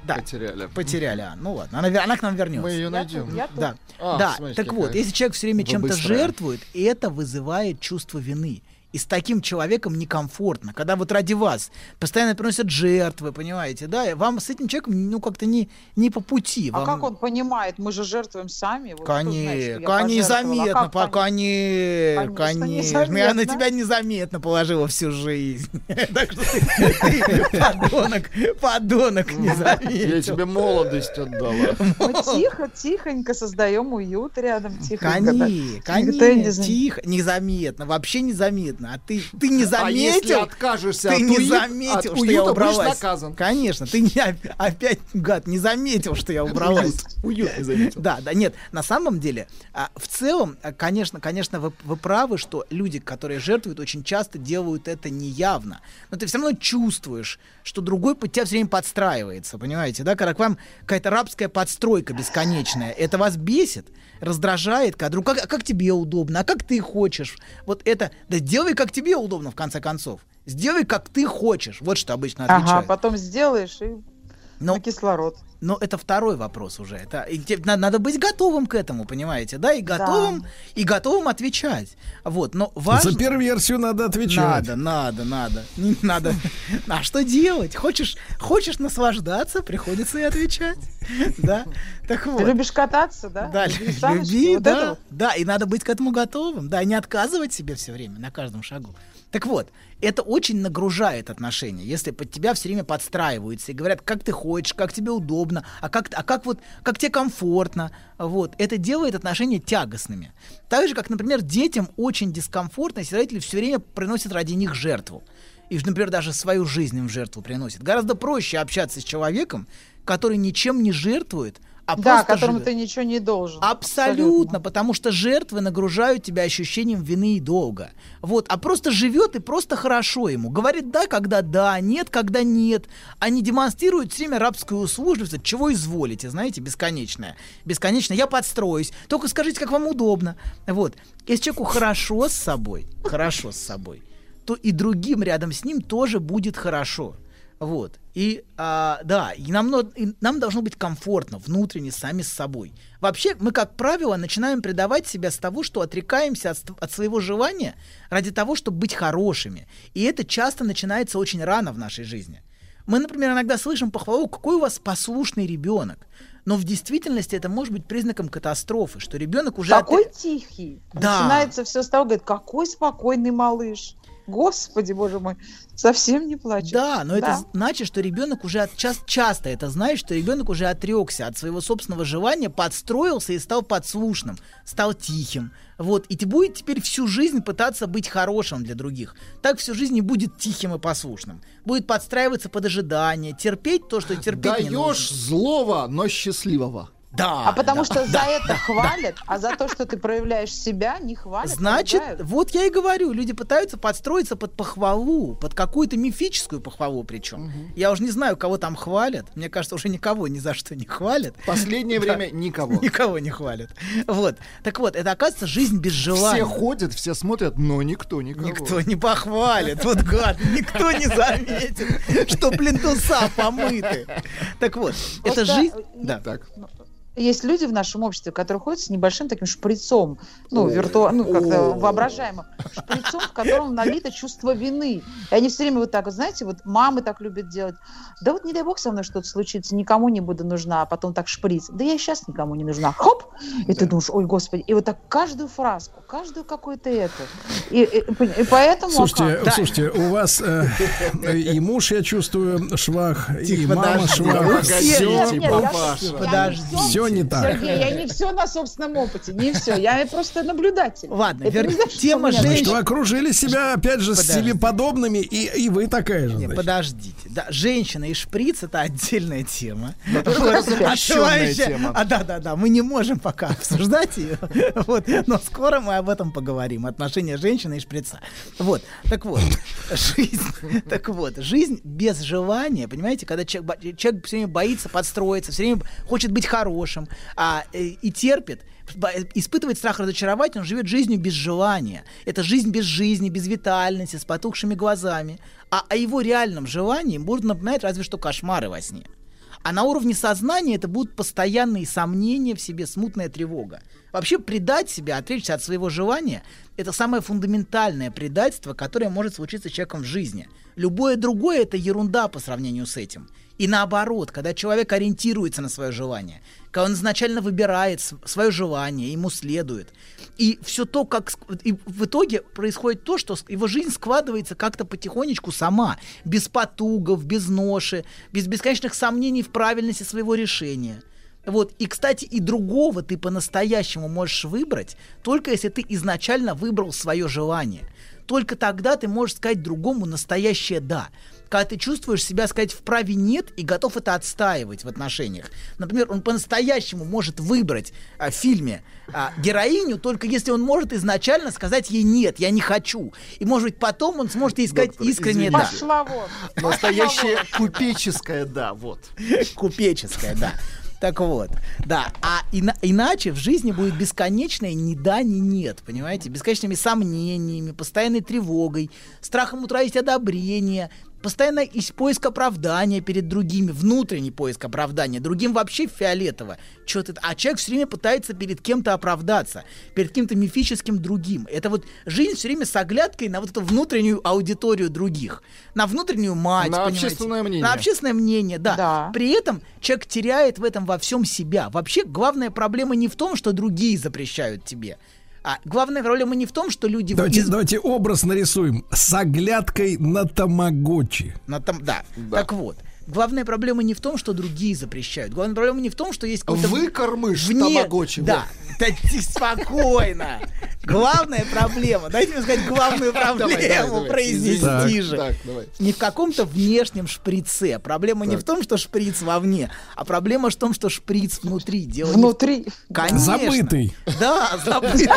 Да. Потеряли. Потеряли, а, ну ладно, она, она к нам вернется. Мы ее найдем. Да, А, да. смотрите, так вот, если человек все время чем-то жертвует, это вызывает чувство вины. И с таким человеком некомфортно, когда вот ради вас постоянно приносят жертвы, понимаете, да, и вам с этим человеком, ну, как-то не, не по пути. А вам- как он понимает? Мы же жертвуем сами. Вот знает, что Конечно, пожертвовала? незаметно, А пока не, Конечно, конечно. незаметно. Я на тебя незаметно положила всю жизнь. [LAUGHS] Так что ты, подонок, подонок не Я тебе молодость отдала. Тихо, тихонько создаем уют рядом, тихонько. Конечно, конечно, не знает. тихо, незаметно, вообще незаметно. А ты, ты не [LAUGHS] А если заметил, откажешься ты от не уют- заметил, от что я убралась. наказан. Конечно, ты не, оп- опять, гад, не заметил, что я убралась. Уют не заметил. Да, да, нет, на самом деле, а, в целом, а, конечно, конечно, вы, вы правы, что люди, которые жертвуют, очень часто делают это неявно. Но ты все равно чувствуешь, что другой под тебя все время подстраивается, понимаете, да, когда к вам какая-то рабская подстройка бесконечная, это вас бесит, раздражает, когда друг, как, а как тебе удобно, а как ты хочешь, вот это, да делай, как тебе удобно, в конце концов, сделай, как ты хочешь, вот что обычно Ага, отвечают. потом сделаешь и Но- на кислород. Но это второй вопрос уже. Это и те- на- надо быть готовым к этому, понимаете, да, и готовым и готовым отвечать. Вот, но важно. За перверсию надо отвечать. Надо, надо, надо, не надо. А что делать? Хочешь, хочешь наслаждаться, приходится и отвечать, да. Так вот. Ты любишь кататься, да? Да, Люби да, да, и надо быть к этому готовым, да, не отказывать себе все время на каждом шагу. Так вот, это очень нагружает отношения, если под тебя все время подстраиваются и говорят, как ты хочешь, как тебе удобно, а как, а как вот, как тебе комфортно, вот, это делает отношения тягостными. Так же, как, например, детям очень дискомфортно, если родители все время приносят ради них жертву. И, например, даже свою жизнь им в жертву приносит. Гораздо проще общаться с человеком, который ничем не жертвует, а Да, которому живет. ты ничего не должен. Абсолютно, потому что жертвы нагружают тебя ощущением вины и долга. Вот, а просто живет и просто хорошо ему. Говорит да, когда да, нет, когда нет. Они демонстрируют все время рабскую услужливость, чего изволите, знаете, бесконечное. Бесконечно, я подстроюсь. Только скажите, как вам удобно. Вот. Если человеку хорошо с собой, хорошо с собой, то и другим рядом с ним тоже будет хорошо. Вот. И а, да, и нам, и нам должно быть комфортно внутренне сами с собой. Вообще, мы, как правило, начинаем предавать себя с того, что отрекаемся от, от своего желания ради того, чтобы быть хорошими. И это часто начинается очень рано в нашей жизни. Мы, например, иногда слышим похвалу, какой у вас послушный ребенок. Но в действительности это может быть признаком катастрофы, что ребенок уже... от- Какой тихий. Да. Начинается все с того, говорит, какой спокойный малыш. Господи, боже мой, совсем не плачет. Да, но это Да. значит, что ребенок уже от, час- часто это знает, что ребенок уже отрекся от своего собственного желания, подстроился и стал подслушным, стал тихим. Вот, и будет теперь всю жизнь пытаться быть хорошим для других. Так всю жизнь не будет тихим и послушным. Будет подстраиваться под ожидания, терпеть то, что терпеть не нужно. Даешь злого, но счастливого. Да. А потому да, что за да. это хвалят, а за то, что ты проявляешь себя, не хвалят. Значит, ругают. вот я и говорю, люди пытаются подстроиться под похвалу, под какую-то мифическую похвалу причем. Я уже не знаю, кого там хвалят. Мне кажется, уже никого ни за что не хвалят. Последнее Да. время никого. [LAUGHS] Никого не хвалят. Вот. Так вот, это оказывается жизнь без желания. Все ходят, все смотрят, но никто никого. Никто не похвалит. Вот гад, никто не заметит, [LAUGHS] что плинтуса помыты. Так вот, это жизнь... Да. Так. Есть люди в нашем обществе, которые ходят с небольшим таким шприцом, ну, вирту... ну как-то воображаемым, шприцом, в котором налито чувство вины. И они все время вот так вот, знаете, вот мамы так любят делать. Да вот не дай бог со мной что-то случится, никому не буду нужна, а потом так шприц. Да я сейчас никому не нужна. Хоп! И ты думаешь, ой, господи. И вот так каждую фразку, каждую какую-то эту. И, и- и поэтому... а Слушайте, как? слушайте, у вас э, и муж, я чувствую, швах, и Тихо, мама подожди. швах. Все- Подожди. все не так. Сергей, я не все на собственном опыте, не все. Я просто наблюдатель. Ладно, Это вер- не значит, тема женщин- Что окружили себя, опять же, с Подожди. себе подобными, и, и вы такая же. Не, значит. подождите. Да, женщина и шприц это отдельная тема. Это запрещенная Отсылающая- тема. А да, да, да. Мы не можем пока обсуждать ее. [LAUGHS] Вот. Но скоро мы об этом поговорим. Отношения женщины и шприца. Вот. Так вот. Жизнь. [LAUGHS] Так вот. Жизнь без желания, понимаете, когда человек, человек все время боится подстроиться, все время хочет быть хорошим, а, э, и терпит, бо- испытывает страх разочаровать, он живет жизнью без желания. Это жизнь без жизни, без витальности, с потухшими глазами. А о его реальном желании будут напоминать разве что кошмары во сне. А на уровне сознания это будут постоянные сомнения в себе, смутная тревога. Вообще предать себя, отречься от своего желания, это самое фундаментальное предательство, которое может случиться с человеком в жизни. Любое другое это ерунда по сравнению с этим. И наоборот, когда человек ориентируется на свое желание, когда он изначально выбирает свое желание, ему следует, и все то, как и в итоге происходит то, что его жизнь складывается как-то потихонечку сама, без потугов, без ноши, без бесконечных сомнений в правильности своего решения. Вот. И, кстати, и другого ты по-настоящему можешь выбрать, только если ты изначально выбрал свое желание. Только тогда ты можешь сказать другому настоящее «да». Когда ты чувствуешь себя сказать вправе «нет» и готов это отстаивать в отношениях. Например, он по-настоящему может выбрать а, в фильме а, героиню, только если он может изначально сказать ей «нет, я не хочу». И, может быть, потом он сможет ей сказать Доктор, искренне извините. «да». Пошла вон. Настоящее купеческое «да», вот. Купеческая, да. Так вот, да. А ина- иначе в жизни будет бесконечное ни да, ни нет, понимаете? Бесконечными сомнениями, постоянной тревогой, страхом утратить одобрение, постоянно из поиск оправдания перед другими, внутренний поиск оправдания, другим вообще фиолетово. Чё ты, а человек все время пытается перед кем-то оправдаться, перед каким-то мифическим другим. Это вот жизнь все время с оглядкой на вот эту внутреннюю аудиторию других, на внутреннюю мать, На понимаете? общественное мнение. На общественное мнение, да. Да. При этом человек теряет в этом во всем себя. Вообще главная проблема не в том, что другие запрещают тебе. А главная проблема не в том, что люди... Давайте, из- давайте образ нарисуем с оглядкой на тамагочи. на там, да. Так вот. Главная проблема не в том, что другие запрещают. Главная проблема не в том, что есть какой-то... Выкормыш вне... тамагочи. Да. Да ты спокойно. Главная проблема. Дайте мне сказать главную проблему произнести же. Не в каком-то внешнем шприце. Проблема не в том, что шприц вовне, а проблема в том, что шприц внутри. Внутри. Конечно. Забытый. Да, забытый.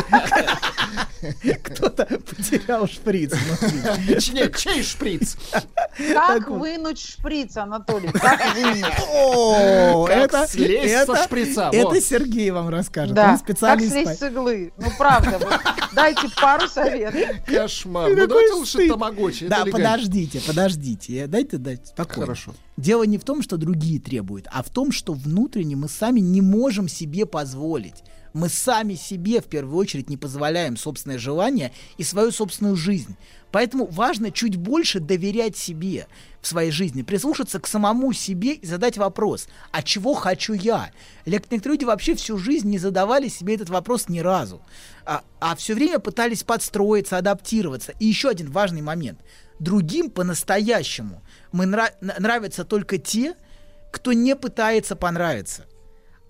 Кто-то потерял шприц внутри. Чей шприц? Как вынуть шприц, Анатолий? Как вынуть? Это, слезть со это- шприца, Это. Сергей вам расскажет. Да, Он как слезть с иглы? Ну, правда, вот дайте пару советов. Кошмар. Ну, давайте лучше тамагочи. Да, подождите, подождите. Дайте дать спокойно. Хорошо. Дело не в том, что другие требуют, а в том, что внутренне мы сами не можем себе позволить. Мы сами себе в первую очередь не позволяем собственное желание и свою собственную жизнь. Поэтому важно чуть больше доверять себе в своей жизни, прислушаться к самому себе и задать вопрос, а чего хочу я? Некоторые люди вообще всю жизнь не задавали себе этот вопрос ни разу, а, а все время пытались подстроиться, адаптироваться. И еще один важный момент. Другим по-настоящему мы нра- нравятся только те, кто не пытается понравиться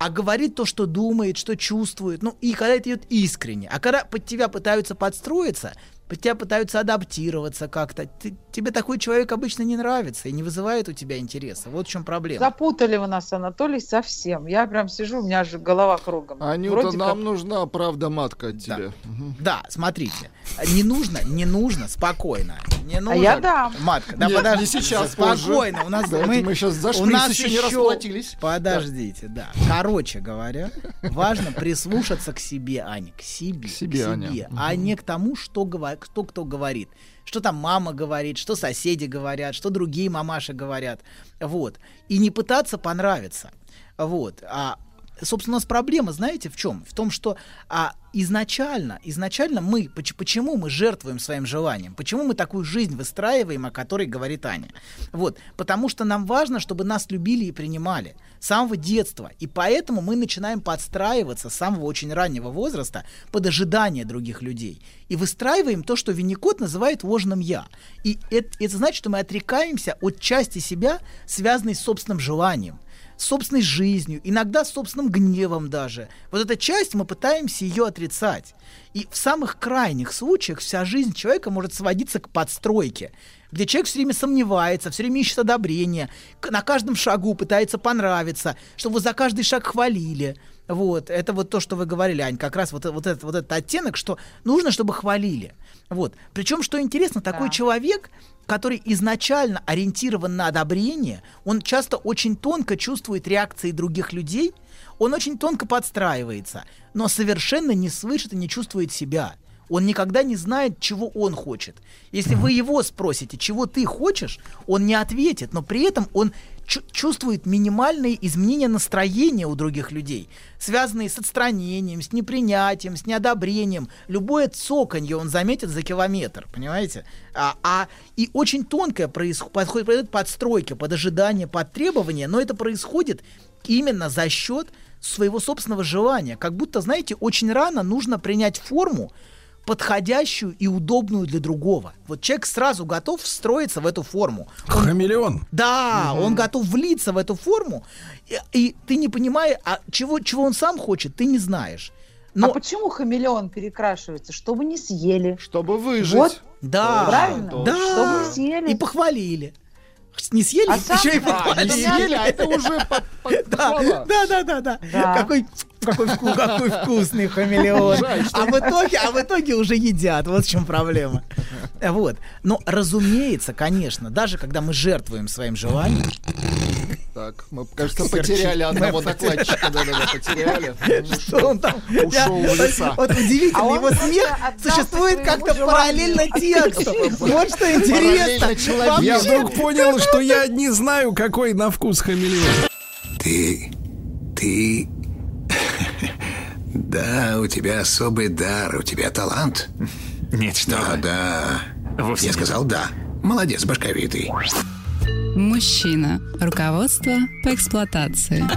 а говорит то, что думает, что чувствует. Ну, и когда это идет искренне. А когда под тебя пытаются подстроиться, под тебя пытаются адаптироваться как-то, ты- тебе такой человек обычно не нравится и не вызывает у тебя интереса. Вот в чем проблема. Запутали вы нас, Анатолий, совсем. Я прям сижу, у меня же голова кругом. Анюта, Вроде нам как- нужна правда матка от тебя. Да, смотрите. Не нужно, не нужно, спокойно. Не нужно. я дам. Матка, да Нет, подожди. не сейчас, Спокойно. позже. У нас Давайте мы щас за у нас еще не расплатились. Подождите, да. Короче говоря, важно прислушаться к себе, Аня, к себе, к себе, Аня. а не к тому, что говорит, кто кто говорит. Что там мама говорит, что соседи говорят, что другие мамаши говорят. Вот. И не пытаться понравиться. Вот. А собственно, у нас проблема, знаете, в чем? В том, что а, изначально, изначально мы, поч- почему мы жертвуем своим желанием? Почему мы такую жизнь выстраиваем, о которой говорит Аня? Вот, потому что нам важно, чтобы нас любили и принимали с самого детства. И поэтому мы начинаем подстраиваться с самого очень раннего возраста под ожидание других людей. И выстраиваем то, что Винникот называет ложным «я». И это, это значит, что мы отрекаемся от части себя, связанной с собственным желанием с собственной жизнью, иногда с собственным гневом даже. Вот эта часть мы пытаемся ее отрицать. И в самых крайних случаях вся жизнь человека может сводиться к подстройке, где человек все время сомневается, все время ищет одобрения, к- на каждом шагу пытается понравиться, чтобы за каждый шаг хвалили. Вот, это вот то, что вы говорили, Ань, как раз вот, вот, этот, вот этот оттенок, что нужно, чтобы хвалили. Вот. Причем, что интересно, такой человек, который изначально ориентирован на одобрение, он часто очень тонко чувствует реакции других людей, он очень тонко подстраивается, но совершенно не слышит и не чувствует себя. Он никогда не знает, чего он хочет. Если вы его спросите, чего ты хочешь, он не ответит, но при этом он чу- чувствует минимальные изменения настроения у других людей, связанные с отстранением, с непринятием, с неодобрением. Любое цоканье он заметит за километр, понимаете? А, а- и очень тонкое происходит, происходит подстройка, под ожидание, под требования, но это происходит именно за счет своего собственного желания. Как будто, знаете, очень рано нужно принять форму, подходящую и удобную для другого. Вот человек сразу готов встроиться в эту форму. Он- Хамелеон. да, он готов влиться в эту форму, и, и ты не понимаешь, а чего, чего он сам хочет, ты не знаешь. А почему хамелеон перекрашивается? Чтобы не съели. Чтобы выжить. Вот. Да, Правильно? да. Чтобы не съели. И похвалили. Не съели, А сам- еще и А, не съели, а это уже [LAUGHS] Да, да, да, да, да. Какой, какой, вку- какой вкусный хамелеон. А в итоге, а в итоге уже едят. Вот в чем проблема. Вот. Но, разумеется, конечно, даже когда мы жертвуем своим желанием, Так, мы, кажется, потеряли одного докладчика. Да-да-да, потеряли. Что он там? Ушел в леса. Вот удивительно, А его смех существует как-то параллельно тексту. Вот что интересно. Я вдруг понял, что я не знаю, какой на вкус хамелеон. Ты... ты... [LAUGHS] Да, у тебя особый дар, у тебя талант. Нет, что Да, да. Вовсе Я нет. сказал да. Молодец, башковитый. Мужчина. Руководство по эксплуатации. [LAUGHS]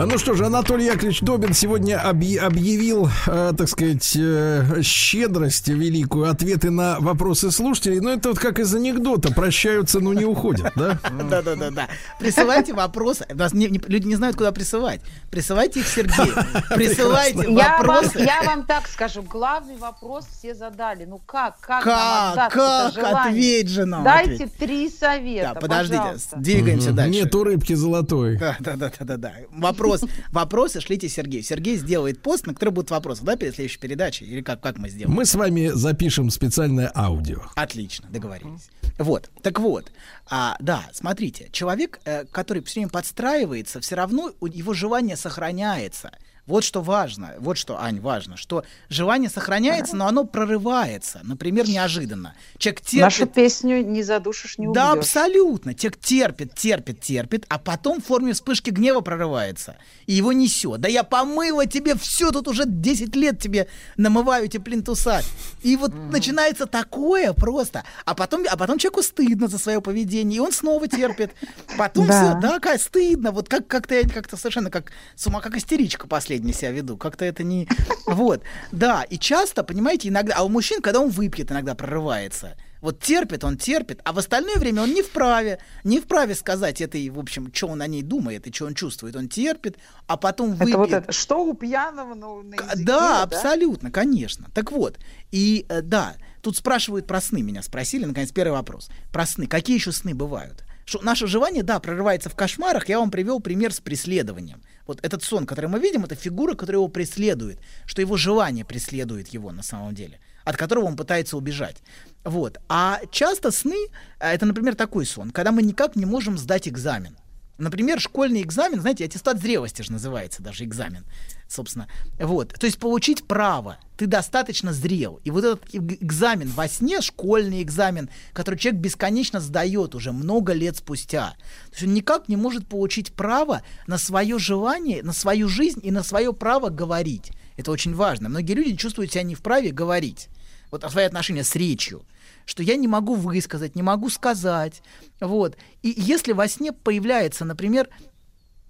Ну что же, Анатолий Яковлевич Добин сегодня объ- объявил, э, так сказать, э, щедрость великую, ответы на вопросы слушателей. Но это вот как из анекдота, прощаются, но не уходят, да? Да, да, да, да. Присылайте вопросы. Люди не знают, куда присылать. Присылайте их Сергею. [LAUGHS] Присылайте Я вам, вопросы. я вам так скажу, главный вопрос все задали. Ну как, как, Как, как? Ответь же нам, Дайте три совета, подождите, пожалуйста. двигаемся дальше. Нету рыбки золотой. Да, да, да, да, да, да. Вопрос, вопросы шлите Сергею. Сергей сделает пост, на который будут вопросы, да, перед следующей передачей? Или как, как мы сделаем? Мы с вами запишем специальное аудио. Отлично, договорились. Вот, так вот, а, да, смотрите, человек, э, который все время подстраивается, все равно у- его желание сохраняется. Вот что важно, вот что, Ань, важно, что желание сохраняется, но оно прорывается, например, неожиданно. Человек терпит... Нашу песню не задушишь, не Да, убьешь. абсолютно. Человек терпит, терпит, терпит, а потом в форме вспышки гнева прорывается. И его несет. Да я помыла тебе все, тут уже 10 лет тебе намываю эти плинтуса. И вот начинается такое просто. А потом, а потом человеку стыдно за свое поведение, и он снова терпит. Потом Да. все, да, как стыдно. Вот как- как-то я как-то совершенно как с ума, как истеричка последняя себя веду. Как-то это не... Вот. Да, и часто, понимаете, иногда... А у мужчин, когда он выпьет, иногда прорывается. Вот терпит, он терпит, а в остальное время он не вправе, не вправе сказать этой, в общем, что он о ней думает и что он чувствует. Он терпит, а потом выпьет. Это вот это. Что у пьяного ну, на языке, Да, абсолютно, конечно. Так вот, и э, да, тут спрашивают про сны, меня спросили, наконец, первый вопрос. Про сны. Какие еще сны бывают? Что наше желание, да, прорывается в кошмарах. Я вам привел пример с преследованием. Вот этот сон, который мы видим, это фигура, которая его преследует, что его желание преследует его на самом деле, от которого он пытается убежать. Вот. А часто сны, а, это, например, такой сон, когда мы никак не можем сдать экзамен. Например, школьный экзамен, знаете, аттестат зрелости же называется даже экзамен, собственно. Вот. То есть получить право. Ты достаточно зрел. И вот этот экзамен во сне, школьный экзамен, который человек бесконечно сдает уже много лет спустя. То есть он никак не может получить право на свое желание, на свою жизнь и на свое право говорить. Это очень важно. Многие люди чувствуют себя не вправе говорить. Вот свои отношения с речью что я не могу высказать, не могу сказать. Вот. И если во сне появляется, например,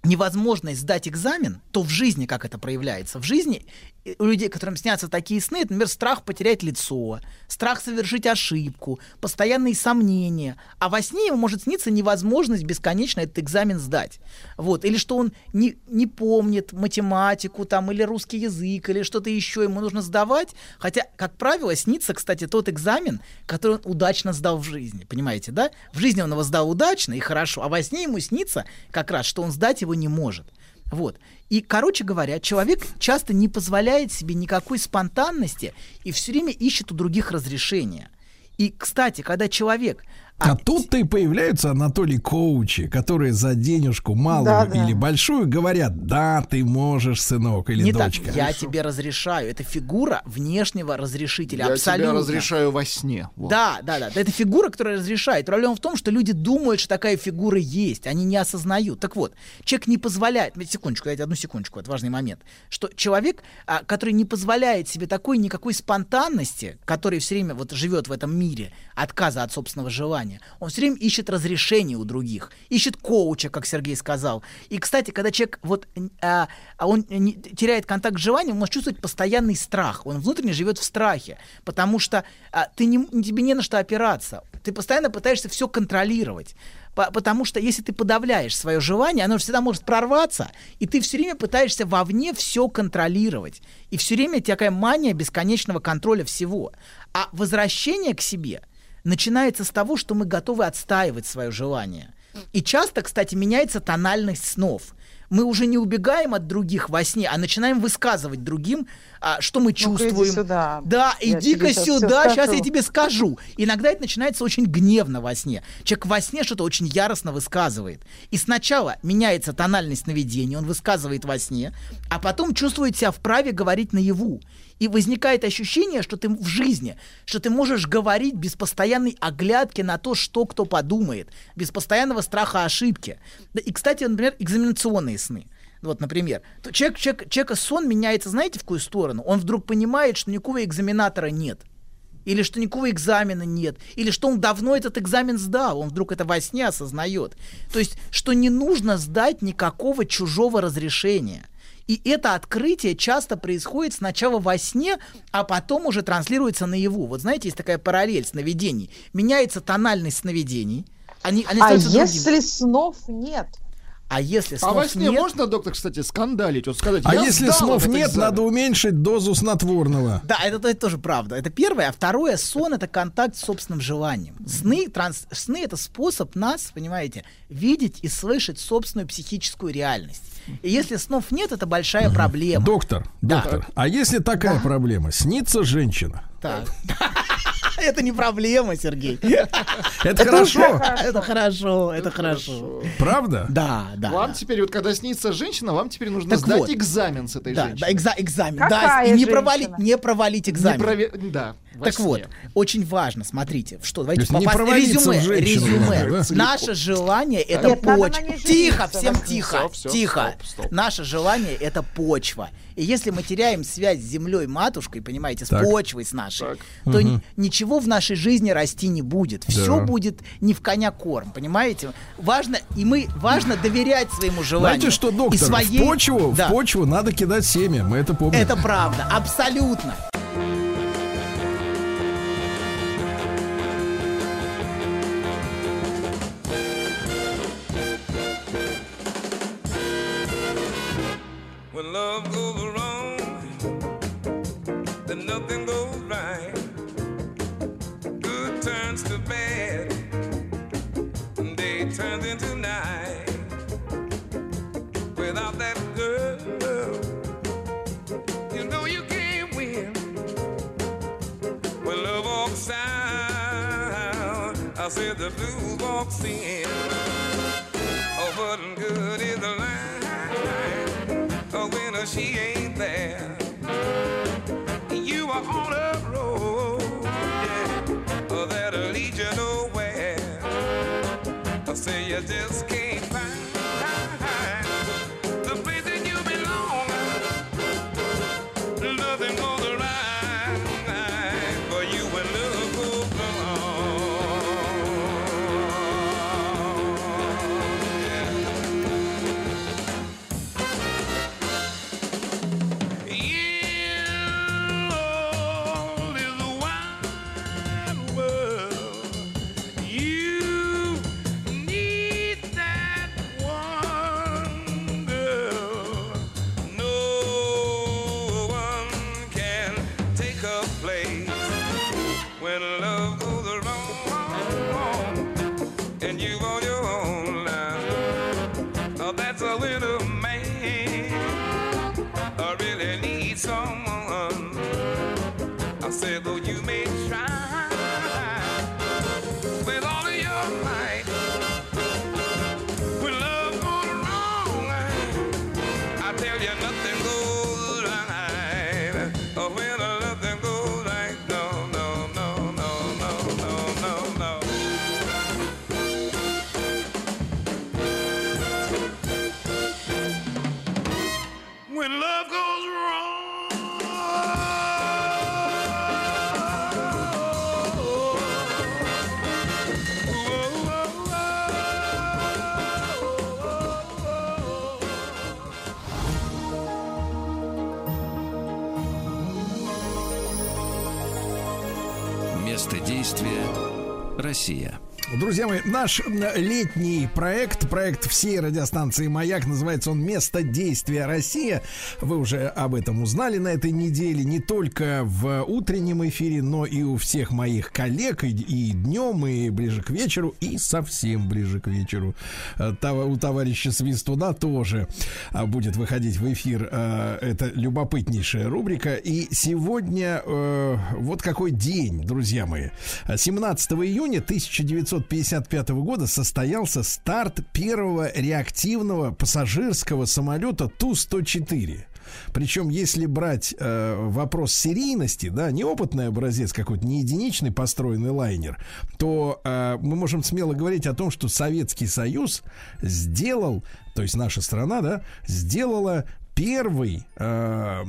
невозможность сдать экзамен, то в жизни как это проявляется? В жизни э, у людей, которым снятся такие сны, это, например, страх потерять лицо, страх совершить ошибку, постоянные сомнения. А во сне ему может сниться невозможность бесконечно этот экзамен сдать. Вот. Или что он не, не помнит математику там, или русский язык, или что-то еще ему нужно сдавать. Хотя, как правило, снится, кстати, тот экзамен, который он удачно сдал в жизни. Понимаете, да? В жизни он его сдал удачно и хорошо, а во сне ему снится как раз, что он сдать его не может. Вот. И, короче говоря, человек часто не позволяет себе никакой спонтанности и все время ищет у других разрешения. И, кстати, когда человек... А тут-то и появляются, Анатолий, коучи, которые за денежку малую Да, да. или большую говорят, да, ты можешь, сынок или не дочка. так, я тебе разрешаю. Это фигура внешнего разрешителя. Я абсолютно. тебе разрешаю во сне. Вот. Да, да, да. Это фигура, которая разрешает. Проблема в том, что люди думают, что такая фигура есть. Они не осознают. Так вот, человек не позволяет... Секундочку, дайте одну секундочку, это важный момент. Что человек, а, который не позволяет себе такой никакой спонтанности, который все время вот живет в этом мире, отказа от собственного желания, он все время ищет разрешение у других, ищет коуча, как Сергей сказал. И, кстати, когда человек вот а, а он не- теряет контакт с желанием, он может чувствовать постоянный страх. Он внутренне живет в страхе, потому что а, ты не, тебе не на что опираться. Ты постоянно пытаешься все контролировать. По- Потому что если ты подавляешь свое желание, оно всегда может прорваться, и ты все время пытаешься вовне все контролировать. И все время такая мания бесконечного контроля всего. А возвращение к себе начинается с того, что мы готовы отстаивать свое желание. И часто, кстати, меняется тональность снов. Мы уже не убегаем от других во сне, а начинаем высказывать другим, а, что мы иди чувствуем. сюда. Да, Я иди-ка сюда, сейчас я тебе скажу. Иногда это начинается очень гневно во сне. Человек во сне что-то очень яростно высказывает. И сначала меняется тональность сновидения, он высказывает во сне, а потом чувствует себя вправе говорить наяву. И возникает ощущение, что ты в жизни, что ты можешь говорить без постоянной оглядки на то, что кто подумает, без постоянного страха ошибки. И, кстати, например, экзаменационные сны. Вот, например, то человек, человек, человека сон меняется, знаете, в какую сторону? Он вдруг понимает, что никакого экзаменатора нет. Или что никакого экзамена нет. Или что он давно этот экзамен сдал. Он вдруг это во сне осознает. То есть, что не нужно сдать никакого чужого разрешения. И это открытие часто происходит сначала во сне, а потом уже транслируется наяву. Вот знаете, есть такая параллель сновидений. Меняется тональность сновидений. Они, они А становятся другими. если снов нет? А если А снов во сне нет, можно, доктор, кстати, скандалить? Вот сказать, А «Я если снов нет, экзамен». надо уменьшить дозу снотворного. Да, это, это тоже правда. Это первое. А второе, сон это контакт с собственным желанием. Сны, транс, сны это способ нас, понимаете, видеть и слышать собственную психическую реальность. И если снов нет, это большая проблема. Доктор, доктор, а если такая проблема? Снится женщина. Так. [LAUGHS] Это не проблема, Сергей. [LAUGHS] Это хорошо. Это хорошо, это хорошо. Правда? Да, да. Вам теперь, вот когда снится женщина, вам теперь нужно сдать экзамен с этой женщиной. да, экза- экзамен. Да, и не провалить, не провалить экзамен. Да, во Так сне. вот, очень важно, смотрите, что давайте То есть не попасть резюме, женщину резюме. надо, да? Наше желание это Нет, надо почва. Тихо, всем Василий. тихо, всё, тихо. стоп, стоп. Наше желание это почва. И если мы теряем связь с землей матушкой, понимаете, с Так. почвой с нашей, то ни- ничего в нашей жизни расти не будет. Все Да. будет не в коня корм, понимаете? Важно и мы важно доверять своему желанию. Знаете что, доктор, и своей... в почву, Да. в почву надо кидать семя, мы это помним. Это правда, абсолютно. I said the blues walks in. Oh, but good is the line. Oh, when she ain't there, you are on a road yeah, that'll lead you nowhere. I say you just Россия. Друзья мои, наш летний проект, проект всей радиостанции «Маяк», называется он «Место действия Россия». Вы уже об этом узнали на этой неделе, не только в утреннем эфире, но и у всех моих коллег, и, и днем, и ближе к вечеру, и совсем ближе к вечеру. Э, У товарища Свистуна тоже а, будет выходить в эфир. э, Это любопытнейшая рубрика. И сегодня э, вот какой день, друзья мои. 17 июня 1955 года состоялся старт первого реактивного пассажирского самолета Ту-104. Причем, если брать э, вопрос серийности, да, не опытный образец какой-то, не единичный построенный лайнер, то э, мы можем смело говорить о том, что Советский Союз сделал, то есть наша страна, да, сделала первый э,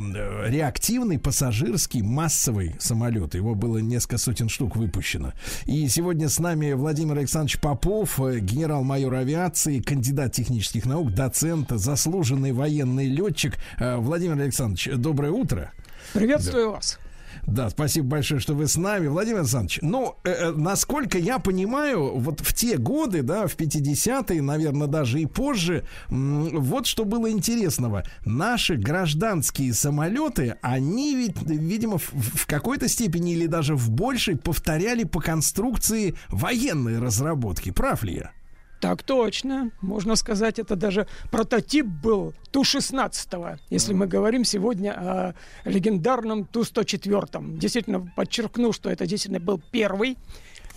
реактивный пассажирский массовый самолет. Его было несколько сотен штук выпущено. И сегодня с нами Владимир Александрович Попов, э, генерал-майор авиации, кандидат технических наук, доцент, заслуженный военный летчик. Э, Владимир Александрович, доброе утро. Приветствую вас. Да, спасибо большое, что вы с нами. Владимир Александрович, ну, э, э, насколько я понимаю, вот в те годы, да, в 50-е, наверное, даже и позже, вот что было интересного. Наши гражданские самолеты, они ведь, видимо, в, в какой-то степени или даже в большей повторяли по конструкции военной разработки. Прав ли я? Так точно. Можно сказать, это даже прототип был Ту-16, если мы говорим сегодня о легендарном Ту-104. Действительно, подчеркну, что это действительно был первый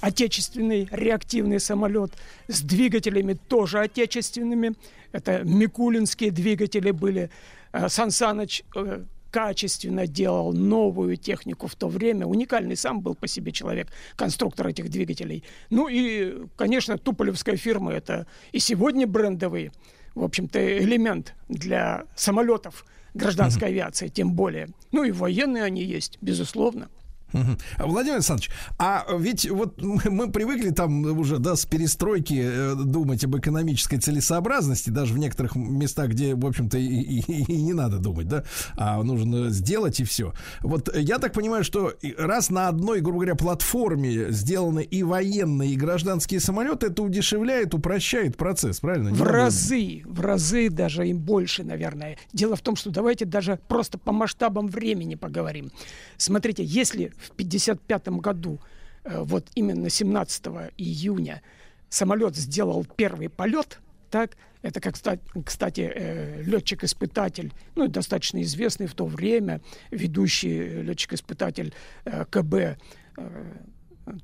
отечественный реактивный самолет с двигателями тоже отечественными. Это Микулинские двигатели были. Э, Сан Саныч э, качественно делал новую технику в то время. Уникальный сам был по себе человек, конструктор этих двигателей. Ну и, конечно, Туполевская фирма – это и сегодня брендовый, в общем-то, элемент для самолетов гражданской авиации, тем более. Ну и военные они есть, безусловно. А, Владимир Александрович, а ведь вот мы, привыкли там уже, да, с перестройки э, думать об экономической целесообразности, даже в некоторых местах, где, в общем-то, и, и- и не надо думать, да, а нужно сделать и все. Вот я так понимаю, что и раз на одной, грубо говоря, платформе сделаны и военные, и гражданские самолеты, это удешевляет, упрощает процесс, правильно? Не В надо- разы, в разы даже им больше, наверное. Дело в том, что давайте даже просто по масштабам времени поговорим. Смотрите, если в 1955 году, э, вот именно 17 июня, самолет сделал первый полет, так, это, как, ста- кстати, э, летчик-испытатель, ну, достаточно известный в то время, ведущий летчик-испытатель э, КБ э,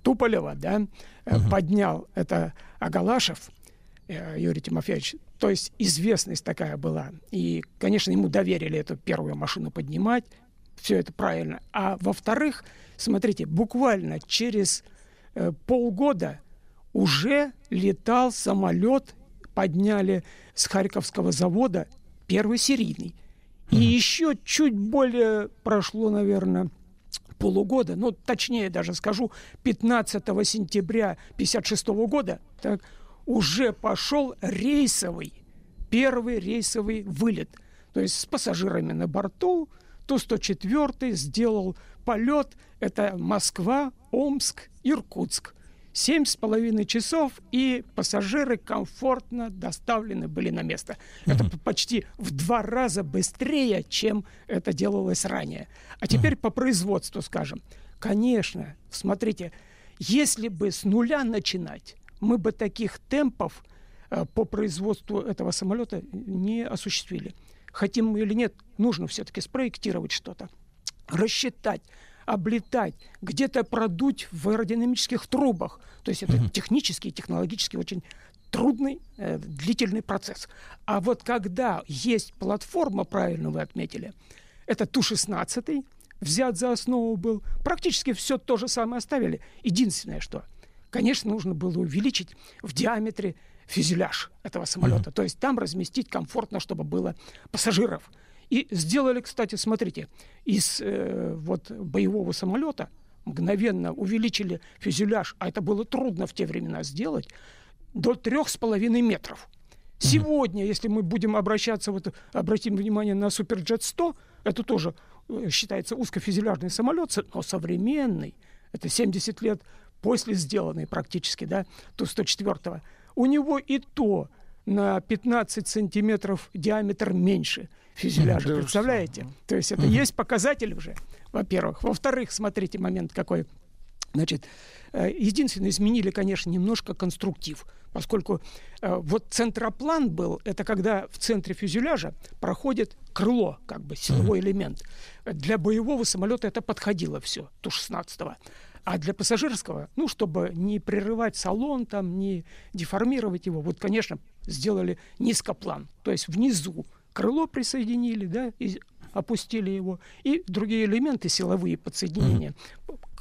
Туполева, да, э, поднял это Агалашев, Юрий Тимофеевич. То есть известность такая была. И, конечно, ему доверили эту первую машину поднимать. Все это правильно. А во-вторых, смотрите, буквально через э, полгода уже летал самолет, подняли с Харьковского завода первый серийный. И еще чуть более прошло, наверное, полугода, ну, точнее даже скажу, 15 сентября 1956 года так, уже пошел рейсовый, первый рейсовый вылет. То есть с пассажирами на борту Ту-104 сделал полет. Это Москва, Омск, Иркутск. Семь с половиной часов, и пассажиры комфортно доставлены были на место. Это п- почти в два раза быстрее, чем это делалось ранее. А теперь по производству, скажем. Конечно, смотрите, если бы с нуля начинать, мы бы таких темпов э, по производству этого самолета не осуществили. Хотим мы или нет, нужно все-таки спроектировать что-то, рассчитать, облетать, где-то продуть в аэродинамических трубах. То есть это технически и технологически очень трудный, э, длительный процесс. А вот когда есть платформа, правильно вы отметили, это Ту-16, взят за основу был, практически все то же самое оставили. Единственное, что, конечно, нужно было увеличить в диаметре фюзеляж этого самолета. То есть там разместить комфортно, чтобы было пассажиров. И сделали, кстати, смотрите, из э, вот боевого самолета мгновенно увеличили фюзеляж, а это было трудно в те времена сделать, до трех с половиной метров. Сегодня, если мы будем обращаться, вот обратим внимание на Суперджет 100, это тоже э, считается узкофюзеляжный самолет, но современный. Это 70 лет после сделанной практически, да, Ту-104. У него и то на 15 сантиметров диаметр меньше фюзеляжа, Да представляете? То есть это есть показатель уже, во-первых. Во-вторых, смотрите, момент какой. Значит, э, единственное, изменили, конечно, немножко конструктив, поскольку э, вот центроплан был, это когда в центре фюзеляжа проходит крыло, как бы силовой элемент. Для боевого самолета это подходило все, Ту-16. А для пассажирского, ну, чтобы не прерывать салон, там, не деформировать его, вот, конечно, сделали низкоплан. То есть внизу крыло присоединили, да, и опустили его, и другие элементы силовые подсоединения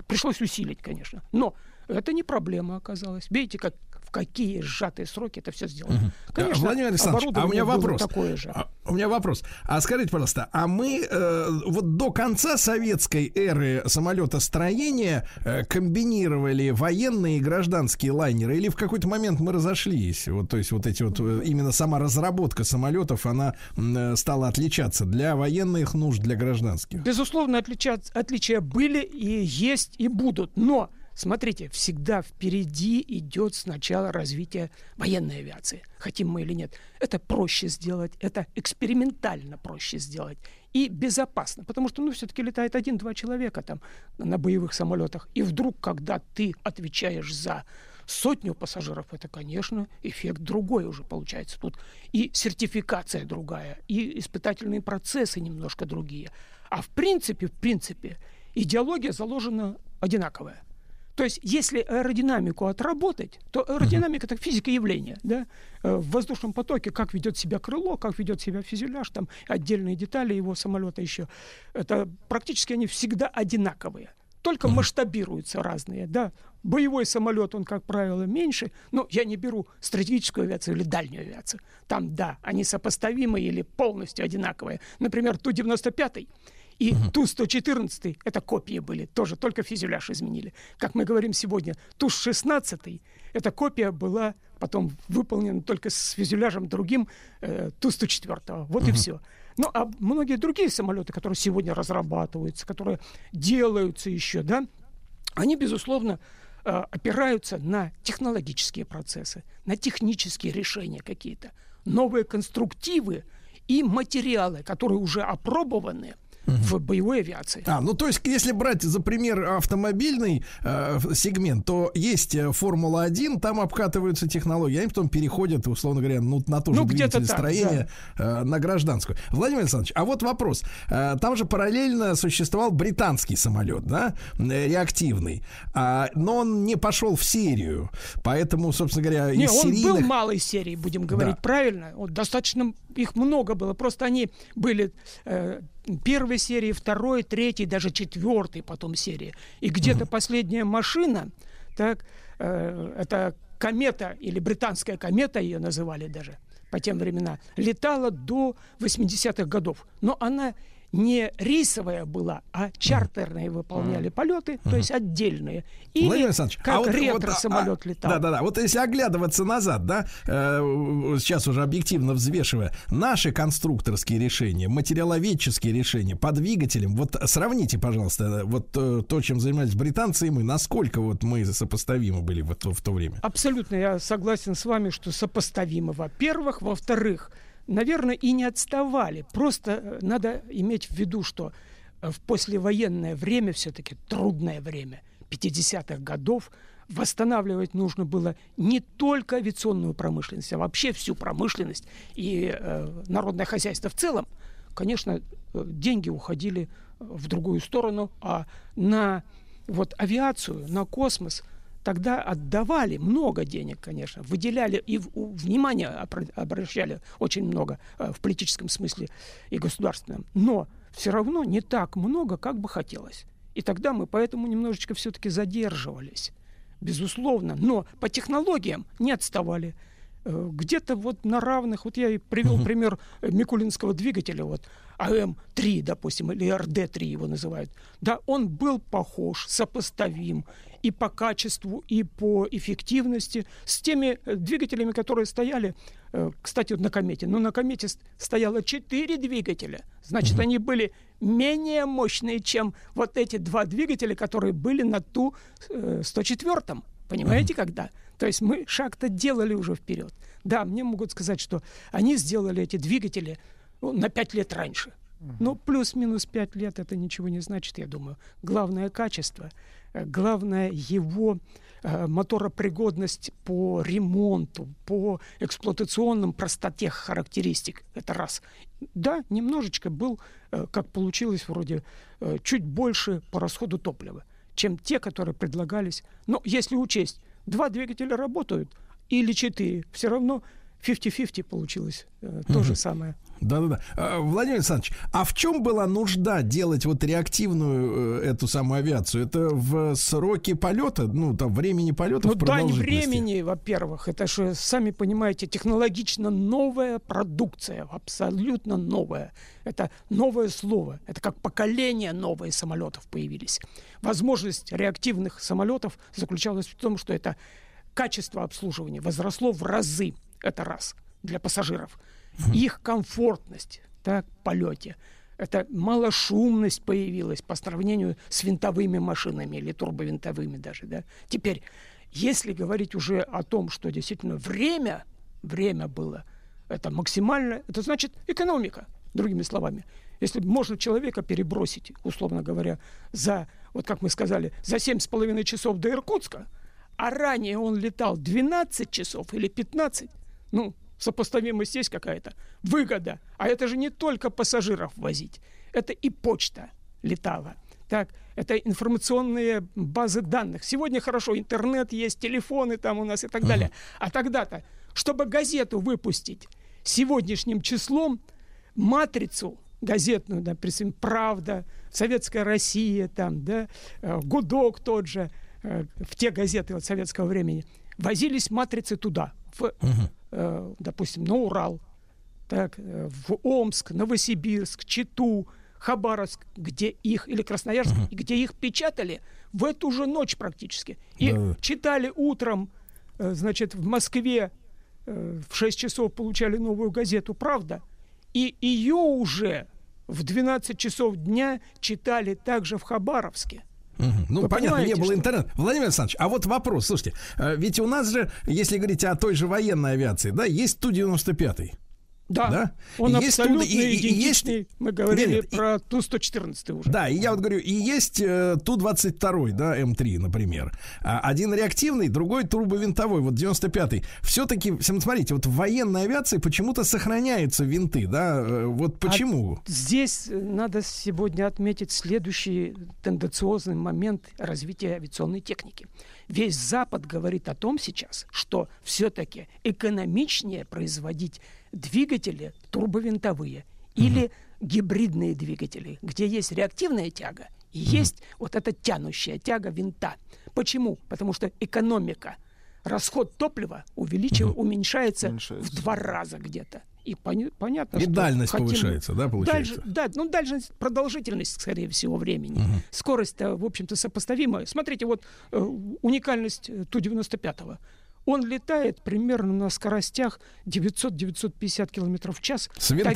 пришлось усилить, конечно. Но это не проблема оказалась. Видите, как какие сжатые сроки это все сделано. Конечно, Владимир Александрович, а у меня вопрос. такое же. А, у меня вопрос. А скажите, пожалуйста, а мы э, вот до конца советской эры самолетостроения э, комбинировали военные и гражданские лайнеры, или в какой-то момент мы разошлись? Вот, то есть вот эти вот э, именно сама разработка самолетов, она э, стала отличаться для военных нужд, для гражданских. Безусловно, отличат- отличия были и есть и будут. Но, смотрите, всегда впереди идет сначала развитие военной авиации. Хотим мы или нет. Это проще сделать, это экспериментально проще сделать. И безопасно, потому что, ну, все-таки летает один-два человека там на боевых самолетах. И вдруг, когда ты отвечаешь за сотню пассажиров, это, конечно, эффект другой уже получается. Тут и сертификация другая, и испытательные процессы немножко другие. А в принципе, в принципе, идеология заложена одинаковая. То есть, если аэродинамику отработать, то аэродинамика это физика явления. Да? Э, В воздушном потоке, как ведет себя крыло, как ведет себя фюзеляж, там отдельные детали его самолета еще. Это практически они всегда одинаковые. Только масштабируются разные. Да? Боевой самолет, он, как правило, меньше. Но я не беру стратегическую авиацию или дальнюю авиацию. Там, да, они сопоставимы или полностью одинаковые. Например, Ту-95 и Ту-114 это копии были, тоже только фюзеляж изменили. Как мы говорим сегодня, Ту-16 эта копия была потом выполнена только с фюзеляжем другим э, Ту-104. Вот и все. Ну, а многие другие самолеты, которые сегодня разрабатываются, которые делаются еще, да, они, безусловно, э, опираются на технологические процессы, на технические решения какие-то, новые конструктивы и материалы, которые уже опробованы в боевой авиации. А, ну то есть, если брать за пример автомобильный э, сегмент, то есть э, Формула-1, там обкатываются технологии, они потом переходят, условно говоря, ну, на то же Ну, где-то двигатель так, строения, э, на гражданскую. Владимир Александрович, а вот вопрос. Э, там же параллельно существовал британский самолет, да, э, реактивный, А, но он не пошел в серию, поэтому, собственно говоря, Не, из он серийных... был малой серии, будем говорить Да. правильно. Вот достаточно их много было. Просто они были э, первой серии, второй, третьей, даже четвертой потом серии. И где-то последняя машина, так, э, это комета или британская комета ее называли даже по тем временам, летала до 80-х годов. Но она не рейсовая была, а чартерные выполняли полеты, то есть отдельные. Или Владимир Александрович, как а вот- вот, ретро-самолет а, летал. Да, да, да. Вот если оглядываться назад, да, э, сейчас уже объективно взвешивая, наши конструкторские решения, материаловедческие решения по двигателям, вот сравните, пожалуйста, вот э, то, чем занимались британцы и мы, насколько вот мы сопоставимы были в, то- в то время. Абсолютно я согласен с вами, что сопоставимо, во-первых. Во-вторых, наверное, и не отставали. Просто э, надо иметь в виду, что э, в послевоенное время, все-таки трудное время, 50-х годов, восстанавливать нужно было не только авиационную промышленность, а вообще всю промышленность и э, народное хозяйство в целом. Конечно, э, деньги уходили в другую сторону, а на вот авиацию, на космос тогда отдавали много денег, конечно, выделяли и внимание обращали очень много э, в политическом смысле и государственном, но все равно не так много, как бы хотелось. И тогда мы поэтому немножечко все-таки задерживались, безусловно, но по технологиям не отставали. Э, Где-то вот на равных, вот я и привел пример э, Микулинского двигателя, вот АМ-3, допустим, или РД-3 его называют. Да, он был похож, сопоставим и по качеству, и по эффективности с теми э, двигателями, которые стояли, кстати, вот на комете. Ну, на комете стояло 4 двигателя. Значит, они были менее мощные, чем вот эти два двигателя, которые были на Ту-104. Понимаете, когда? То есть мы шаг-то делали уже вперед. Да, мне могут сказать, что они сделали эти двигатели ну, на 5 лет раньше. Ну, плюс-минус 5 лет это ничего не значит, я думаю. Главное качество, э, главное его э, моторопригодность по ремонту, по эксплуатационным простоте характеристик. Это раз. Да, немножечко был, э, как получилось, вроде э, чуть больше по расходу топлива, чем те, которые предлагались. Но если учесть, два двигателя работают или четыре, все равно 50-50 получилось. э, То же самое. Да-да-да. А, Владимир Александрович, а в чем была нужда делать вот реактивную э, эту самую авиацию? Это в сроке полета, ну, там, времени полета, Ну да, не времени, во-первых. Это же, сами понимаете, технологично новая продукция, абсолютно новая. Это новое слово. Это как поколение новые самолетов появились. Возможность реактивных самолетов заключалась в том, что это качество обслуживания возросло в разы. Это раз для пассажиров. Их комфортность так, в полете. Это малошумность появилась по сравнению с винтовыми машинами или турбовинтовыми даже. Да? Теперь, если говорить уже о том, что действительно время, время было, это максимально, это значит экономика, другими словами. Если можно человека перебросить, условно говоря, за, вот как мы сказали, за семь с половиной часов до Иркутска, а ранее он летал 12 часов или 15, ну, сопоставимость есть какая-то, выгода. А это же не только пассажиров возить, это и почта летала. Так, это информационные базы данных. Сегодня хорошо, интернет есть, телефоны там у нас и так далее. А тогда-то, чтобы газету выпустить сегодняшним числом, матрицу газетную, допустим, «Правда», «Советская Россия», там, да, э, «Гудок» тот же, э, в те газеты от советского времени, возились матрицы туда, в, э, допустим, на Урал, так, э, в Омск, Новосибирск, Читу, Хабаровск, где их, или Красноярск, и где их печатали в эту же ночь практически. И Да. читали утром, э, значит, в Москве э, в 6 часов получали новую газету «Правда», и ее уже в 12 часов дня читали также в Хабаровске. Ну, Вы понятно, не было что- интернета. Владимир Александрович, а вот вопрос, слушайте, э, ведь у нас же, если говорить о той же военной авиации, да, есть Ту-95. Да, Да? он Есть абсолютно Ту- и- и- и есть- идентичный. Мы говорили Нет, нет, и- про Ту-114 уже. Да, и я вот говорю, и есть э, Ту-22, да, М3, например. А один реактивный, другой турбовинтовой, вот 95-й. Все-таки, смотрите, вот в военной авиации почему-то сохраняются винты, да, э, вот почему? А здесь э, надо сегодня отметить следующий тенденциозный момент развития авиационной техники. Весь Запад говорит о том сейчас, что все-таки экономичнее производить двигатели турбовинтовые или гибридные двигатели, где есть реактивная тяга и есть вот эта тянущая тяга винта. Почему? Потому что экономика, расход топлива увеличив- уменьшается, в два раза где-то. И пони- понятно, И что дальность хотим- повышается, да, получается? Дальше- да, ну дальше продолжительность, скорее всего, времени. Скорость-то, в общем-то, сопоставимая. Смотрите, вот э, уникальность э, Ту-95. Он летает примерно на скоростях 900-950 километров в час.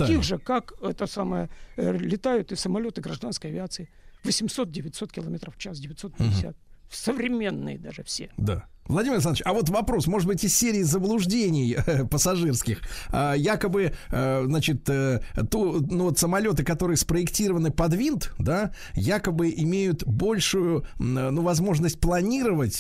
Таких же, как это самое, э, летают и самолеты гражданской авиации. 800-900 километров в час, 950. Современные даже все. Да. Владимир Александрович, а вот вопрос, может быть, из серии заблуждений [LAUGHS] э, пассажирских. А, якобы, э, значит, э, ту- ну, вот самолеты, которые спроектированы под винт, да, якобы имеют большую, ну, возможность планировать,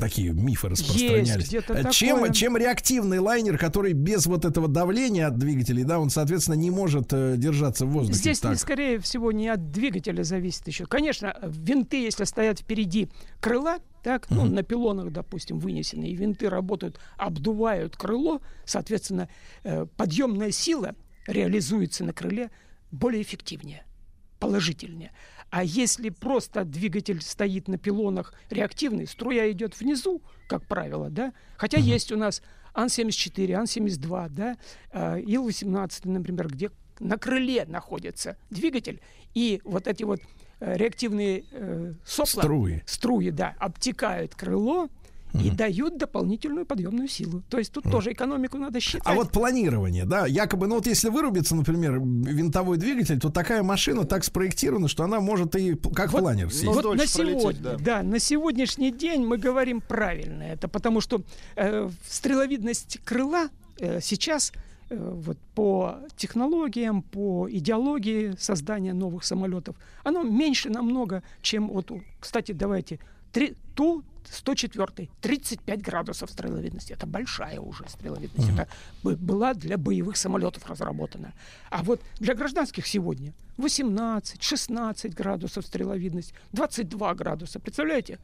такие мифы распространялись, чем, такое. чем реактивный лайнер, который без вот этого давления от двигателей, да, он, соответственно, не может держаться в воздухе. Здесь, так. скорее всего, не от двигателя зависит еще. Конечно, винты, если стоят впереди крыла, так, ну, на пилонах, допустим, вынесены, и винты работают, обдувают крыло, соответственно, э, подъемная сила реализуется на крыле более эффективнее, положительнее. А если просто двигатель стоит на пилонах реактивный, струя идет внизу, как правило, да, хотя есть у нас Ан-74, Ан-72, да, э, Ил-18, например, где на крыле находится двигатель, и вот эти вот реактивные э, сопла, Струи. струи, да, обтекают крыло и дают дополнительную подъемную силу. То есть тут тоже экономику надо считать. А вот планирование, да, якобы, ну вот если вырубится, например, винтовой двигатель, то такая машина так спроектирована, что она может и как планер сесть. Вот на сегодня, да. на сегодняшний день мы говорим правильно это, потому что э, стреловидность крыла э, сейчас э, вот по технологиям, по идеологии создания новых самолетов, оно меньше намного, чем вот, кстати, давайте, три, ту 104 35 градусов стреловидности. Это большая уже стреловидность. Это бы- была для боевых самолетов разработана. А вот для гражданских сегодня 18, 16 градусов стреловидность, 22 градуса. Представляете?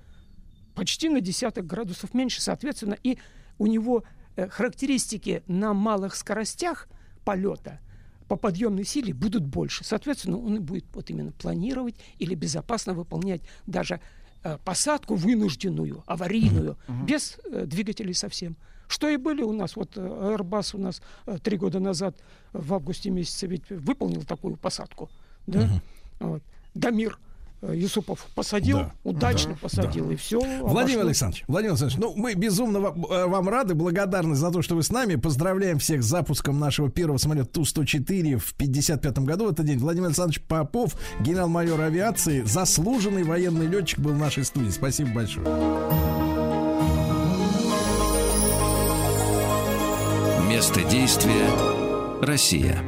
Почти на десяток градусов меньше, соответственно, и у него э, характеристики на малых скоростях полета по подъемной силе будут больше. Соответственно, он и будет вот именно планировать или безопасно выполнять даже э, посадку вынужденную, аварийную, без э, двигателей совсем. Что и были у нас, вот э, Airbus у нас э, три года назад э, в августе месяце ведь выполнил такую посадку, да? Вот. Дамир э, Юсупов посадил, Да. удачно Да. посадил, Да. и все. Владимир Александрович, Владимир Александрович, ну мы безумно вам, э, вам рады, благодарны за то, что вы с нами. Поздравляем всех с запуском нашего первого самолета Ту-104 в 55 году в этот день. Владимир Александрович Попов, генерал-майор авиации, заслуженный военный летчик был в нашей студии. Спасибо большое. Место действия Россия.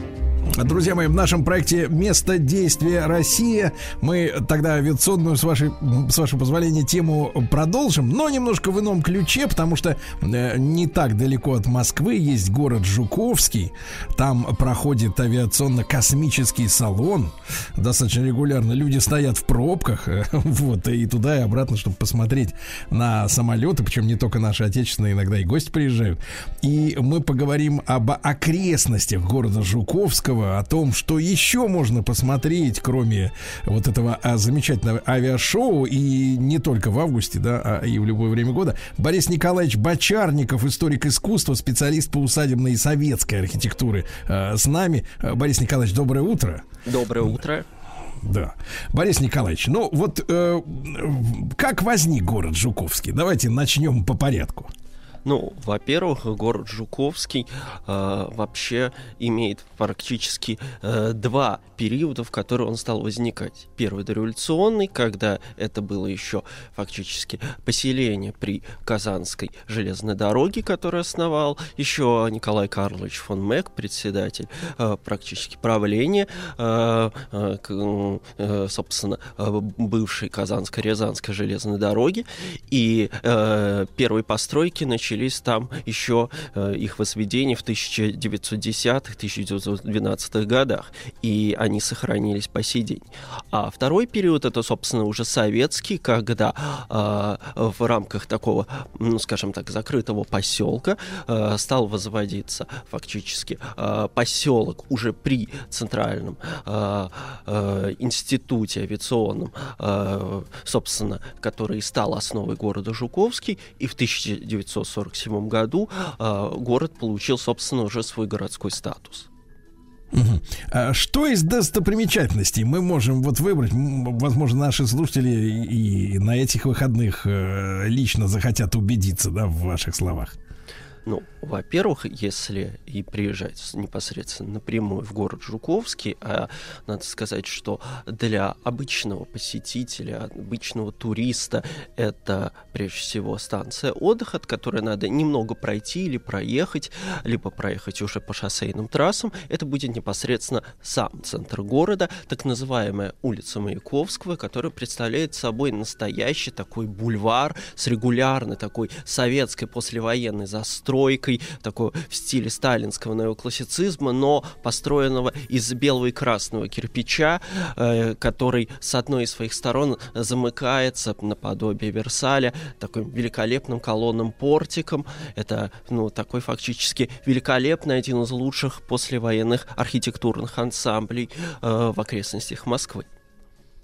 Друзья мои, в нашем проекте «Место действия Россия» мы тогда авиационную, с, вашей, с вашего позволения, тему продолжим, но немножко в ином ключе, потому что э, не так далеко от Москвы есть город Жуковский. Там проходит авиационно-космический салон. Достаточно регулярно люди стоят в пробках, э, [LAUGHS] вот, и туда и обратно, чтобы посмотреть на самолеты, причем не только наши отечественные, иногда и гости приезжают. И мы поговорим об окрестностях города Жуковского, о том, что еще можно посмотреть, кроме вот этого а, замечательного авиашоу, и не только в августе, да, а и в любое время года. Борис Николаевич Бочарников, историк искусства, специалист по усадебной и советской архитектуре, э, с нами. Э, Борис Николаевич, доброе утро. Доброе утро. Да. Борис Николаевич, ну вот э, как возник город Жуковский? Давайте начнем по порядку. Ну, во-первых, город Жуковский э, вообще имеет практически э, два периода, в которые он стал возникать. Первый дореволюционный, когда это было еще фактически поселение при Казанской железной дороге, которую основал еще Николай Карлович фон Мек, председатель э, практически правления, э, э, э, собственно, э, бывшей Казанской-Рязанской железной дороги. И э, первые постройки начались там еще э, их возведение в 1910-1912 годах, и они сохранились по сей день. А второй период это, собственно, уже советский, когда э, в рамках такого, ну, скажем так, закрытого поселка э, стал возводиться фактически э, поселок уже при центральном э, э, институте авиационном, э, собственно, который стал основой города Жуковский, и в 1947 году э, город получил, собственно, уже свой городской статус. А Что из достопримечательностей мы можем вот выбрать? Возможно, наши слушатели и и на этих выходных э, лично захотят убедиться, да, в ваших словах. Ну, во-первых, если и приезжать непосредственно напрямую в город Жуковский, а надо сказать, что для обычного посетителя, обычного туриста, это прежде всего станция отдыха, от которой надо немного пройти или проехать, либо проехать уже по шоссейным трассам. Это будет непосредственно сам центр города, так называемая улица Маяковского, которая представляет собой настоящий такой бульвар с регулярной такой советской послевоенной застройкой, такой в стиле сталинского неоклассицизма, но построенного из белого и красного кирпича, э, который с одной из своих сторон замыкается наподобие Версаля таким великолепным колонным портиком. Это, ну, такой фактически великолепный, один из лучших послевоенных архитектурных ансамблей э, в окрестностях Москвы.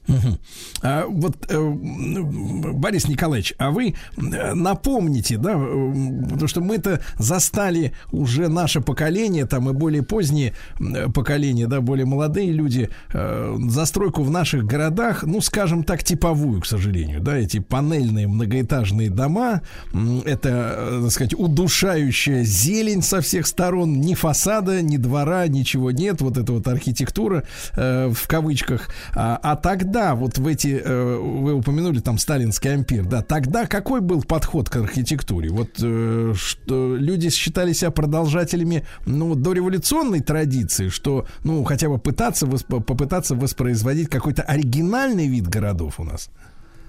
Мгм. А вот, э, Борис Николаевич, а вы э, напомните, да, э, потому что мы-то застали уже наше поколение, там и более поздние поколения, да, более молодые люди, застройку в наших городах, ну, скажем так, типовую, к сожалению, да, эти панельные многоэтажные дома, это, так сказать, удушающая зелень со всех сторон, ни фасада, ни двора, ничего нет, вот эта вот архитектура в кавычках, а, а тогда вот в эти, э, вы упомянули там сталинский ампир, да, тогда какой был подход к архитектуре? Вот э, что люди считали себя продолжателями, ну, дореволюционной традиции, что, ну, хотя бы пытаться, попытаться воспроизводить какой-то оригинальный вид городов у нас.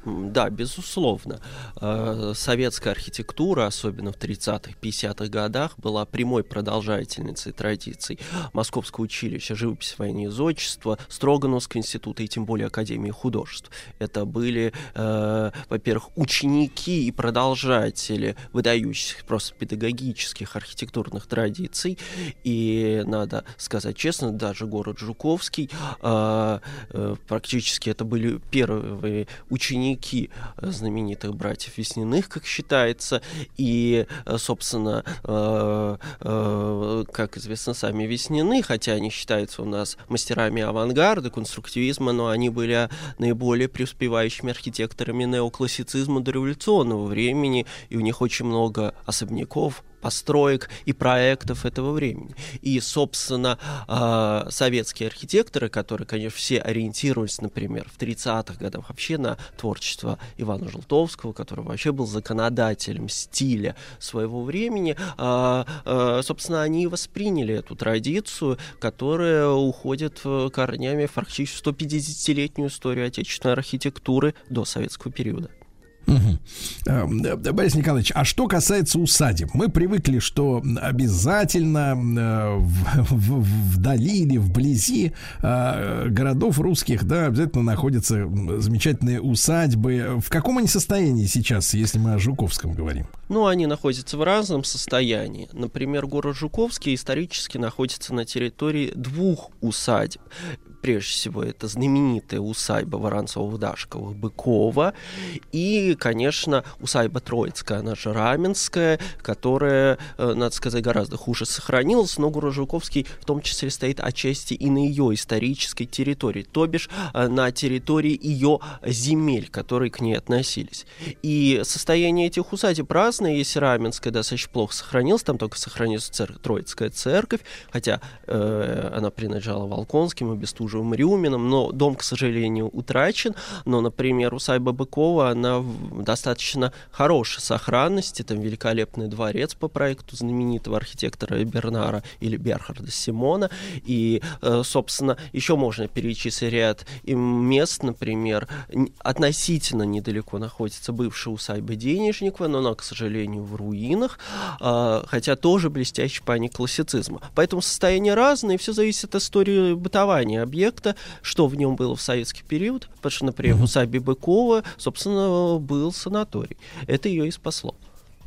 Да, безусловно. Э, Советская архитектура, особенно в 30-х, 50-х годах, была прямой продолжательницей традиций Московского училища живописи войны и зодчества, Строгановского института и тем более Академии художеств. Это были, э, во-первых, ученики и продолжатели выдающихся просто педагогических архитектурных традиций. И надо сказать честно, даже город Жуковский э, практически это были первые ученики э, знаменитых братьев Весниных, как считается, и, э, собственно, э, как известно, сами Веснины, хотя они считаются у нас мастерами авангарда, конструктивизма, но они были наиболее преуспевающими архитекторами неоклассицизма дореволюционного времени, и у них очень много особняков построек и проектов этого времени. И, собственно, э, советские архитекторы, которые, конечно, все ориентировались, например, в 30-х годах вообще на творчество Ивана Желтовского, который вообще был законодателем стиля своего времени, э, э, собственно, они восприняли эту традицию, которая уходит э, корнями в 150-летнюю историю отечественной архитектуры до советского периода. Э, Борис Николаевич, а что касается усадеб, мы привыкли, что обязательно э, в- [LAUGHS] в- вдали или вблизи э, городов русских, да, обязательно находятся замечательные усадьбы. В каком они состоянии сейчас, если мы о Жуковском говорим? Ну, они находятся в разном состоянии. Например, город Жуковский исторически находится на территории двух усадеб. Прежде всего, это знаменитая усадьба Воронцовых-Дашковых Быкова и, конечно, усадьба Троицкая, она же Раменская, которая, э, надо сказать, гораздо хуже сохранилась, но город Жуковский в том числе стоит отчасти и на ее исторической территории, то бишь э, на территории ее земель, которые к ней относились. И состояние этих усадеб разное, если Раменская достаточно плохо сохранилась, там только сохранилась цер- Троицкая церковь, хотя э, она принадлежала Волконским и Бестужевым Рюминам, но дом, к сожалению, утрачен, но, например, усадьба Быкова, она достаточно хорошей сохранности, там великолепный дворец по проекту знаменитого архитектора Бернара или Берхарда Симона, и, э, собственно, еще можно перечислить ряд мест, например, относительно недалеко находится бывшая усадьба Денежникова, но она, к сожалению, в руинах, а, хотя тоже блестящий памятник классицизма. Поэтому состояние разное, и все зависит от истории бытования объекта, что в нем было в советский период, потому что, например, в усадьбе Быкова, собственно, был санаторий. Это ее и спасло.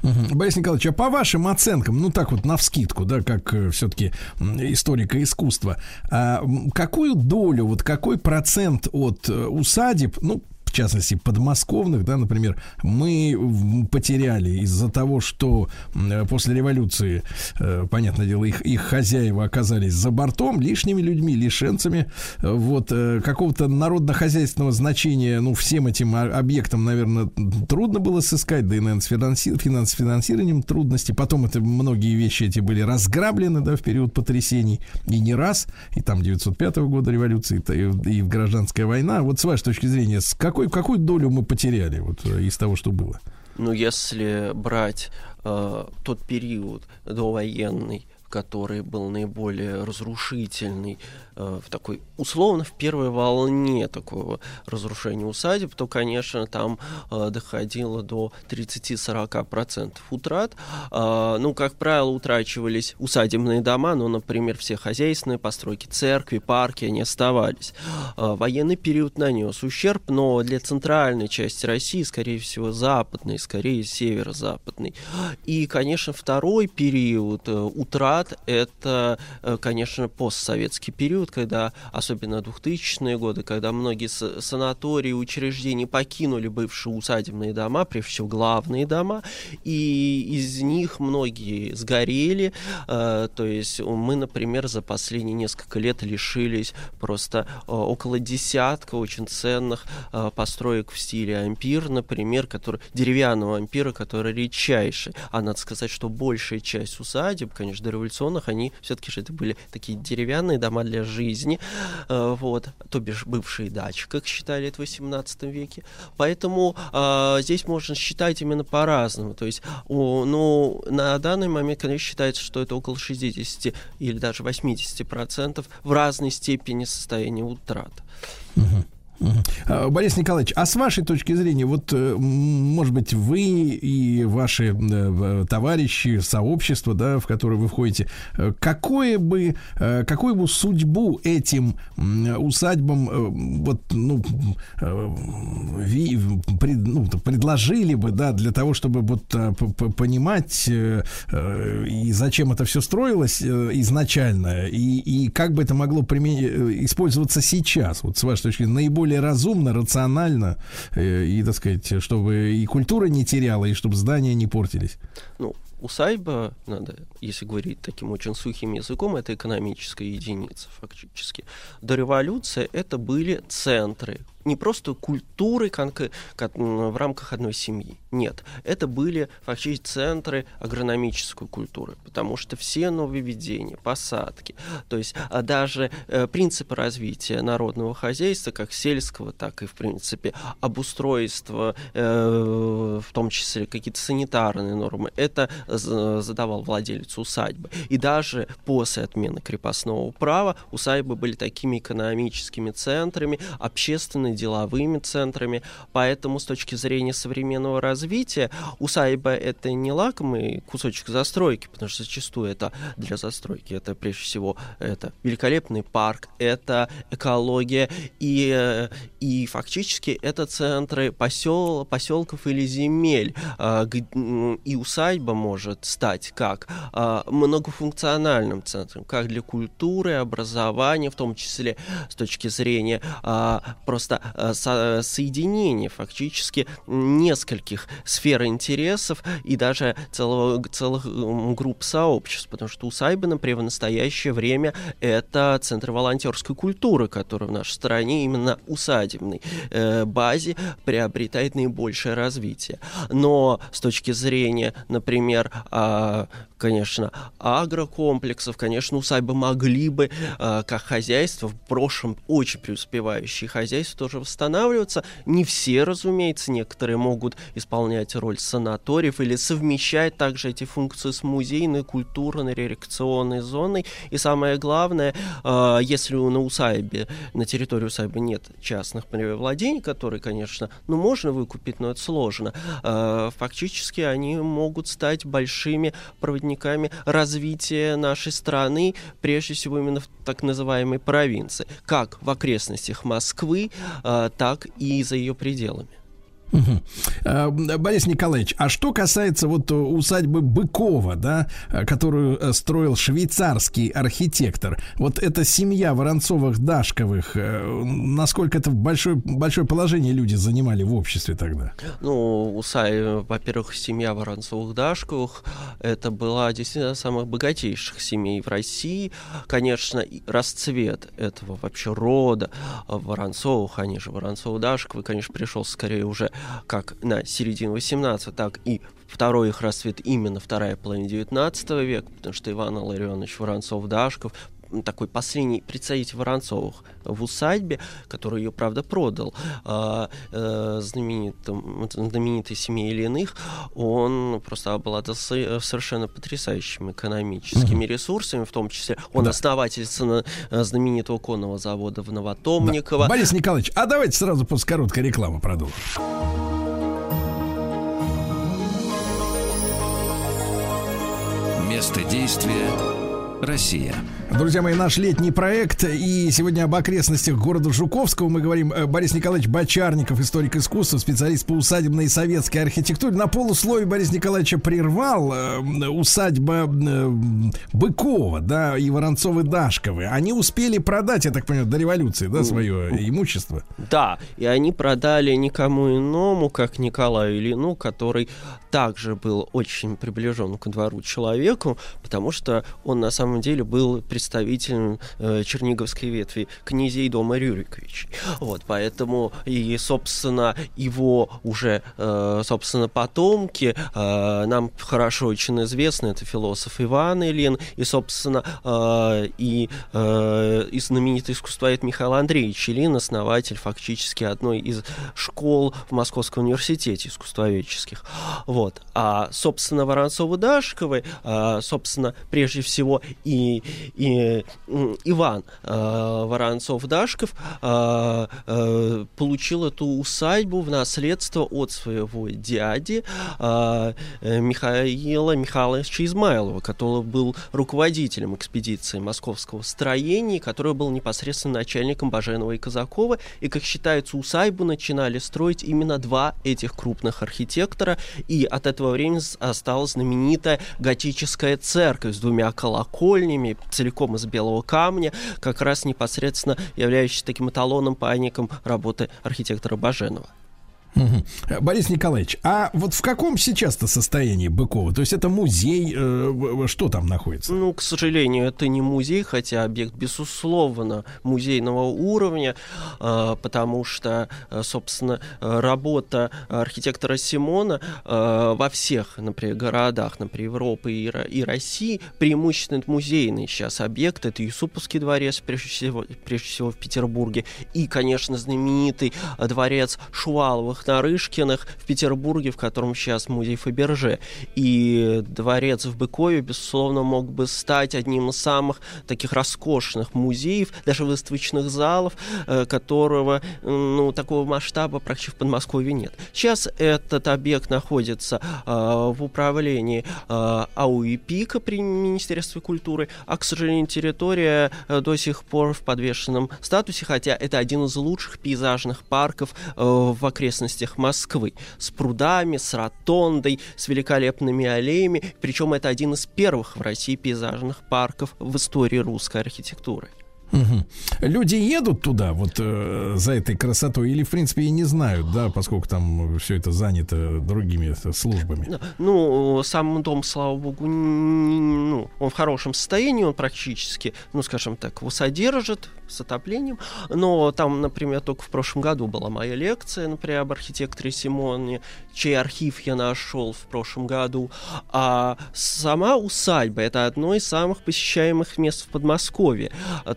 Мгм. Борис Николаевич, а по вашим оценкам, ну так вот навскидку, да, как все-таки историка искусства, а, какую долю, вот какой процент от э, усадеб, ну, в частности, подмосковных, да, например, мы потеряли из-за того, что э, после революции, э, понятное дело, их, их хозяева оказались за бортом, лишними людьми, лишенцами, э, вот, какого-то народно-хозяйственного значения, ну, всем этим объектам, наверное, трудно было сыскать, да и, наверное, с финанси- финанс- финансированием трудности. Потом это многие вещи эти были разграблены, да, в период потрясений, и не раз, и там 905 года революции, то и, и гражданская война. Вот с вашей точки зрения, с какой, какую долю мы потеряли вот э, из того, что было? Ну, если брать э, тот период довоенный, который был наиболее разрушительный, э, в такой, условно, в первой волне такого разрушения усадеб, то, конечно, там э, доходило до 30-40% утрат. Э, ну, как правило, утрачивались усадебные дома, ну, например, все хозяйственные постройки, церкви, парки, они оставались. Э, военный период нанес ущерб, но для центральной части России, скорее всего, западной, скорее северо-западной. И, конечно, второй период э, утрат – это, э, конечно, постсоветский период, когда, особенно 2000-е годы, когда многие санатории, учреждения покинули бывшие усадебные дома, прежде всего главные дома, и из них многие сгорели. э, То есть мы, например, за последние несколько лет лишились просто э, около десятка очень ценных построек в стиле ампир, например, который, деревянного ампира, который редчайший. А надо сказать, что большая часть усадеб, конечно, дореволюционных, они все-таки же это были такие деревянные дома для жизни, э, вот, то бишь бывшие дачи, как считали это в 18 веке. Поэтому э, здесь можно считать именно по-разному. То есть, о, ну, на данный момент, конечно, считается, что это около 60 или даже 80 процентов в разной степени состояния утрат. Мгм. А, Борис Николаевич, а с вашей точки зрения, вот, э, может быть, вы и ваши э, товарищи, сообщество, да, в которое вы входите, э, какое бы, э, какую бы судьбу этим усадьбам э, вот, ну, э, пред- ну, предложили бы, да, для того, чтобы вот э, понимать э, э, и зачем это все строилось э, изначально, и, и как бы это могло приме- э, использоваться сейчас, вот с вашей точки зрения, наиболее разумно, рационально, э, и, так сказать, чтобы и культура не теряла, и чтобы здания не портились. Ну, усадьба, надо, если говорить таким очень сухим языком, это экономическая единица фактически. До революции это были центры не просто культуры в рамках одной семьи. Нет, это были фактически центры агрономической культуры, потому что все нововведения, посадки, то есть а даже э, принципы развития народного хозяйства, как сельского, так и, в принципе, обустройства, э, в том числе какие-то санитарные нормы, это задавал владелец усадьбы. И даже после отмены крепостного права усадьбы были такими экономическими центрами, общественными деловыми центрами. Поэтому с точки зрения современного развития усадьба это не лакомый кусочек застройки, потому что зачастую это для застройки это прежде всего это великолепный парк, это экология и, э, и фактически это центры посел, поселков или земель. М, И усадьба может стать как а, многофункциональным центром, как для культуры, образования, в том числе с точки зрения просто а, со- соединения фактически нескольких сфер интересов и даже целого, целых групп сообществ, потому что усадьбы, например, в настоящее время это центр волонтерской культуры, который в нашей стране именно усадебной э, базе приобретает наибольшее развитие. Но с точки зрения, например, а, конечно, агрокомплексов, конечно, усадьбы могли бы, а, как хозяйство, в прошлом очень преуспевающие хозяйства тоже восстанавливаться. Не все, разумеется, некоторые могут исполнять роль санаториев или совмещать также эти функции с музейной, культурной, рекреационной зоной. И самое главное, а, если на усадьбе, на территории усадьбы нет частных владений, которые, конечно, ну, можно выкупить, но это сложно, а, фактически они могут стать большими проводниками развития нашей страны, прежде всего именно в так называемой провинции, как в окрестностях Москвы, а, так и за ее пределами. А, Борис Николаевич, а что касается вот э, усадьбы Быкова, да, э, которую э, строил швейцарский архитектор, вот эта семья Воронцовых-Дашковых, э, насколько это большое, большое положение люди занимали в обществе тогда? Ну, усай, во-первых, семья Воронцовых-Дашковых, это была действительно самых богатейших семей в России. Конечно, расцвет этого вообще рода э, Воронцовых, они же Воронцовы-Дашковы, конечно, пришел скорее уже как на середину 18 так и второй их расцвет именно вторая половина 19 века, потому что Иван Илларионович Воронцов-Дашков такой последний представитель Воронцовых в усадьбе, который ее, правда, продал а, э, знаменитым, знаменитой семье Ильиных, он просто обладал со- совершенно потрясающими экономическими ресурсами, в том числе он основатель сына- э, знаменитого конного завода в Новотомниково. Борис Николаевич, а давайте сразу после короткой рекламы продолжим. Место действия Россия. Друзья мои, наш летний проект. И сегодня об окрестностях города Жуковского мы говорим. Э, Борис Николаевич Бочарников, историк искусства, специалист по усадебной и советской архитектуре. На полусловие Борис Николаевича прервал э, усадьба э, Быкова, да, и Воронцовы-Дашковы. Они успели продать, я так понимаю, до революции, да, свое имущество. Да, и они продали никому иному, как Николаю Ильину, который также был очень приближен к двору человеку, потому что он на самом деле был представителем э, черниговской ветви князей дома Рюриковичей. Вот, поэтому и, собственно, его уже, э, собственно, потомки э, нам хорошо очень известны, это философ Иван Ильин, и, собственно, и, и знаменитый искусствовед Михаил Андреевич Ильин, основатель фактически одной из школ в Московском университете искусствоведческих. Вот. А, собственно, Воронцовы-Дашковы, а, собственно, прежде всего и, и Иван а, Воронцов-Дашков а, а, получил эту усадьбу в наследство от своего дяди э, Михаила Михайловича Измайлова, который был руководителем экспедиции московского строения, который был непосредственно начальником Баженова и Казакова. И, как считается, усадьбу начинали строить именно два этих крупных архитектора. И от этого времени осталась знаменитая готическая церковь с двумя колокольнями, целиком из белого камня, как раз непосредственно являющаяся таким эталоном, памятником работы архитектора Баженова. Э, Борис Николаевич, а вот в каком сейчас-то состоянии Быкова? То есть это музей, э, что там находится? Ну, к сожалению, это не музей, хотя объект, безусловно, музейного уровня, э, потому что, э, собственно, работа архитектора Симона э, во всех, например, городах, например, Европы и, и России, преимущественно это музейный сейчас объект. Это Юсуповский дворец, прежде всего, прежде всего в Петербурге, и, конечно, знаменитый э, дворец Шуваловых-Нарышкиных в Петербурге, в котором сейчас музей Фаберже. И дворец в Быкове, безусловно, мог бы стать одним из самых таких роскошных музеев, даже выставочных залов, э, которого, ну, такого масштаба практически в Подмосковье нет. Сейчас этот объект находится э, в управлении э, АУИПИКа при Министерстве культуры, а, к сожалению, территория до сих пор в подвешенном статусе, хотя это один из лучших пейзажных парков в окрестностях Москвы, с прудами, с ротондой, с великолепными аллеями, причем это один из первых в России пейзажных парков в истории русской архитектуры. Мгм. Люди едут туда вот э, за этой красотой или, в принципе, и не знают, да, поскольку там все это занято другими службами? Ну, сам дом, слава богу, ну, он в хорошем состоянии, он практически, ну, скажем так, его содержит с отоплением. Но там, например, только в прошлом году была моя лекция, например, об архитекторе Симоне, чей архив я нашел в прошлом году. А сама усадьба — это одно из самых посещаемых мест в Подмосковье.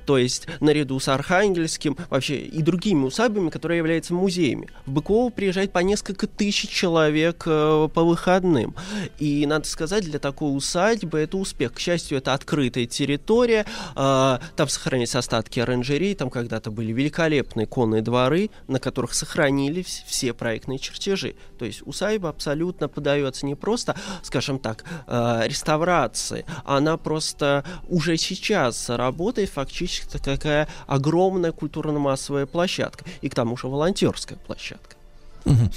То есть наряду с Архангельским вообще и другими усадьбами, которые являются музеями. В Быково приезжает по несколько тысяч человек э, по выходным. И, надо сказать, для такой усадьбы это успех. К счастью, это открытая территория, э, там сохранились остатки оранжерей, там когда-то были великолепные конные дворы, на которых сохранились все проектные чертежи. То есть усадьба абсолютно подается не просто, скажем так, э, реставрации, она просто уже сейчас работает фактически такая огромная культурно-массовая площадка. И к тому же волонтерская площадка.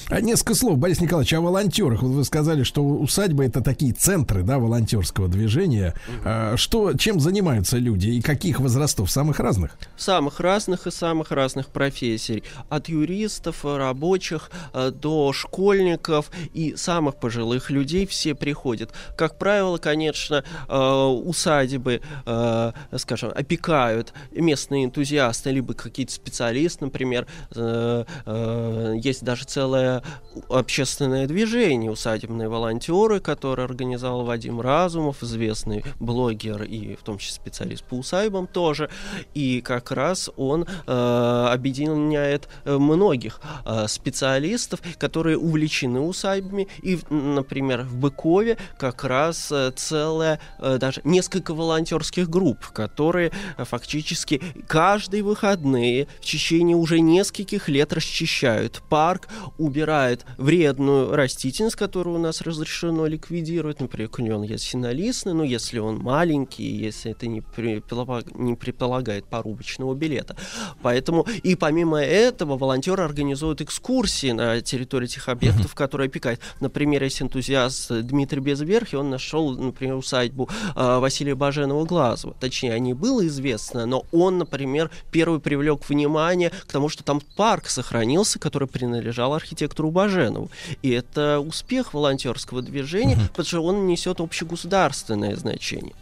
А несколько слов, Борис Николаевич, о волонтерах. Вот вы сказали, что усадьба это такие центры, да, волонтерского движения. А, Что, чем занимаются люди и каких возрастов? Самых разных? самых разных и самых разных профессий. От юристов, рабочих э, до школьников и самых пожилых людей все приходят. Как правило, конечно, э, усадьбы, э, скажем, опекают местные энтузиасты, либо какие-то специалисты, например. Есть даже целое общественное движение «Усадебные волонтеры», которое организовал Вадим Разумов, известный блогер и в том числе специалист по усадьбам тоже. И как раз он э, объединяет э, многих э, специалистов, которые увлечены усадьбами. И, например, в Быкове как раз э, целая, э, даже несколько волонтерских групп, которые фактически каждые выходные в течение уже нескольких лет расчищают парк, убирают вредную растительность, которую у нас разрешено ликвидировать. Например, клен ясенолистный, но если он маленький, если это не, не предполагает порубочного билета. Поэтому и помимо этого волонтеры организуют экскурсии на территории этих объектов, которые опекают. Например, есть энтузиаст Дмитрий Безверхи, он нашел, например, усадьбу э, Василия Баженова Глазова. Точнее, о ней было известно, но он, например, первый привлек внимание к тому, что там парк сохранился, который принадлежал архитектору Баженову. И это успех волонтерского движения, потому что он несет общегосударственное значение.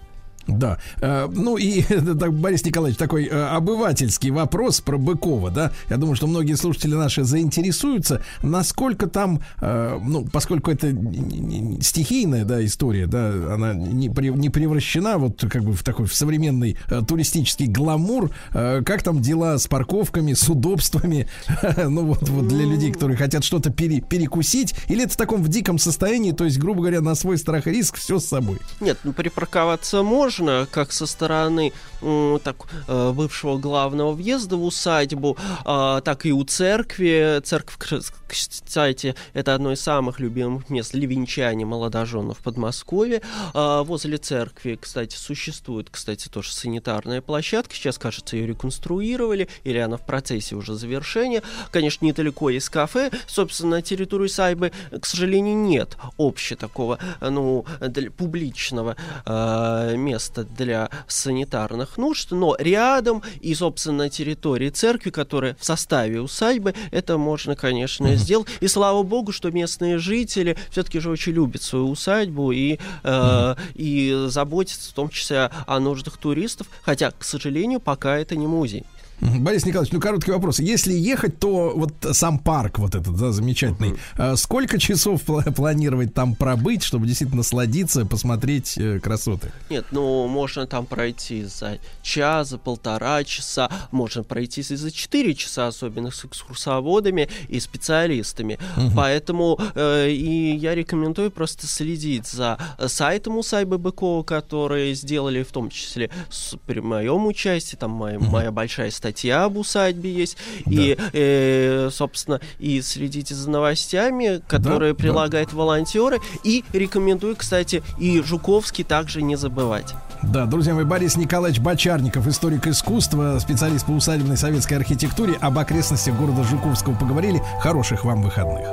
Да. Э, ну и, [LAUGHS] так, Борис Николаевич, такой э, обывательский вопрос про Быкова, да. Я думаю, что многие слушатели наши заинтересуются, насколько там, э, ну, поскольку это стихийная, да, история, да, она не, не превращена вот как бы в такой в современный туристический гламур, как там дела с парковками, с удобствами, [LAUGHS] ну вот, вот для людей, которые хотят что-то пере- перекусить, или это в таком в диком состоянии, то есть, грубо говоря, на свой страх и риск все с собой. Нет, ну припарковаться можно, как со стороны так, э, бывшего главного въезда в усадьбу, а, так и у церкви. Церковь, кстати, это одно из самых любимых мест для венчания молодоженов в Подмосковье. А, Возле церкви, кстати, существует, кстати, тоже санитарная площадка. Сейчас, кажется, ее реконструировали, или она в процессе уже завершения. Конечно, недалеко есть кафе. Собственно, на территории Сайбы, к сожалению, нет общего такого, э, ну, публичного э, места место для санитарных нужд, но рядом и, собственно, на территории церкви, которая в составе усадьбы, это можно, конечно, сделать. И слава богу, что местные жители все-таки же очень любят свою усадьбу и, э, и заботятся в том числе о нуждах туристов, хотя, к сожалению, пока это не музей. Борис Николаевич, ну короткий вопрос. Если ехать, то вот сам парк вот этот, да, замечательный, а сколько часов пла- планировать там пробыть, чтобы действительно насладиться, посмотреть э, красоты? Нет, ну можно там пройти за час, за полтора часа, можно пройти и за четыре часа, особенно с экскурсоводами и специалистами. Мгм. Поэтому э, и я рекомендую просто следить за сайтом усадьбы Быкова, которые сделали в том числе с, при моем участии, там моя, моя большая статья об усадьбе есть, и, э, собственно, и следите за новостями, которые да. прилагают волонтеры, и рекомендую, кстати, и Жуковский также не забывать. Да, друзья мои, Борис Николаевич Бочарников, историк искусства, специалист по усадебной советской архитектуре, об окрестностях города Жуковского поговорили. Хороших вам выходных.